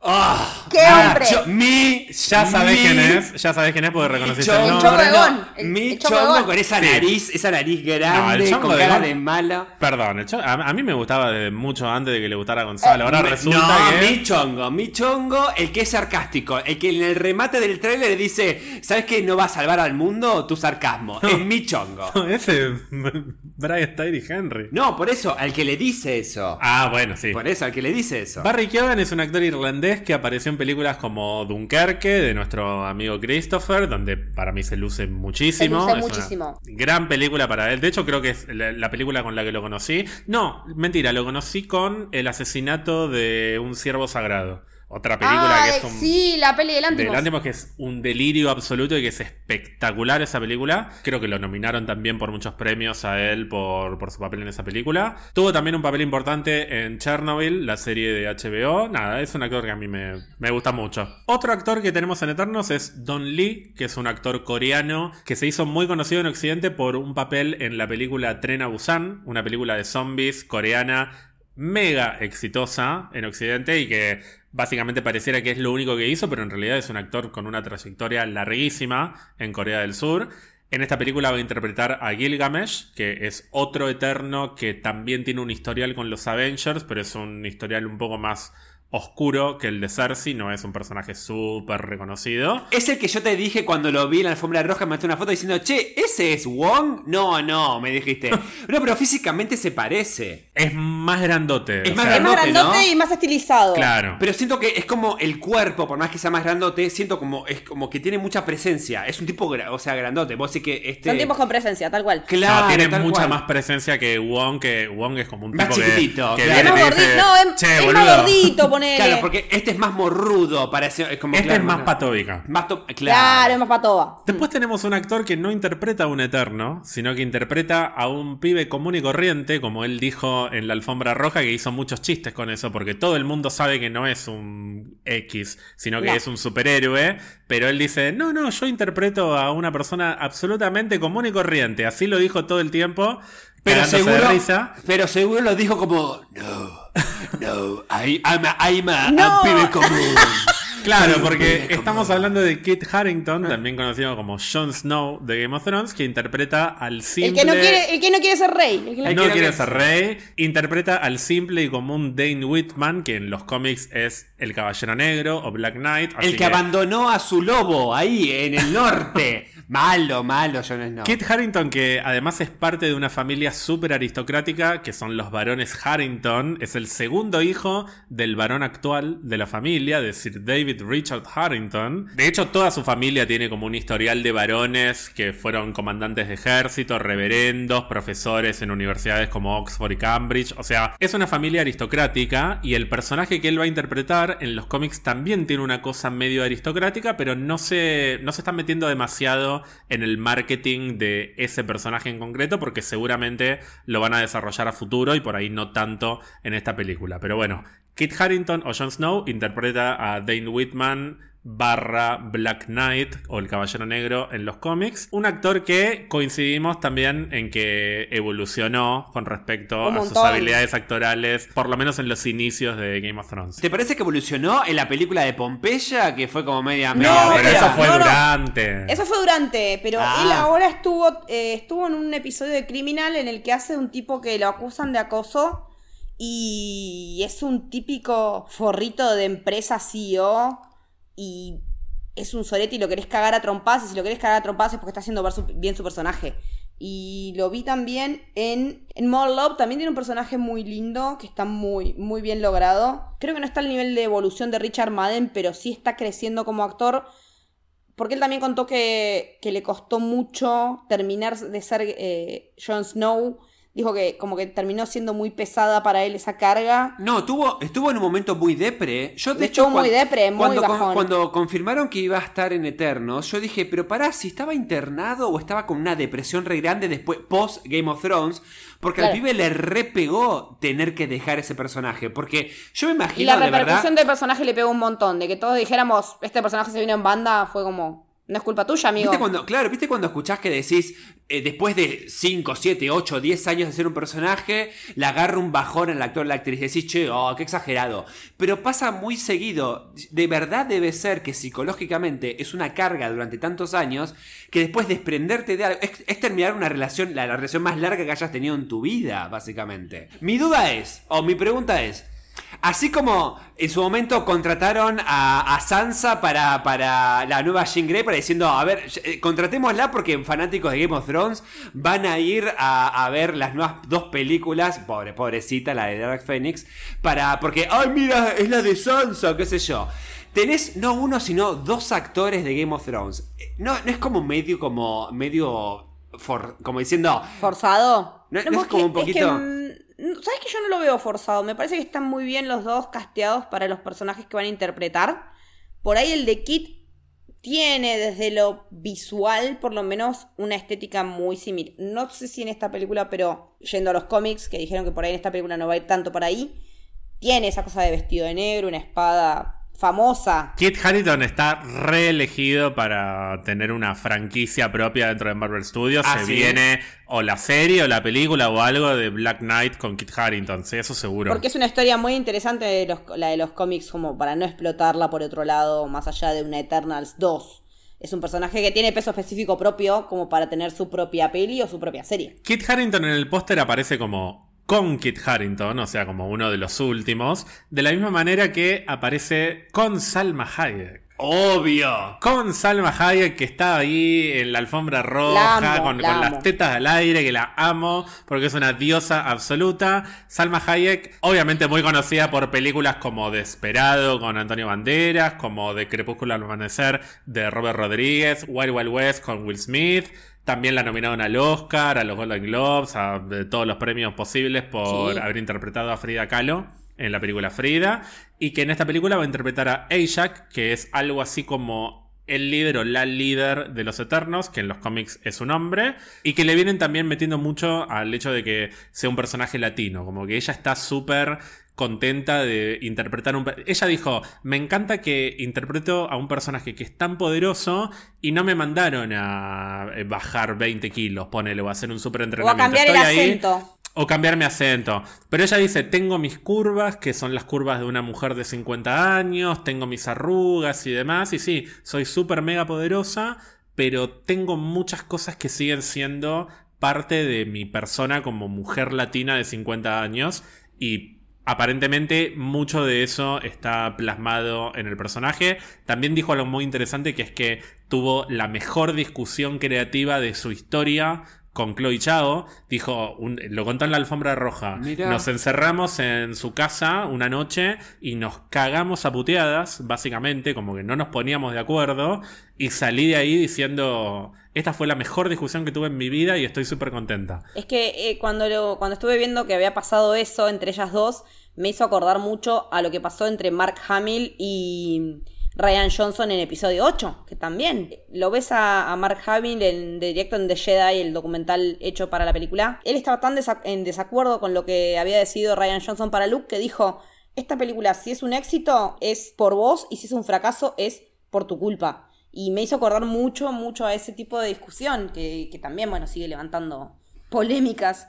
A: oh. Druid.
B: ¡Ah!
C: ¡Qué hombre!
A: mi, ya sabés quién es, ya sabés quién es porque reconociste
B: el nombre. mi chongo con esa nariz, esa nariz grande, con cara de, mala.
A: Perdón, a, mí me gustaba mucho antes de que le gustara a Gonzalo. Ahora resulta
B: no, mi chongo, mi chongo, el que es sarcástico, el que en el remate del trailer dice, ¿sabes que no va a salvar al mundo? Tu sarcasmo. Es mi chongo.
A: ese Brian Tyree Henry.
B: No, por eso, al que le dice eso.
A: Ah, bueno, sí.
B: Por eso, al que le dice eso.
A: Barry Keoghan es un actor irlandés que apareció en películas como Dunkerque, de nuestro amigo Christopher, donde para mí se luce muchísimo.
C: Se luce muchísimo.
A: Gran película para él. De hecho, creo que es la, película con la que lo conocí. No, mentira, lo conocí con el asesinato de un ciervo sagrado. Otra película que es un.
C: Sí, la peli del
A: Antimos. que es un delirio absoluto y que es espectacular esa película. Creo que lo nominaron también por muchos premios a él por, por su papel en esa película. Tuvo también un papel importante en Chernobyl, la serie de HBO. Nada, es un actor que a mí me, me gusta mucho. Otro actor que tenemos en Eternos es Don Lee, que es un actor coreano que se hizo muy conocido en Occidente por un papel en la película Tren a Busan, una película de zombies coreana mega exitosa en Occidente y que básicamente pareciera que es lo único que hizo, pero en realidad es un actor con una trayectoria larguísima en Corea del Sur. En esta película va a interpretar a Gilgamesh, que es otro eterno que también tiene un historial con los Avengers, pero es un historial un poco más oscuro que el de Cersei, no es un personaje súper reconocido.
B: Es el que yo te dije cuando lo vi en la alfombra roja, me mandé una foto diciendo, che, ¿ese es Wong? No, no, me dijiste. no, pero físicamente se parece.
A: Es más grandote.
C: Es más grandote, y más estilizado.
A: Claro.
B: Pero siento que es como el cuerpo, por más que sea más grandote, siento como, es como que tiene mucha presencia. Es un tipo, o sea, grandote. Vos sí que este...
C: Son tipos con presencia, tal cual.
A: Claro, tiene mucha más presencia que Wong, que Wong es como un tipo
B: más chiquitito,
A: que,
C: es más gordito, no, es, más gordito,
B: Claro, porque este es más morrudo, parece. Es como,
A: Este
B: claro,
A: es más patóbica.
B: Más to- claro.
C: Claro, es más patoba.
A: Después tenemos un actor que no interpreta a un eterno, sino que interpreta a un pibe común y corriente, como él dijo en la alfombra roja, que hizo muchos chistes con eso, porque todo el mundo sabe que no es un X, sino que
C: No.
A: es un superhéroe, pero él dice, no, no, yo interpreto a una persona absolutamente común y corriente, así lo dijo todo el tiempo,
B: Pero seguro,
A: risa.
B: pero seguro lo dijo como, no, no, I, I'm a, I'm a,
C: No.
B: I'm pibe común.
A: Claro, porque estamos hablando de Kit Harington, también conocido como Jon Snow de Game of Thrones, que interpreta al
C: El
A: simple...
C: que, no quiere, el que no quiere ser rey. el que no-
B: El
A: quiere
B: quiere
A: ser rey. Interpreta al simple y común Dane Whitman, que en los cómics es el Caballero Negro o Black Knight. así
B: El que abandonó a su lobo ahí en el norte. malo, malo, Jon Snow.
A: Kit Harrington, que además es parte de una familia súper aristocrática, que son los varones Harrington, es el segundo hijo del varón actual de la familia, de Sir David Richard Harrington. De hecho, toda su familia tiene como un historial de varones que fueron comandantes de ejército, reverendos, profesores en universidades como Oxford y Cambridge. O sea, es una familia aristocrática y el personaje que él va a interpretar en los cómics también tiene una cosa medio aristocrática, pero no se, no se está metiendo demasiado en el marketing de ese personaje en concreto porque seguramente lo van a desarrollar a futuro y por ahí no tanto en esta película. Pero bueno, Kit Harrington o Jon Snow interpreta a Dane Whitman barra Black Knight o el Caballero Negro en los cómics. Un actor que coincidimos también en que evolucionó con respecto
C: Un
A: a sus habilidades actorales, por lo menos en los inicios de Game of Thrones.
B: ¿Te parece que evolucionó en la película de Pompeya? Que fue como media...
C: No,
B: media
A: No, pero eso fue
C: no, no.
A: durante.
C: Eso fue durante, pero
B: Ah.
C: él ahora estuvo, eh, estuvo en un episodio de Criminal en el que hace un tipo que lo acusan de acoso y es un típico forrito de empresa CEO y es un sorete y lo querés cagar a trompadas y si lo querés cagar a trompadas es porque está haciendo bien su personaje. Y lo vi también en, en More Love, también tiene un personaje muy lindo, que está muy, muy bien logrado. Creo que no está al nivel de evolución de Richard Madden, pero sí está creciendo como actor. Porque él también contó que, que le costó mucho terminar de ser eh, Jon Snow. Dijo que como que terminó siendo muy pesada para él esa carga.
B: No, tuvo, estuvo en un momento muy depre. Yo, de
C: Estuvo
B: hecho,
C: muy
B: cuan-
C: depre, muy
B: cuando,
C: bajón.
B: cuando confirmaron que iba a estar en Eternos, yo dije, pero pará, si estaba internado o estaba con una depresión re grande después, post Game of Thrones, porque al
C: Claro.
B: pibe le repegó tener que dejar ese personaje. Porque yo me
C: Y
B: imagino
C: la
B: de verdad.
C: repercusión del personaje le pegó un montón. De que todos dijéramos, este personaje se vino en banda, fue como, no es culpa tuya, amigo.
B: ¿Viste cuando, claro, ¿viste cuando escuchás que decís, eh, después de 5, 7, 8, 10 años de ser un personaje, le agarra un bajón al actor o la actriz? Decís, che, oh, qué exagerado. Pero pasa muy seguido. De verdad debe ser que psicológicamente es una carga durante tantos años que después desprenderte de algo. Es, terminar una relación, la, la relación más larga que hayas tenido en tu vida, básicamente. Mi duda es, o mi pregunta es. Así como en su momento contrataron a, a Sansa para, para la nueva Jean Grey, para diciendo, a ver, eh, contratémosla porque fanáticos de Game of Thrones van a ir a, a ver las nuevas dos películas, pobre, pobrecita, la de Dark Phoenix, para, porque, ay, mira, es la de Sansa, qué sé yo. Tenés no uno, sino dos actores de Game of Thrones. Eh, No, no es como medio, como, medio, for- como diciendo,
C: ¿Forzado?
B: No- no es como un poquito-
C: que, mm, ¿Sabes que yo no lo veo forzado? Me parece que están muy bien los dos casteados para los personajes que van a interpretar. Por ahí el de Kit tiene desde lo visual, por lo menos, una estética muy similar. No sé si en esta película, pero yendo a los cómics, que dijeron que por ahí en esta película no va a ir tanto para ahí, tiene esa cosa de vestido de negro, una espada famosa.
A: Kit Harington está reelegido para tener una franquicia propia dentro de Marvel Studios.
B: Ah,
A: Se
B: ¿sí?
A: viene o la serie o la película o algo de Black Knight con Kit Harington. Sí, eso seguro.
C: Porque es una historia muy interesante de los, la de los cómics, como para no explotarla por otro lado, más allá de una Eternals 2. Es un personaje que tiene peso específico propio, como para tener su propia peli o su propia serie.
A: Kit Harington en el póster aparece como con Kit Harington, o sea, como uno de los últimos, de la misma manera que aparece con Salma Hayek.
B: Obvio.
A: Con Salma Hayek que está ahí en la alfombra roja,
C: La amo,
A: con,
C: la
A: con las tetas al aire, que la amo, porque es una diosa absoluta. Salma Hayek, obviamente muy conocida por películas como Desperado con Antonio Banderas, como De Crepúsculo al Amanecer de Robert Rodríguez, Wild Wild West con Will Smith. También la nominaron al Oscar, a los Golden Globes, a de todos los premios posibles por
C: Sí.
A: haber interpretado a Frida Kahlo en la película Frida, y que en esta película va a interpretar a Ajax, que es algo así como el líder o la líder de los Eternos, que en los cómics es un hombre, y que le vienen también metiendo mucho al hecho de que sea un personaje latino, como que ella está súper contenta de interpretar un... Ella dijo, me encanta que interpreto a un personaje que es tan poderoso y no me mandaron a eh, bajar 20 kilos, ponele, o a hacer un súper
C: O a
A: entrenamiento.
C: cambiar el
A: ahí,
C: acento.
A: O cambiar mi acento. Pero ella dice, tengo mis curvas, que son las curvas de una mujer de 50 años, tengo mis arrugas y demás. Y sí, soy súper mega poderosa, pero tengo muchas cosas que siguen siendo parte de mi persona como mujer latina de 50 años. Y aparentemente mucho de eso está plasmado en el personaje. También dijo algo muy interesante que es que tuvo la mejor discusión creativa de su historia con Chloe Chao. Dijo, un- lo contó en la alfombra roja.
B: Mirá.
A: Nos encerramos en su casa una noche y nos cagamos a puteadas, básicamente, como que no nos poníamos de acuerdo. Y salí de ahí diciendo, esta fue la mejor discusión que tuve en mi vida y estoy súper contenta.
C: Es que eh, cuando, lo- cuando estuve viendo que había pasado eso entre ellas dos, me hizo acordar mucho a lo que pasó entre Mark Hamill y Ryan Johnson en episodio 8, que también lo ves a, Mark Hamill en directo en The Jedi, el documental hecho para la película. Él estaba tan en desacuerdo con lo que había decidido Ryan Johnson para Luke que dijo, esta película si es un éxito es por vos y si es un fracaso es por tu culpa. Y me hizo acordar mucho, mucho a ese tipo de discusión que, que también, bueno, sigue levantando polémicas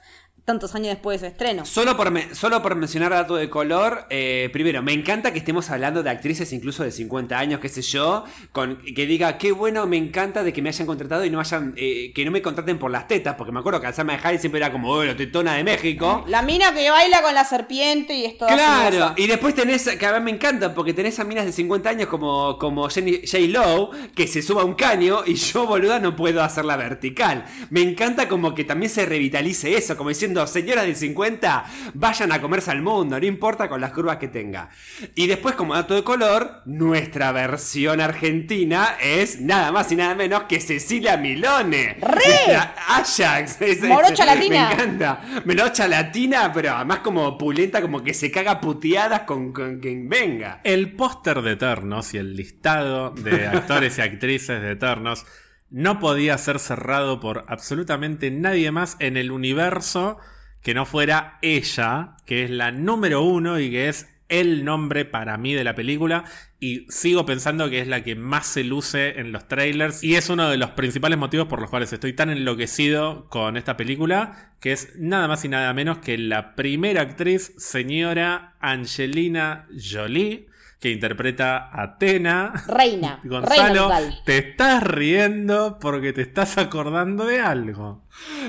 C: tantos años después de su estreno.
B: Solo por, me- solo por mencionar dato de color, eh, primero, me encanta que estemos hablando de actrices incluso de 50 años, qué sé yo, con, que diga, qué bueno, me encanta de que me hayan contratado y no hayan, eh, que no me contraten por las tetas, porque me acuerdo que Alzama de Harry siempre era como, oh, la tetona de México.
C: La mina que baila con la serpiente y esto.
B: Claro, y después tenés, que a mí me encanta, porque tenés a minas de 50 años como, como Jenny, J. Lowe, que se suba a un caño y yo, boluda, no puedo hacerla vertical. Me encanta como que también se revitalice eso, como diciendo, señoras de 50, vayan a comerse al mundo, no importa con las curvas que tenga. Y después, como dato de color, nuestra versión argentina es nada más y nada menos que Cecilia Milone.
C: ¡Re!
B: Ajax. Es- es-
C: Morocha latina.
B: Me encanta. Morocha latina, pero además como pulenta, como que se caga puteadas con, con quien venga.
A: El póster de Eternos y el listado de actores y actrices de Eternos no podía ser cerrado por absolutamente nadie más en el universo que no fuera ella, que es la número uno y que es el nombre para mí de la película. Y sigo pensando que es la que más se luce en los trailers y es uno de los principales motivos por los cuales estoy tan enloquecido con esta película que es nada más y nada menos que la primera actriz señora Angelina Jolie que interpreta a Atena
C: Reina.
A: Gonzalo, te estás riendo porque te estás acordando de algo.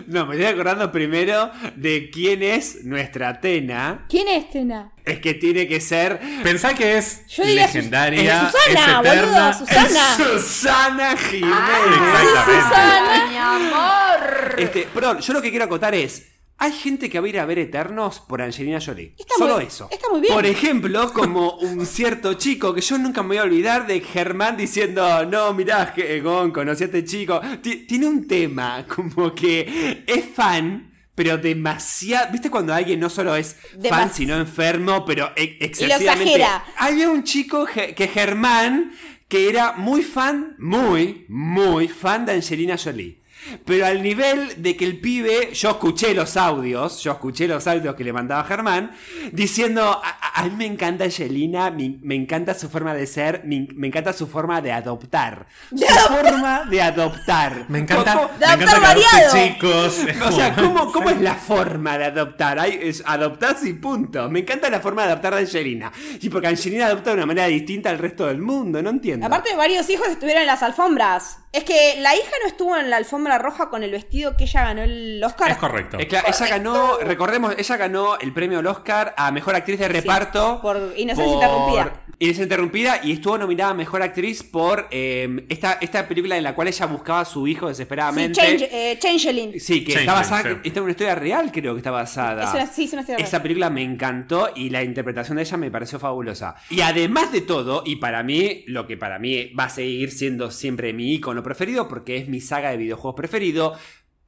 B: No, me estoy acordando primero de quién es nuestra Atena.
C: ¿Quién es Tena?
B: Es que tiene que ser
A: Pensá que es
C: Yo diría Sus-
A: legendaria,
C: es Susana,
A: es eterna.
C: boludo, Susana.
B: Susana Jiménez.
C: Ah,
A: Exactamente.
C: Susana.
D: mi amor.
B: Este, perdón, yo lo que quiero acotar es. Hay gente que va a ir a ver Eternos por Angelina Jolie.
C: Está
B: Solo
C: muy-
B: eso.
C: está muy bien.
B: Por ejemplo, como un cierto chico que yo nunca me voy a olvidar de Germán diciendo, no, mirá, Ge- Gon, conocí a este chico. Ti- Tiene un tema como que es fan, pero demasiado... ¿Viste cuando alguien no solo es fan, sino enfermo, pero e- excesivamente...
C: exagera.
B: Había un chico que Germán, que era muy fan, muy, muy fan de Angelina Jolie. Pero al nivel de que el pibe, yo escuché los audios, yo escuché los audios que le mandaba Germán, diciendo, a, mí me encanta Angelina, me, me encanta su forma de ser, me, me encanta su forma de adoptar.
C: De
B: su
C: adoptar.
B: forma de adoptar.
A: Me encanta,
B: ¿Cómo-
A: me
C: De
A: encanta
C: adoptar
A: que
C: variado.
A: chicos.
B: O sea, ¿cómo, cómo es la forma de adoptar? Hay, es adoptarse y punto. Me encanta la forma de adoptar de Angelina. Y porque Angelina adopta de una manera distinta al resto del mundo, no entiendo.
C: Aparte, varios hijos estuvieron en las alfombras. Es que la hija no estuvo en la alfombra roja con el vestido que ella ganó el Oscar.
A: Es correcto.
B: Es claro, ella ganó, recordemos, ella ganó el premio al Oscar a Mejor Actriz de Reparto.
C: Por Inocencia Interrumpida.
B: Inocencia Interrumpida y estuvo nominada a Mejor Actriz por eh, esta, esta película en la cual ella buscaba a su hijo
C: Sí,
B: desesperadamente.
C: change, eh, Changeling.
B: Sí, que
A: Changeling,
B: está basada,
A: sí.
B: esta es una historia real, creo que está basada.
C: Es una- sí, es una historia
B: Esa
C: real.
B: película me encantó y la interpretación de ella me pareció fabulosa. Y además de todo, y para mí, lo que para mí va a seguir siendo siempre mi icono preferido, porque es mi saga de videojuegos preferido,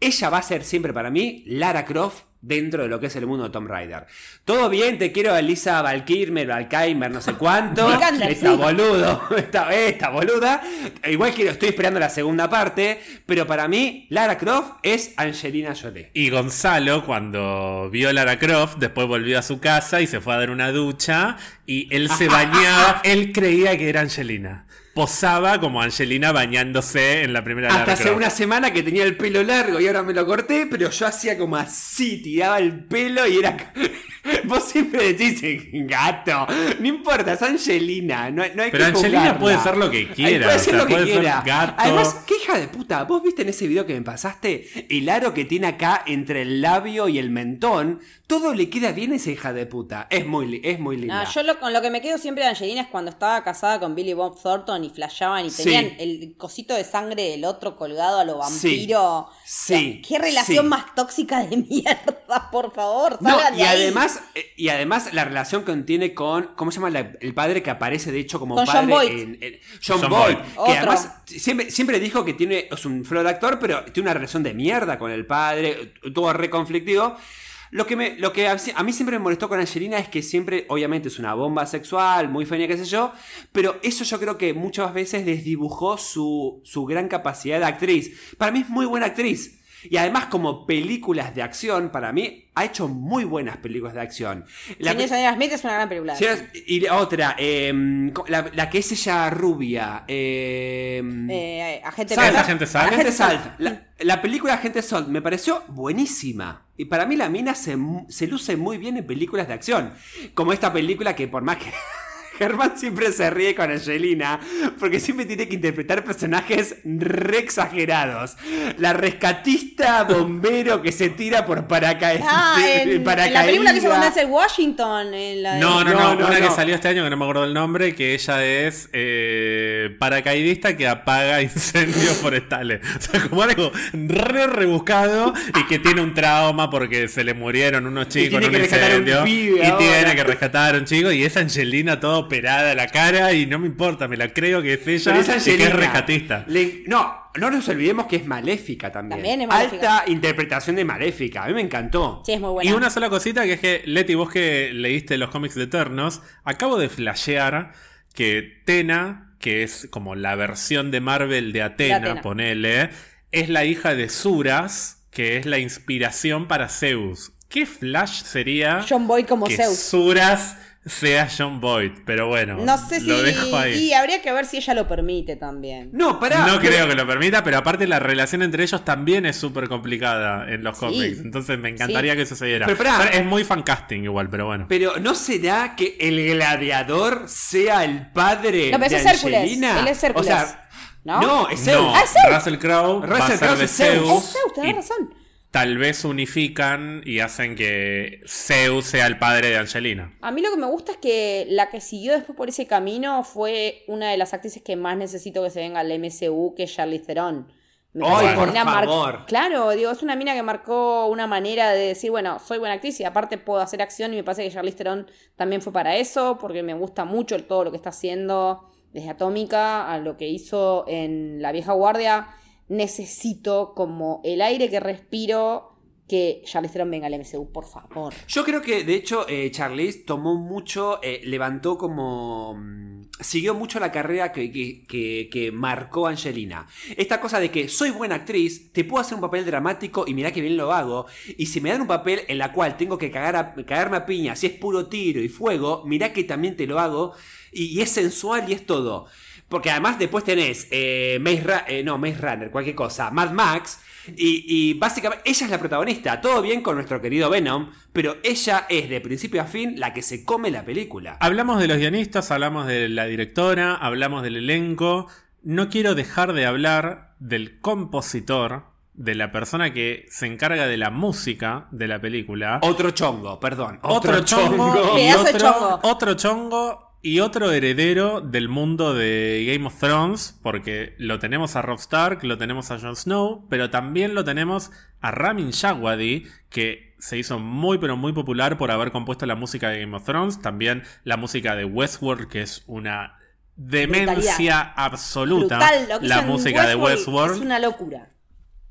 B: ella va a ser siempre para mí Lara Croft dentro de lo que es el mundo de Tomb Raider. Todo bien, te quiero Elisa Valkirmer, Valkeimer, no sé cuánto.
C: Sí.
B: boludo, esta, esta boluda. Igual que estoy esperando la segunda parte, pero para mí Lara Croft es Angelina Jolie.
A: Y Gonzalo, cuando vio a Lara Croft, después volvió a su casa y se fue a dar una ducha y él se bañaba, él creía que era Angelina. Posaba como Angelina bañándose en la primera
B: Hasta
A: Lara
B: hace
A: Croft.
B: una semana que tenía el pelo largo y ahora me lo corté, pero yo hacía como así, tiraba el pelo y era... Vos siempre decís gato, no importa, es Angelina, no, no hay
A: Pero
B: que
A: Angelina puede ser lo que
B: Ay,
A: quiera,
B: Puede
A: o
B: ser
A: sea,
B: lo que
A: puede ser
B: quiera.
A: gato.
B: Además, qué hija de puta, vos viste en ese video que me pasaste el aro que tiene acá entre el labio y el mentón, todo le queda bien a esa hija de puta. Es muy, es muy linda.
C: Ah, yo lo- con lo que me quedo siempre de Angelina es cuando estaba casada con Billy Bob Thornton y flashaban y
B: Sí.
C: tenían el cosito de sangre del otro colgado a lo vampiro.
B: Sí,
C: O sea,
B: sí,
C: Qué relación
B: sí.
C: más tóxica de mierda, por favor.
B: No,
C: de
B: y
C: ahí.
B: además, eh, y además la relación que tiene con, ¿cómo se llama la- el padre que aparece de hecho como
C: Con
B: padre
C: John Boyd.
B: en- en- John,
A: John
B: Boyd,
A: Boyd.
B: que
C: Otro.
B: además siempre, siempre dijo que tiene, es un flor actor, pero tiene una relación de mierda con el padre, todo re conflictivo. Lo que, me, lo que a a mí siempre me molestó con Angelina es que siempre, obviamente, es una bomba sexual, muy fea, qué sé yo, pero eso yo creo que muchas veces desdibujó su, su gran capacidad de actriz. Para mí es muy buena actriz. Y además, como películas de acción, para mí ha hecho muy buenas películas de acción. La,
C: Señor Señora Smith es una gran película.
B: Sí, y la otra, eh, la, la que es ella rubia. Eh,
C: Eh, agente
A: ¿Sabes,
C: Carter.
A: Agente Salt?
B: Agente Salt. La, la película Agente Salt me pareció buenísima. Y para mí la mina se, se luce muy bien en películas de acción. Como esta película que por más que... Germán siempre se ríe con Angelina porque siempre tiene que interpretar personajes re exagerados. La rescatista bombero que se tira por paracaídas.
C: Ah, en, en la película que hizo con Denzel Washington. En la de-
A: No, no, no,
B: No, no,
A: una
B: no.
A: que salió este año que no me acuerdo el nombre, que ella es eh, paracaidista que apaga incendios forestales. O sea, como algo re rebuscado y que tiene un trauma porque se le murieron unos chicos en un incendio.
B: pibe
A: y
B: ahora.
A: tiene que rescatar a un chico y es Angelina toda operada la cara y no me importa, me la creo que es ella
B: es
A: y que es rescatista.
B: Le- no, no nos olvidemos que es maléfica también.
C: También es maléfica.
B: Alta interpretación de maléfica. A mí me encantó.
C: Sí, es muy buena.
A: Y una sola cosita que es que, Leti, vos que leíste los cómics de Eternos, acabo de flashear que Tena, que es como la versión de Marvel de Atena,
C: De Atena.
A: ponele, es la hija de Suras, que es la inspiración para Zeus. ¿Qué flash sería
C: John Boyd como
A: que
C: Zeus.
A: Suras sea John Boyd? Pero bueno,
C: No sé si.
A: lo dejo ahí.
C: Y habría que ver si ella lo permite también.
B: No, pará.
A: No
B: pero-
A: creo que lo permita, pero aparte la relación entre ellos también es súper complicada en los
C: Sí.
A: cómics. Entonces me encantaría
C: Sí.
A: que eso se diera.
B: Pero pará.
A: es muy fan casting igual, pero bueno.
B: Pero ¿no será que el gladiador sea el padre
C: No, pero
B: de
C: es Hércules.
B: Angelina?
C: Él es Hércules.
B: O sea,
C: ¿No?
B: no, es Zeus.
A: No,
C: Ah, es Zeus.
A: Russell Crowe
B: Russell Crowe es Zeus.
A: Zeus.
C: Es Zeus, tenés
A: y
C: razón.
A: Tal vez unifican y hacen que Zeus sea el padre de Angelina.
C: A mí lo que me gusta es que la que siguió después por ese camino fue una de las actrices que más necesito que se venga al MCU, que es Charlize Theron. Me
B: por
C: mar-
B: favor.
C: Claro, digo, es una mina que marcó una manera de decir, bueno, soy buena actriz y aparte puedo hacer acción y me parece que Charlize Theron también fue para eso, porque me gusta mucho todo lo que está haciendo desde Atómica a lo que hizo en La Vieja Guardia. Necesito como el aire que respiro que Charlize venga al MCU, por favor.
B: Yo creo que, de hecho, eh, Charlize tomó mucho, eh, levantó como... mm, Siguió mucho la carrera que, que- que- marcó Angelina. Esta cosa de que soy buena actriz, te puedo hacer un papel dramático y mirá que bien lo hago. Y si me dan un papel en la cual tengo que cagar a- cagarme a piña, si es puro tiro y fuego, mirá que también te lo hago. Y es sensual y es todo. Porque además después tenés eh, Maze Ra- eh, no, Maze Runner, cualquier cosa, Mad Max. Y, y básicamente ella es la protagonista. Todo bien con nuestro querido Venom, pero ella es de principio a fin la que se come la película.
A: Hablamos de los guionistas, hablamos de la directora, hablamos del elenco. No quiero dejar de hablar del compositor, de la persona que se encarga de la música de la película.
B: Otro chongo, perdón.
A: otro chongo, y
C: de
A: otro,
C: chongo.
A: otro chongo y otro heredero del mundo de Game of Thrones, porque lo tenemos a Rob Stark, lo tenemos a Jon Snow, pero también lo tenemos a Ramin Djawadi, que se hizo muy pero muy popular por haber compuesto la música de Game of Thrones, también la música de Westworld, que es una demencia
C: Brutalidad.
A: absoluta,
C: Brutal, lo que
A: la música de
C: Westworld
A: Westworld.
C: Es una locura.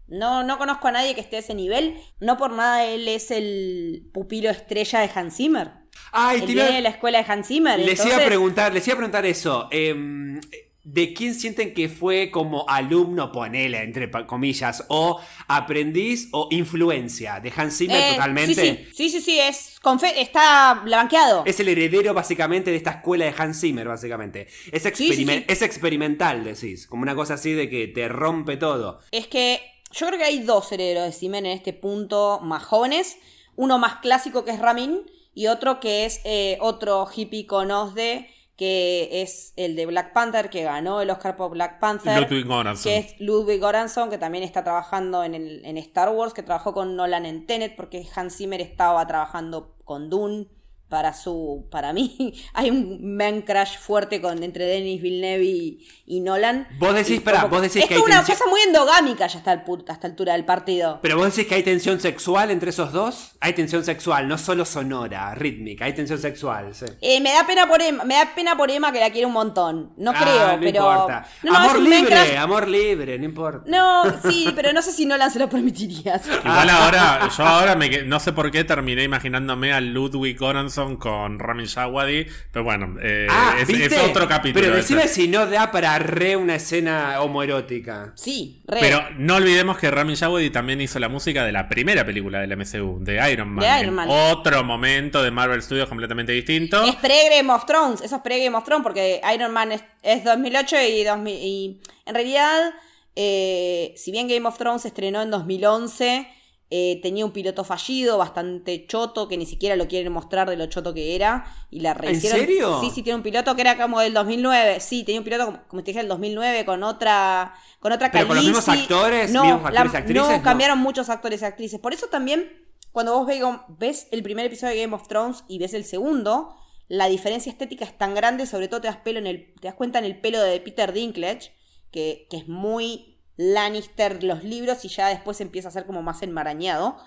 C: No, no conozco a nadie que esté a ese nivel. No por nada él es el pupilo estrella de Hans Zimmer.
B: Ay,
C: viene
B: iba-
C: de la escuela de Hans Zimmer.
B: Les iba a preguntar, les iba a preguntar eso. em, ¿De quién sienten que fue como alumno, ponele, entre comillas, o aprendiz o influencia? ¿De Hans Zimmer
C: Eh,
B: totalmente?
C: Sí, sí, sí, sí, sí, es está blanqueado.
B: Es el heredero básicamente de esta escuela de Hans Zimmer, básicamente. Es,
C: sí,
B: experime-
C: sí.
B: es experimental, decís. Como una cosa así de que te rompe todo.
C: Es que yo creo que hay dos herederos de Zimmer en este punto más jóvenes. Uno más clásico que es Ramin y otro que es eh, otro hippie con OSDE que es el de Black Panther que ganó el Oscar por Black Panther.
A: Ludwig Göransson.
C: Que es Ludwig Göransson, que también está trabajando en, el- en Star Wars, que trabajó con Nolan en Tenet, porque Hans Zimmer estaba trabajando con Dune para su. para mí. Hay un man crash fuerte con, entre Denis Villeneuve y, y Nolan.
B: Vos decís,
C: como-
B: vos decís
C: es
B: que hay
C: una
B: tensión-
C: cosa muy endogámica ya hasta, el, hasta altura del partido.
B: Pero vos decís que hay tensión sexual entre esos dos. Hay tensión sexual, no solo sonora, rítmica, hay tensión sexual, sí.
C: Eh, me da pena por Emma, me da pena por Emma que la quiere un montón. No
B: Ah,
C: creo,
B: no
C: pero.
B: importa.
C: No,
B: amor
C: es
B: libre,
C: crush.
B: amor libre, no importa.
C: No, sí, pero no sé si Nolan se lo permitiría.
A: Igual ahora, yo ahora me, no sé por qué terminé imaginándome a Ludwig Göransson con Ramin Djawadi, pero bueno, eh,
B: Ah,
A: es,
B: ¿viste?
A: es otro capítulo.
B: Pero decime si no da para re una escena homoerótica.
C: Sí, re.
A: Pero no olvidemos que Ramin Djawadi también hizo la música de la primera película del MCU, de Iron Man.
C: De Iron Man.
A: Otro momento de Marvel Studios completamente distinto.
C: Es pre-Game of Thrones, eso es pre-Game of Thrones, porque Iron Man es, es 2008 y, 2000, y en realidad, eh, si bien Game of Thrones se estrenó en 2011, eh, tenía un piloto fallido, bastante choto, que ni siquiera lo quieren mostrar de lo choto que era, y la rehicieron.
B: serio?
C: Sí, sí, tiene un piloto que era como del 2009, sí, tenía un piloto, como, como te dije, del 2009, con otra con otra
B: ¿Pero con los mismos actores,
C: no,
B: mismos actores y
C: la-
B: actrices?
C: No,
B: No.
C: cambiaron muchos actores y actrices. Por eso también, cuando vos ve- ves el primer episodio de Game of Thrones y ves el segundo, la diferencia estética es tan grande, sobre todo te das, pelo en el, te das cuenta en el pelo de Peter Dinklage, que, que es muy Lannister los libros y ya después empieza a ser como más enmarañado.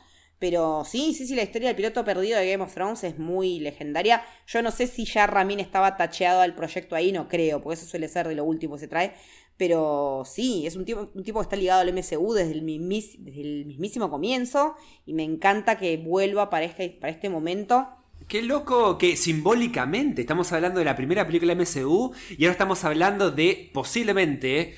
C: Pero sí, sí, sí, la historia del piloto perdido de Game of Thrones es muy legendaria. Yo no sé si ya Ramin estaba tacheado al proyecto ahí, no creo, porque eso suele ser de lo último que se trae. Pero sí, es un tipo, un tipo que está ligado al MCU desde el, desde el mismísimo comienzo y me encanta que vuelva para este, para este momento.
B: Qué loco que simbólicamente estamos hablando de la primera película MCU y ahora estamos hablando de posiblemente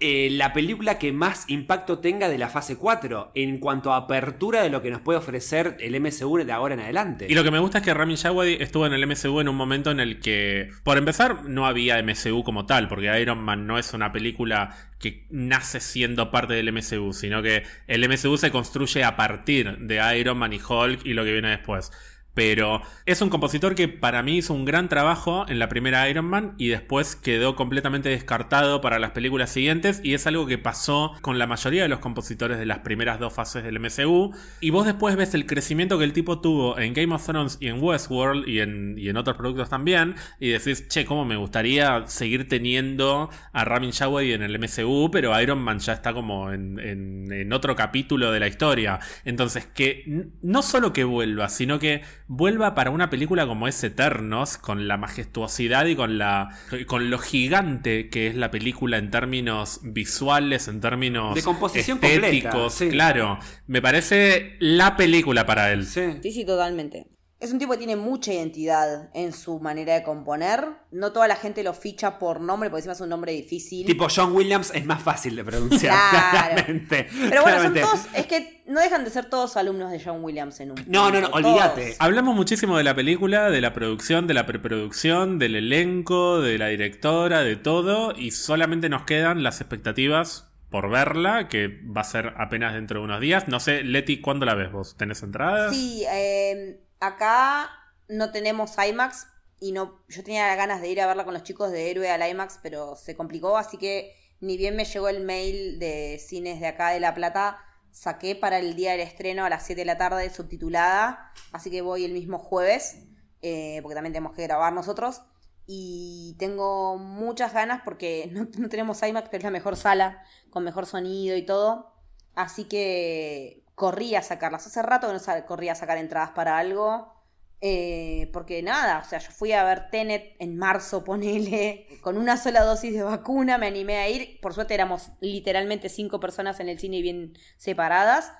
B: eh, la película que más impacto tenga de la fase 4 en cuanto a apertura de lo que nos puede ofrecer el MCU de ahora en adelante.
A: Y lo que me gusta es que Ramin Djawadi estuvo en el MCU en un momento en el que, por empezar, no había MCU como tal, porque Iron Man no es una película que nace siendo parte del MCU, sino que el MCU se construye a partir de Iron Man y Hulk y lo que viene después. Pero es un compositor que para mí hizo un gran trabajo en la primera Iron Man y después quedó completamente descartado para las películas siguientes y es algo que pasó con la mayoría de los compositores de las primeras dos fases del MCU y vos después ves el crecimiento que el tipo tuvo en Game of Thrones y en Westworld y en, y en otros productos también y decís, che, cómo me gustaría seguir teniendo a Ramin Djawadi en el MCU, pero Iron Man ya está como en, en- en otro capítulo de la historia. Entonces, que no solo que vuelva, sino que vuelva para una película como es Eternos, con la majestuosidad y con la con lo gigante que es la película en términos visuales, en términos
B: De composición completa,
A: estéticos,
B: sí.
A: claro. Me parece la película para él.
B: Sí.
C: Sí, sí, totalmente. Es un tipo que tiene mucha identidad en su manera de componer. No toda la gente lo ficha por nombre, porque encima es un nombre difícil.
B: Tipo John Williams es más fácil de pronunciar,
C: Claro.
B: claramente.
C: Pero bueno, son todos. Es que no dejan de ser todos alumnos de John Williams en un.
B: No, no, no,
C: punto,
B: olvídate.
C: todos.
A: Hablamos muchísimo de la película, de la producción, de la preproducción, del elenco, de la directora, de todo, y solamente nos quedan las expectativas por verla, que va a ser apenas dentro de unos días. No sé, Leti, ¿cuándo la ves vos? ¿Tenés entradas?
C: Sí, eh, acá no tenemos IMAX y no, yo tenía ganas de ir a verla con los chicos de Héroe al IMAX, pero se complicó, así que ni bien me llegó el mail de cines de acá de La Plata, saqué para el día del estreno a las 7 de la tarde subtitulada, así que voy el mismo jueves, eh, porque también tenemos que grabar nosotros. Y tengo muchas ganas porque no, no tenemos IMAX, pero es la mejor sala, con mejor sonido y todo. Así que corrí a sacarlas. Hace rato que no sa- corrí a sacar entradas para algo. Eh, porque nada, o sea, yo fui a ver Tenet en marzo, ponele, con una sola dosis de vacuna, me animé a ir. Por suerte éramos literalmente cinco personas en el cine bien separadas,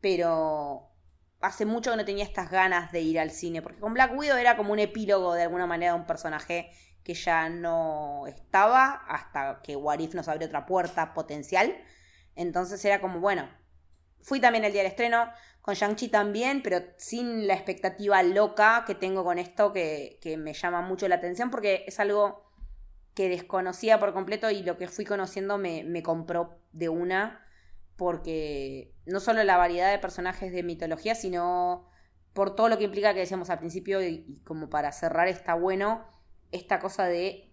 C: pero hace mucho que no tenía estas ganas de ir al cine, porque con Black Widow era como un epílogo de alguna manera de un personaje que ya no estaba hasta que Warif nos abrió otra puerta potencial. Entonces era como, bueno, fui también el día del estreno, con Shang-Chi también, pero sin la expectativa loca que tengo con esto que, me llama mucho la atención porque es algo que desconocía por completo y lo que fui conociendo me, me compró de una porque no solo la variedad de personajes de mitología, sino por todo lo que implica que decíamos al principio y, como para cerrar está bueno esta cosa de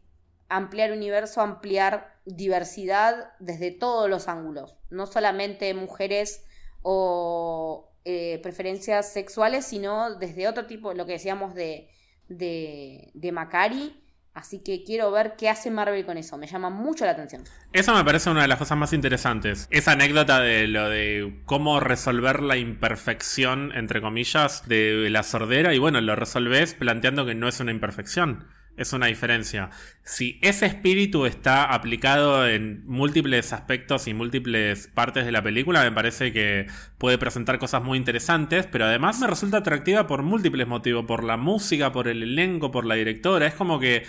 C: ampliar universo, ampliar diversidad desde todos los ángulos, no solamente mujeres o eh, preferencias sexuales, sino desde otro tipo, lo que decíamos de, de, de Macari. Así que quiero ver qué hace Marvel con eso. Me llama mucho la atención.
A: Eso me parece una de las cosas más interesantes. Esa anécdota de lo de cómo resolver la imperfección, entre comillas, de la sordera. Y bueno, lo resolves planteando que no es una imperfección es una diferencia. Si ese espíritu está aplicado en múltiples aspectos y múltiples partes de la película, me parece que puede presentar cosas muy interesantes, pero además me resulta atractiva por múltiples motivos, por la música, por el elenco, por la directora. Es como que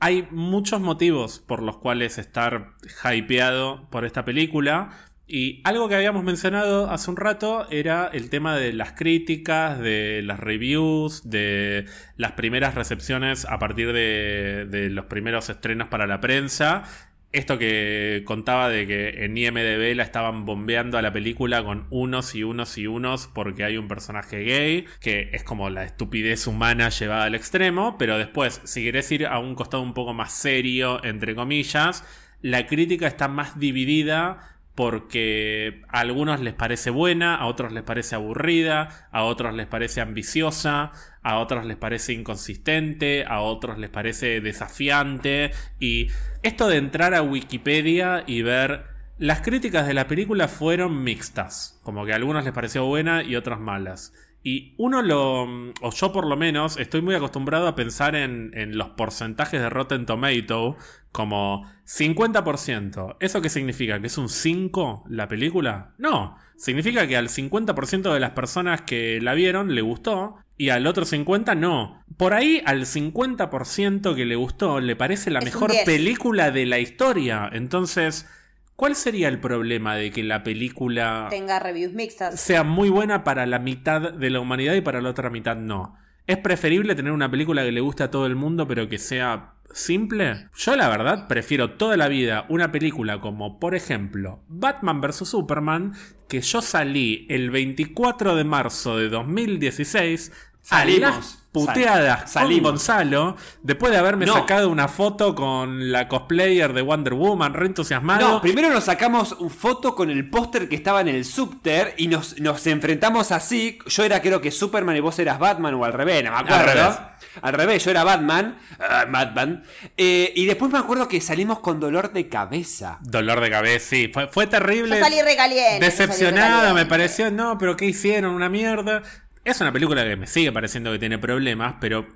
A: hay muchos motivos por los cuales estar hypeado por esta película. Y algo que habíamos mencionado hace un rato era el tema de las críticas, de las reviews, de las primeras recepciones a partir de, los primeros estrenos para la prensa. Esto que contaba de que en IMDB la estaban bombeando a la película con unos y unos y unos porque hay un personaje gay, que es como la estupidez humana llevada al extremo, pero después, si querés ir a un costado un poco más serio, entre comillas, la crítica está más dividida porque a algunos les parece buena, a otros les parece aburrida, a otros les parece ambiciosa, a otros les parece inconsistente, a otros les parece desafiante. Y esto de entrar a Wikipedia y ver las críticas de la película fueron mixtas, como que a algunos les pareció buena y otros malas. Y uno lo, o yo por lo menos, estoy muy acostumbrado a pensar en, en los porcentajes de Rotten Tomato como 50%. ¿Eso qué significa? ¿Que es un 5 la película? No, significa que al 50% de las personas que la vieron le gustó y al otro 50% no. Por ahí al 50% que le gustó le parece la mejor película de la historia. Entonces ¿Cuál sería el problema de que la película
C: tenga reviews mixtas?
A: Sea muy buena para la mitad de la humanidad y para la otra mitad no. ¿Es preferible tener una película que le guste a todo el mundo pero que sea simple? Yo la verdad prefiero toda la vida una película como por ejemplo Batman vs. Superman que yo salí el 24 de marzo de 2016
B: Salimos.
A: puteadas con Gonzalo después de haberme sacado una foto con la cosplayer de Wonder Woman, re entusiasmado. No,
B: primero nos sacamos una foto con el póster que estaba en el subter y nos, nos enfrentamos así. Yo era creo que Superman y vos eras Batman o al revés, no me acuerdo. Al revés. Al revés, yo era Batman. Ah, Batman. Eh, y después me acuerdo que salimos con dolor de cabeza.
A: Dolor de cabeza, sí. Fue, fue terrible.
C: Yo salí recaliente.
A: Decepcionada, me pareció. No, pero ¿qué hicieron? Una mierda. Es una película que me sigue pareciendo que tiene problemas, pero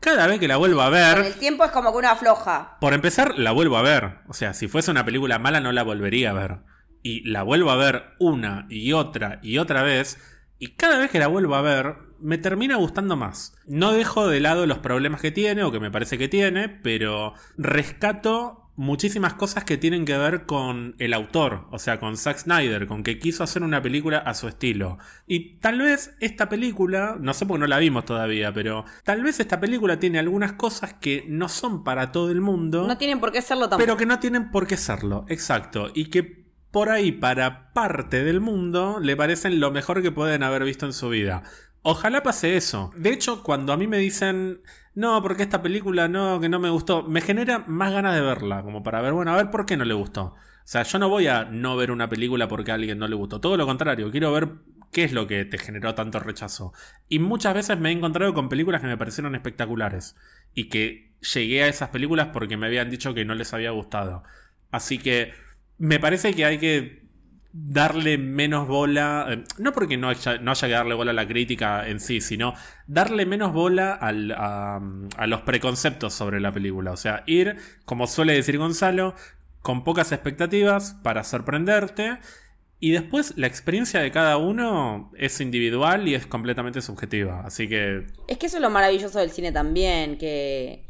A: cada vez que la vuelvo a ver.
C: el tiempo es como que una floja.
A: Por empezar, la vuelvo a ver. O sea, si fuese una película mala, no la volvería a ver. Y la vuelvo a ver una y otra y otra vez. Y cada vez que la vuelvo a ver, me termina gustando más. No dejo de lado los problemas que tiene, o que me parece que tiene, pero rescato muchísimas cosas que tienen que ver con el autor, o sea, con Zack Snyder, con que quiso hacer una película a su estilo. Y tal vez esta película, no sé por qué no la vimos todavía, pero tal vez esta película tiene algunas cosas que no son para todo el mundo.
C: No tienen por qué serlo tampoco.
A: Pero que no tienen por qué serlo, exacto. Y que por ahí para parte del mundo le parecen lo mejor que pueden haber visto en su vida. Ojalá pase eso. De hecho, cuando a mí me dicen, no, porque esta película no, que no me gustó, me genera más ganas de verla, como para ver, bueno, a ver por qué no le gustó. O sea, yo no voy a no ver una película porque a alguien no le gustó. Todo lo contrario, quiero ver qué es lo que te generó tanto rechazo. Y muchas veces me he encontrado con películas que me parecieron espectaculares. Y que llegué a esas películas porque me habían dicho que no les había gustado. Así que me parece que hay que darle menos bola, eh, no porque no haya, que darle bola a la crítica en sí, sino darle menos bola al, a, a los preconceptos sobre la película. O sea, ir, como suele decir Gonzalo, con pocas expectativas para sorprenderte. Y después la experiencia de cada uno es individual y es completamente subjetiva. Así que...
C: Es que eso es lo maravilloso del cine también, que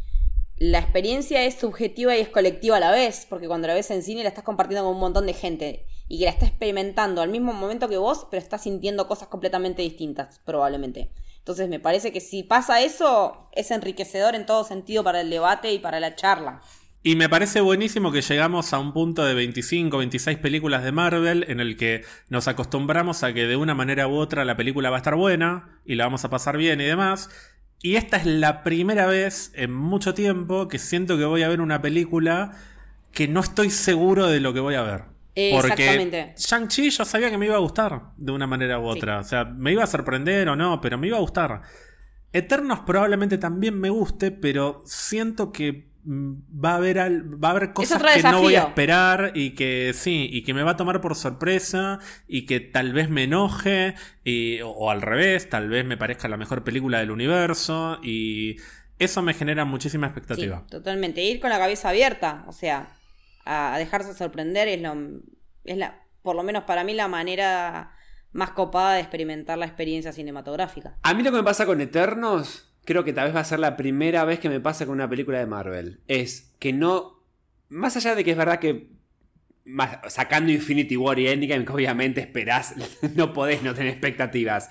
C: la experiencia es subjetiva y es colectiva a la vez, porque cuando la ves en cine la estás compartiendo con un montón de gente y que la está experimentando al mismo momento que vos, pero estás sintiendo cosas completamente distintas, probablemente. Entonces me parece que si pasa eso, es enriquecedor en todo sentido para el debate y para la charla.
A: Y me parece buenísimo que llegamos a un punto de 25, 26 películas de Marvel en el que nos acostumbramos a que de una manera u otra la película va a estar buena y la vamos a pasar bien y demás. Y esta es la primera vez en mucho tiempo que siento que voy a ver una película que no estoy seguro de lo que voy a ver. Porque Shang-Chi yo sabía que me iba a gustar de una manera u otra. O sea, me iba a sorprender o no, pero me iba a gustar. Eternos probablemente también me guste, pero siento que va a haber, va a haber cosas que no voy a esperar y que sí, y que me va a tomar por sorpresa y que tal vez me enoje y, o, al revés, tal vez me parezca la mejor película del universo y eso me genera muchísima expectativa.
C: totalmente, ir con la cabeza abierta, o sea, a, dejarse sorprender es lo es la por lo menos para mí la manera más copada de experimentar la experiencia cinematográfica.
B: A mí lo que me pasa con Eternos creo que tal vez va a ser la primera vez que me pasa con una película de Marvel. Es que no. Más allá de que es verdad que. sacando Infinity War y Endgame, que obviamente esperás, no podés no tener expectativas.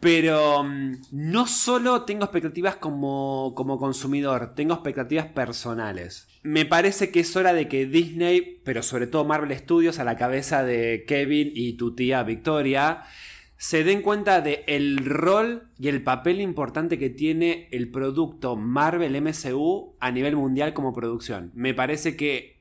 B: Pero mm, no solo tengo expectativas como, como consumidor, tengo expectativas personales. Me parece que es hora de que Disney, pero sobre todo Marvel Studios, a la cabeza de Kevin y tu tía Victoria, se den cuenta del el rol y el papel importante que tiene el producto Marvel MCU a nivel mundial como producción. Me parece que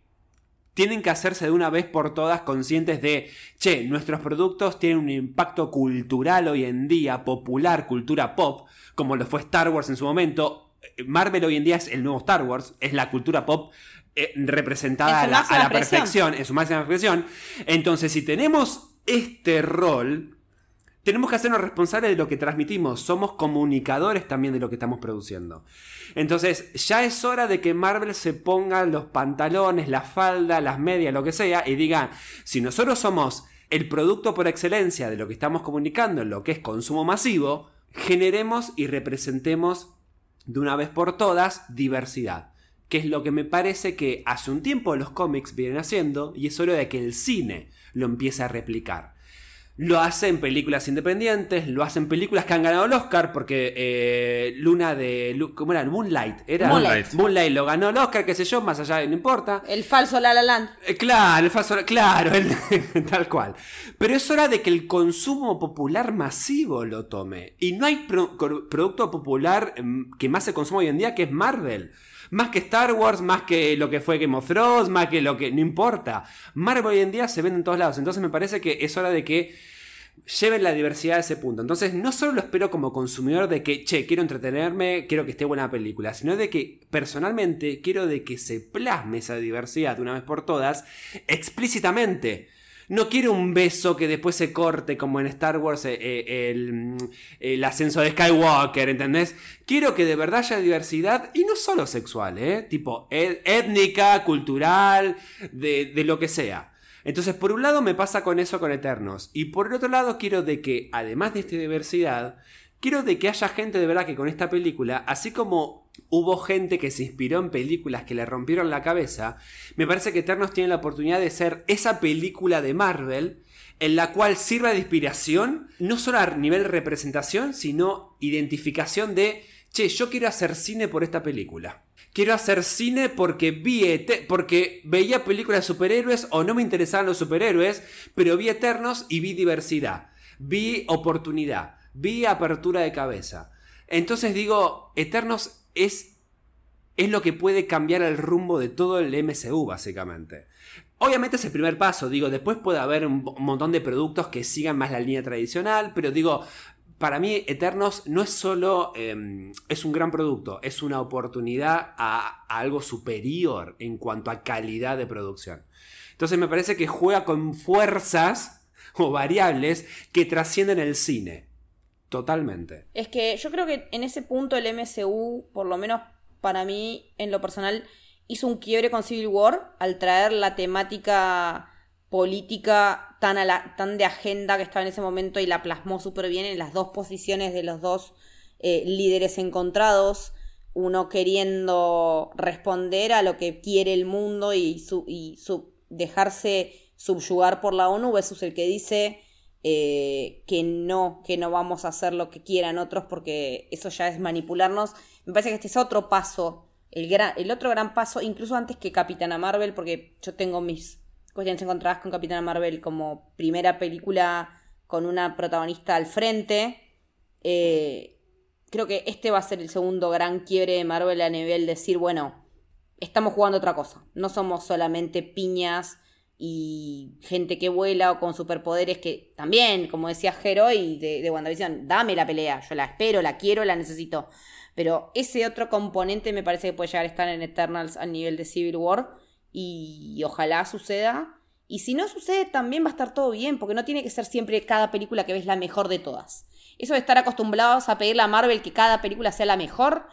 B: tienen que hacerse de una vez por todas conscientes de, che, nuestros productos tienen un impacto cultural hoy en día, popular, cultura pop, como lo fue Star Wars en su momento. Marvel hoy en día es el nuevo Star Wars, es la cultura pop eh, representada a la, a la perfección, en su máxima expresión. Entonces, si tenemos este rol, tenemos que hacernos responsables de lo que transmitimos. Somos comunicadores también de lo que estamos produciendo. Entonces, ya es hora de que Marvel se ponga los pantalones, la falda, las medias, lo que sea, y diga, si nosotros somos el producto por excelencia de lo que estamos comunicando lo que es consumo masivo, generemos y representemos de una vez por todas diversidad. Que es lo que me parece que hace un tiempo los cómics vienen haciendo y es hora de que el cine lo empiece a replicar. Lo hacen películas independientes, lo hacen películas que han ganado el Oscar, porque eh, Luna de. ¿Cómo era? Moonlight. Era
C: Moonlight.
B: Moonlight lo ganó el Oscar, qué sé yo, más allá, no importa.
C: El falso La La Land.
B: Eh, claro, el falso. Claro, tal cual. Pero es hora de que el consumo popular masivo lo tome. Y no hay producto popular mm, que más se consume hoy en día que es Marvel. Más que Star Wars, más que lo que fue Game of Thrones, más que lo que... No importa. Marvel hoy en día se vende en todos lados. Entonces me parece que es hora de que lleven la diversidad a ese punto. Entonces, no solo lo espero como consumidor de que, che, quiero entretenerme, quiero que esté buena película, sino de que personalmente quiero de que se plasme esa diversidad de una vez por todas explícitamente. No quiero un beso que después se corte como en Star Wars eh, eh, el, ascenso de Skywalker, ¿entendés? Quiero que de verdad haya diversidad y no solo sexual, ¿eh? Tipo étnica, cultural, de, de lo que sea. Entonces, por un lado me pasa con eso con Eternos. Y por el otro lado quiero de que, además de esta diversidad, quiero de que haya gente de verdad que con esta película, así como hubo gente que se inspiró en películas que le rompieron la cabeza, me parece que Eternos tiene la oportunidad de ser esa película de Marvel en la cual sirva de inspiración, no solo a nivel representación, sino identificación de, che, yo quiero hacer cine por esta película. Quiero hacer cine porque vi porque veía películas de superhéroes o no me interesaban los superhéroes, pero vi Eternos y vi diversidad, vi oportunidad, vi apertura de cabeza. Entonces digo, Eternos es, es lo que puede cambiar el rumbo de todo el MCU, básicamente. Obviamente es el primer paso, digo, después puede haber un montón de productos que sigan más la línea tradicional, pero digo, para mí Eternos no es solo, em, es un gran producto, es una oportunidad a, algo superior en cuanto a calidad de producción. Entonces me parece que juega con fuerzas o variables que trascienden el cine. Totalmente.
C: Es que yo creo que en ese punto el MCU, por lo menos para mí, en lo personal, hizo un quiebre con Civil War al traer la temática política tan, tan de agenda que estaba en ese momento y la plasmó súper bien en las dos posiciones de los dos eh, líderes encontrados, uno queriendo responder a lo que quiere el mundo y, su, y su, dejarse subyugar por la ONU versus el que dice eh, que no, que no vamos a hacer lo que quieran otros porque eso ya es manipularnos. Me parece que este es otro paso, el, gran, el otro gran paso, incluso antes que Capitana Marvel, porque yo tengo mis cuestiones encontradas con Capitana Marvel como primera película con una protagonista al frente. Eh, creo que este va a ser el segundo gran quiebre de Marvel a nivel de decir, bueno, estamos jugando otra cosa. No somos solamente piñas y gente que vuela o con superpoderes que también, como decía Hero y de, de WandaVision, dame la pelea, yo la espero, la quiero, la necesito. Pero ese otro componente me parece que puede llegar a estar en Eternals a nivel de Civil War y, ojalá suceda. Y si no sucede, también va a estar todo bien, porque no tiene que ser siempre cada película que ves la mejor de todas. Eso de estar acostumbrados a pedirle a Marvel que cada película sea la mejor,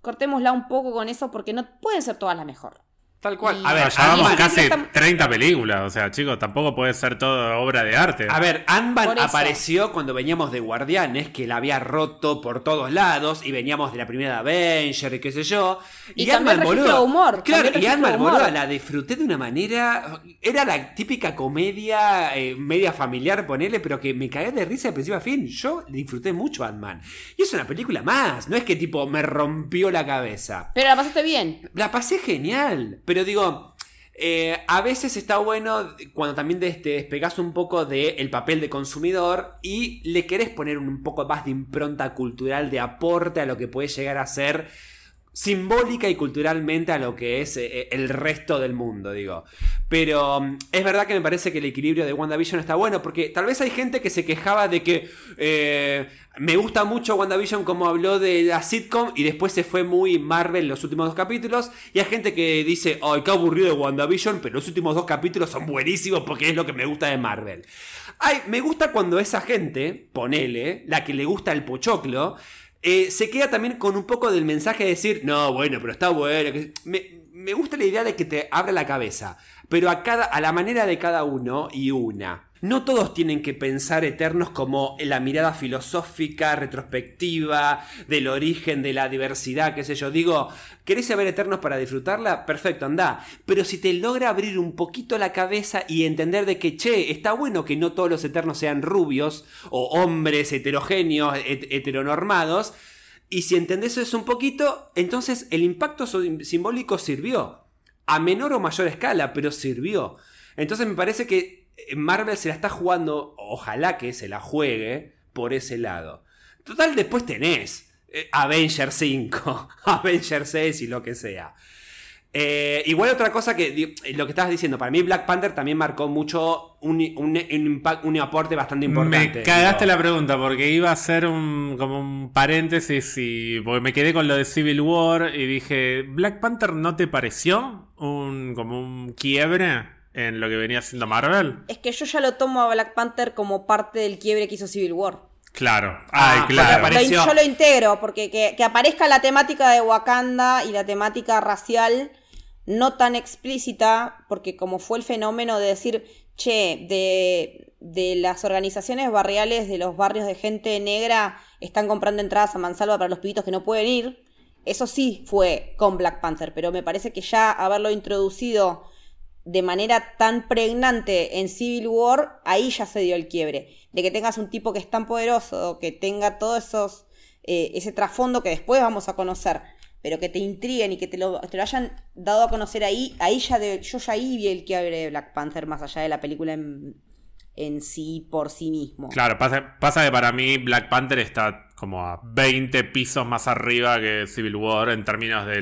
C: cortémosla un poco con eso porque no pueden ser todas la mejor.
B: Tal cual.
A: a ver, ya vamos casi 30 películas. O sea, chicos, tampoco puede ser todo obra de arte.
B: A ver, Ant-Man apareció cuando veníamos de Guardianes, que la había roto por todos lados, y veníamos de la primera Avenger y qué sé yo.
C: Y, y Ant-Man, boludo. Humor,
B: claro, y Ant-Man, boludo, la disfruté de una manera. Era la típica comedia eh, media familiar, ponele, pero que me caía de risa de principio a fin. Yo disfruté mucho Ant-Man. Y es una película más. No es que tipo me rompió la cabeza.
C: Pero la pasaste bien.
B: La pasé genial. Pero digo, eh, a veces está bueno cuando también te, despegas un poco del papel de consumidor y le querés poner un poco más de impronta cultural, de aporte a lo que puede llegar a ser simbólica y culturalmente a lo que es eh, eh, el resto del mundo, digo. Pero mm, es verdad que me parece que el equilibrio de WandaVision está bueno, porque tal vez hay gente que se quejaba de que eh, me gusta mucho WandaVision como habló de la sitcom y después se fue muy Marvel los últimos dos capítulos, y hay gente que dice, ay, qué aburrido de WandaVision, pero los últimos dos capítulos son buenísimos porque es lo que me gusta de Marvel. Ay, me gusta cuando esa gente, ponele, la que le gusta el pochoclo, eh, se queda también con un poco del mensaje de decir, no, bueno, pero está bueno. Me, gusta la idea de que te abra la cabeza, pero a, cada, a la manera de cada uno y una. No todos tienen que pensar eternos como la mirada filosófica, retrospectiva, del origen, de la diversidad, qué sé yo. Digo, ¿querés saber eternos para disfrutarla? Perfecto, anda. Pero si te logra abrir un poquito la cabeza y entender de que, che, está bueno que no todos los eternos sean rubios o hombres heterogéneos, heteronormados, y si entendés eso un poquito, entonces el impacto simbólico sirvió. A menor o mayor escala, pero sirvió. Entonces me parece que Marvel se la está jugando, ojalá que se la juegue por ese lado. Total, después tenés eh, Avenger 5, Avenger 6 y lo que sea. Eh, igual otra cosa que lo que estabas diciendo, para mí Black Panther también marcó mucho un, un, aporte bastante importante.
A: Me cagaste la pregunta porque iba a ser un, como un paréntesis y porque me quedé con lo de Civil War y dije, ¿Black Panther no te pareció un, como un quiebre? En lo que venía haciendo Marvel.
C: Es que yo ya lo tomo a Black Panther como parte del quiebre que hizo Civil War.
A: Claro, ay, ah, claro.
C: yo lo integro, porque que, aparezca la temática de Wakanda y la temática racial no tan explícita, porque como fue el fenómeno de decir, che, de, de las organizaciones barriales de los barrios de gente negra están comprando entradas a mansalva para los pibitos que no pueden ir, eso sí fue con Black Panther, pero me parece que ya haberlo introducido de manera tan pregnante en Civil War, ahí ya se dio el quiebre. De que tengas un tipo que es tan poderoso, que tenga todo esos, eh, ese trasfondo que después vamos a conocer, pero que te intriguen y que te lo, te lo hayan dado a conocer ahí, ahí ya de, yo ya ahí vi el quiebre de Black Panther más allá de la película en, en sí por sí mismo.
A: Claro, pasa, pasa que para mí Black Panther está como a 20 pisos más arriba que Civil War en términos de,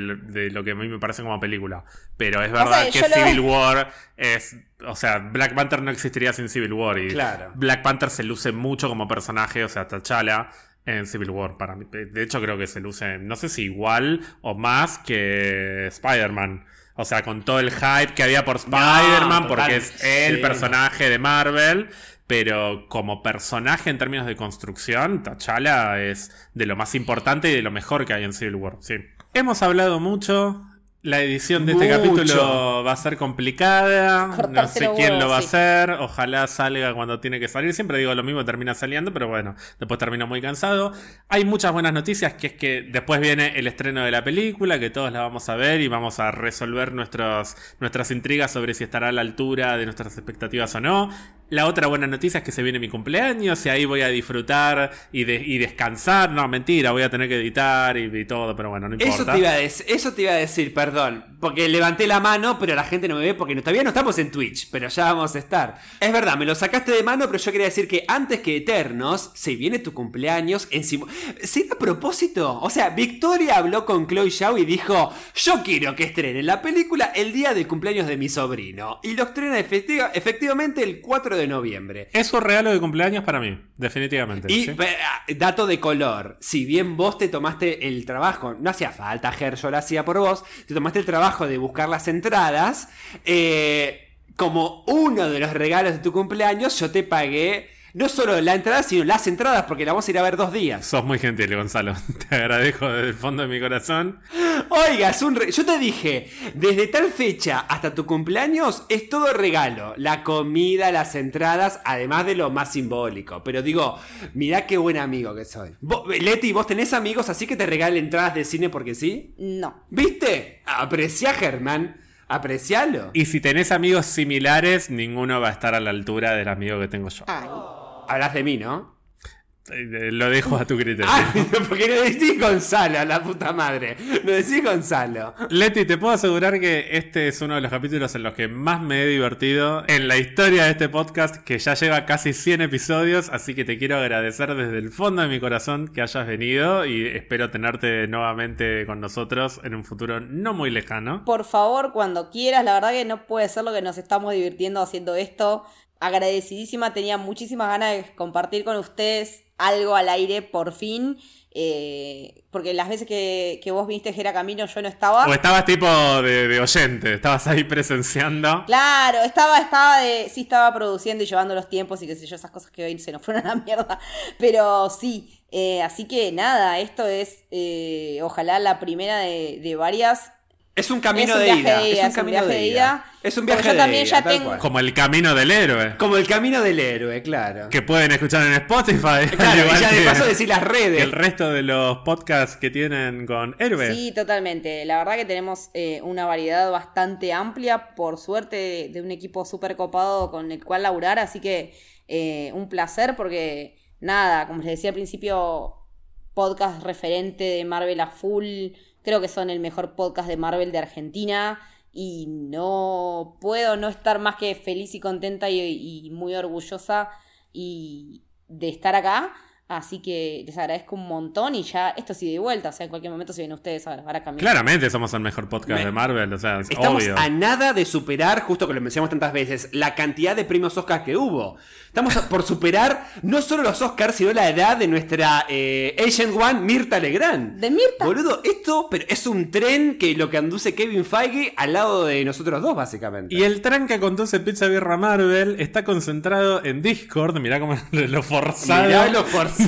A: lo que a mí me parece como película. Pero es verdad que Civil War es. O sea, Black Panther no existiría sin Civil War. Y
B: claro.
A: Black Panther se luce mucho como personaje, o sea, T'Challa. en Civil War para mí. De hecho, creo que se luce, no sé si igual o más que Spider-Man. O sea, con todo el hype que había por Spider-Man, porque es el personaje de Marvel. Pero como personaje en términos de construcción, T'Challa es de lo más importante y de lo mejor que hay en Civil War. Sí. Hemos hablado mucho la edición de este capítulo va a ser complicada. no sé quién lo va a hacer. Ojalá salga cuando tiene que salir. Siempre digo lo mismo, termina saliendo, pero bueno, después termino muy cansado. Hay muchas buenas noticias, que es que después viene el estreno de la película, que todos la vamos a ver y vamos a resolver nuestros, nuestras intrigas sobre si estará a la altura de nuestras expectativas o no. La otra buena noticia es que se viene mi cumpleaños y ahí voy a disfrutar y, y descansar. No, mentira, voy a tener que editar y, todo, pero bueno, no importa.
B: Eso te, iba a eso te iba a decir, perdón, porque levanté la mano, pero la gente no me ve porque todavía no estamos en Twitch, pero ya vamos a estar. Es verdad, me lo sacaste de mano, pero yo quería decir que antes que Eternos, se viene tu cumpleaños en ¿Sí a propósito? O sea, Victoria habló con Chloe Zhao y dijo, yo quiero que estrenen la película el día del cumpleaños de mi sobrino. Y lo estrena efectivamente el 4 de noviembre.
A: Es un regalo de cumpleaños para mí, definitivamente.
B: Y ah, dato de color, si bien vos te tomaste el trabajo, no hacía falta, Ger, yo lo hacía por vos, te tomaste el trabajo de buscar las entradas, eh, como uno de los regalos de tu cumpleaños, yo te pagué no solo la entrada, sino las entradas, porque la vamos a ir a ver dos días.
A: Sos muy gentil, Gonzalo. Te agradezco desde el fondo de mi corazón.
B: Oiga, es un yo te dije, desde tal fecha hasta tu cumpleaños es todo regalo. La comida, las entradas, además de lo más simbólico. Pero digo, mirá qué buen amigo que soy. Leti, ¿vos tenés amigos así que te regalen entradas de cine porque sí?
C: No.
B: ¿Viste? Aprecia, Germán. Aprecialo.
A: Y si tenés amigos similares, ninguno va a estar a la altura del amigo que tengo yo.
C: Ay.
B: Hablas de mí, ¿no?
A: Eh, lo dejo a tu criterio.
B: porque no decís Gonzalo, a la puta madre. No decís Gonzalo.
A: Leti, te puedo asegurar que este es uno de los capítulos en los que más me he divertido en la historia de este podcast, que ya lleva casi 100 episodios. Así que te quiero agradecer desde el fondo de mi corazón que hayas venido y espero tenerte nuevamente con nosotros en un futuro no muy lejano.
C: Por favor, cuando quieras. La verdad que no puede ser lo que nos estamos divirtiendo haciendo esto agradecidísima, tenía muchísimas ganas de compartir con ustedes algo al aire por fin. Eh, porque las veces que, vos viniste Gera Camino yo no estaba.
A: O estabas tipo de, oyente, estabas ahí presenciando.
C: Claro, estaba, estaba de. Sí, estaba produciendo y llevando los tiempos y qué sé yo, esas cosas que hoy se nos fueron a la mierda. Pero sí. Eh, así que nada, esto es eh, ojalá la primera de, de varias.
B: Es un camino de, ida. Es un camino de, ida. Es un viaje de ida.
A: Como el camino del héroe.
B: Como el camino del héroe, claro.
A: Que pueden escuchar en Spotify.
B: Claro, y ya de paso decir las redes.
A: El resto de los podcasts que tienen con héroe.
C: Sí, totalmente. La verdad que tenemos eh, una variedad bastante amplia, por suerte, de, un equipo súper copado con el cual laburar. Así que eh, un placer porque, nada, como les decía al principio, podcast referente de Marvel a full Creo que son el mejor podcast de Marvel de Argentina y no puedo no estar más que feliz y contenta y, muy orgullosa y de estar acá. Así que les agradezco un montón y ya esto sí de vuelta. O sea, en cualquier momento se vienen ustedes ahora, ahora cambiar.
A: Claramente somos el mejor podcast de Marvel. O sea, es
B: Estamos a nada de superar, justo que lo mencionamos tantas veces, la cantidad de premios Oscars que hubo. Estamos por superar no solo los Oscars, sino la edad de nuestra eh, Agent One, Mirta Legrand.
C: ¿De Mirta?
B: Boludo, esto pero es un tren que lo que anduce Kevin Feige al lado de nosotros dos, básicamente.
A: Y el tren que conduce Pizza Birra Marvel está concentrado en Discord. Mirá cómo lo forzado.
B: Mirá lo forzado.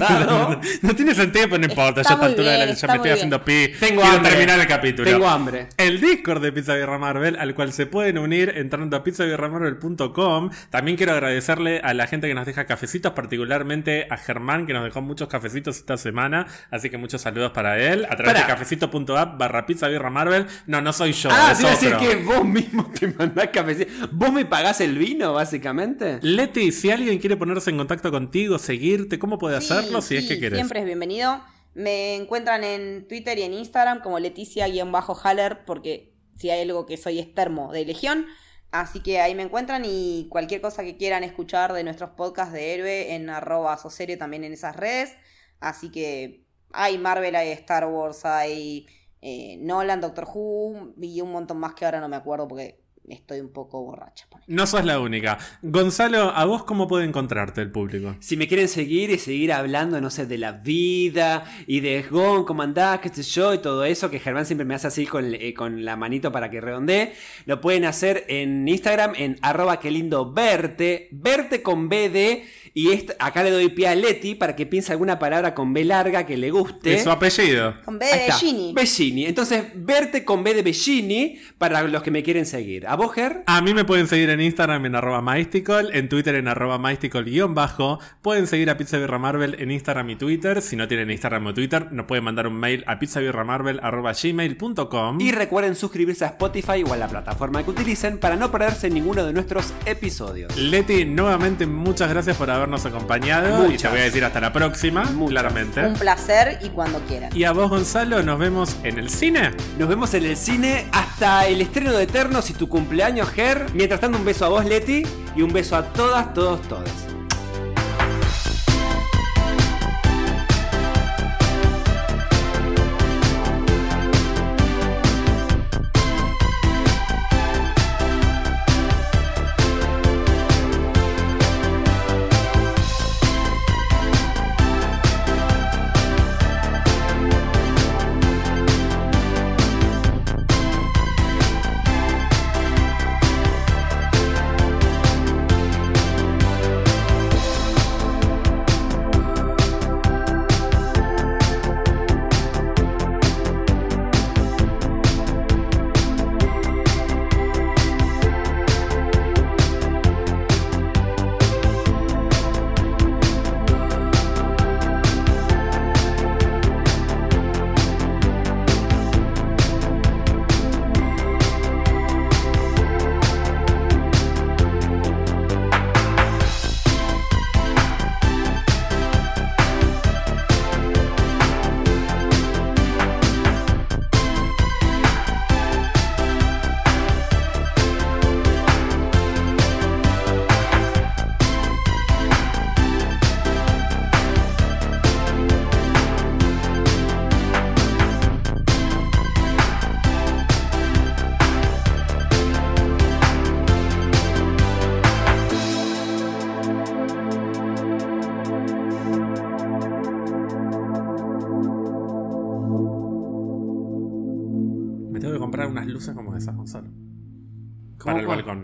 A: No, tiene sentido, pero no importa. ya a esta altura de la, ya me estoy haciendo pi.
B: Tengo Quiero
A: terminar el capítulo.
B: Tengo hambre.
A: El Discord de Pizza Birra Marvel, al cual se pueden unir entrando a pizzabirramarvel.com. También quiero agradecerle a la gente que nos deja cafecitos, particularmente a Germán, que nos dejó muchos cafecitos esta semana. Así que muchos saludos para él. A través de cafecito.app barra pizza birra Marvel. No, no soy yo.
B: Ah, es decir que vos mismo te mandás cafecitos. ¿Vos me pagás el vino, básicamente?
A: Leti, si alguien quiere ponerse en contacto contigo, seguirte, ¿cómo puede hacerlo? Si es que.
C: Siempre es bienvenido. Me encuentran en Twitter y en Instagram como Leticia-Haller, porque si hay algo que soy es termo de Legión. Así que ahí me encuentran y cualquier cosa que quieran escuchar de nuestros podcasts de héroe en arroba soserio también en esas redes. Así que hay Marvel, hay Star Wars, hay eh, Nolan, Doctor Who y un montón más que ahora no me acuerdo porque estoy un poco borracha.
A: No sos la única. Gonzalo, ¿a vos cómo puede encontrarte el público?
B: Si me quieren seguir y seguir hablando, no sé, de la vida y de Gon, cómo andás, qué sé yo, y todo eso, que Germán siempre me hace así con, eh, con la manito para que redondee, lo pueden hacer en Instagram en arroba que lindo verte, verte con BD, y esta- acá le doy pie a Leti para que piense alguna palabra con B larga que le guste.
A: Es su apellido.
C: Con B de Gini.
B: Bellini. Entonces, verte con B de Bellini para los que me quieren seguir. ¿A vos, Ger?
A: A mí me pueden seguir en Instagram en arroba mystical, en Twitter en arroba mystical-bajo. Pueden seguir a Pizza Birra Marvel en Instagram y Twitter. Si no tienen Instagram o Twitter, nos pueden mandar un mail a pizzabirramarvel arroba gmail.com.
B: Y recuerden suscribirse a Spotify o a la plataforma que utilicen para no perderse ninguno de nuestros episodios.
A: Leti, nuevamente muchas gracias por habernos acompañado. Y
B: Muchas.
A: te voy a decir hasta la próxima,
B: Muchas.
A: claramente.
C: Un placer y cuando quieran.
A: Y a vos, Gonzalo, nos vemos en el cine.
B: Nos vemos en el cine hasta el estreno de Eternos y tu cumpleaños, Ger. Mientras tanto, un beso a vos, Leti, y un beso a todas, todos, todas.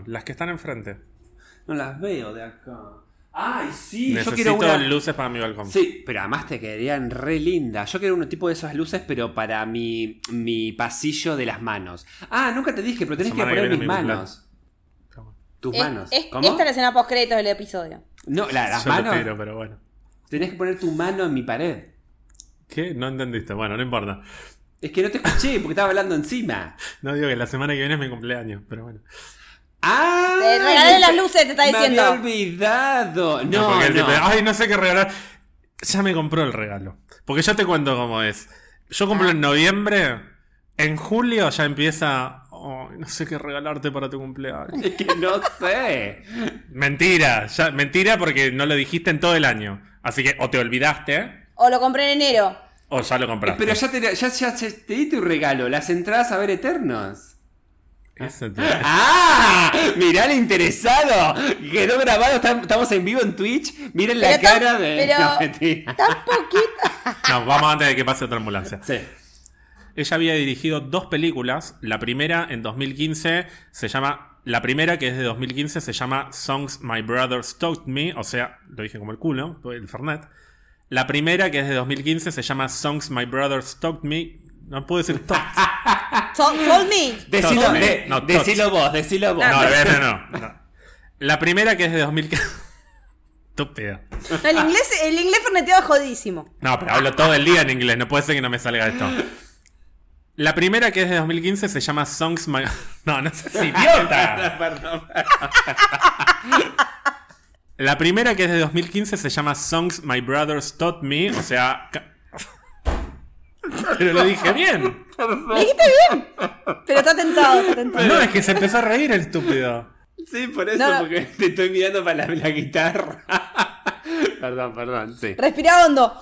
A: Las que están enfrente.
B: No las veo de acá. Ay, sí, yo
A: Necesito
B: quiero una.
A: luces para mi balcón.
B: Sí, pero además te quedarían re lindas. Yo quiero un tipo de esas luces, pero para mi, mi pasillo de las manos. Ah, nunca te dije, pero tenés que
A: Semana que
B: poner mis
A: mi
B: manos. Tus manos.
C: es-
B: ¿Cómo?
C: esta es la escena post del episodio.
B: No, la- las
A: Yo lo
B: manos.
A: tiro, pero bueno.
B: Tenés que poner tu mano en mi pared.
A: ¿Qué? No entendiste. Bueno, no importa.
B: Es que no te escuché porque estaba hablando encima.
A: No digo que la semana que viene es mi cumpleaños, pero bueno.
B: ¡Ah!
C: Te regalé las luces, te está
B: Me
C: diciendo.
B: había olvidado. No,
A: porque el
B: no.
A: tipo, Ay, no sé qué regalar. Ya me compró el regalo. Porque yo te cuento cómo es. Yo cumplo
B: Ah.
A: en noviembre. En julio ya empieza. "Ay, no sé qué regalarte para tu cumpleaños.
B: Es que no sé.
A: Mentira. Ya, mentira porque no lo dijiste en todo el año. Así que o te olvidaste
C: O lo compré en enero.
A: o ya lo compraste.
B: Pero ya te, ya, ya- ya te di tu regalo, las entradas a ver Eternos.
A: Te-
B: ¡Ah! Mirá el interesado. Quedó grabado, tam- estamos en vivo en Twitch. Miren la
C: Pero
B: cara de.
C: pero-
B: No, mentira.
C: Tan poquito.
A: No, vamos antes de que pase otra ambulancia.
B: Sí.
A: Ella había dirigido dos películas. La primera en 2015 se llama. La primera, que es de 2015, se llama Songs My Brothers Taught Me. O sea, lo dije como el culo, el Fernet. La primera, que es de 2015, se llama Songs My Brothers Taught Me. No puedo decir.
C: So- told me.
B: Decilo,
A: Tots.
B: de-
A: No,
B: decilo vos, decilo vos.
A: No, no, no, no. La primera, que es de 2015. Estúpido.
C: No, el inglés, el inglés ferneteado es jodísimo.
A: No, pero hablo todo el día en inglés, no puede ser que no me salga esto. La primera, que es de 2015, se llama Songs My. No, no seas idiota.
B: Perdón.
A: La primera, que es de 2015, se llama Songs My Brothers Taught Me. O sea. Pero lo dije bien.
C: ¿Me dijiste bien? Pero está tentado, está tentado.
A: No, es que se empezó a reír el estúpido.
B: Sí, por eso,
C: No, no.
B: porque te estoy mirando para la, la guitarra. perdón, perdón, sí.
C: Respira hondo.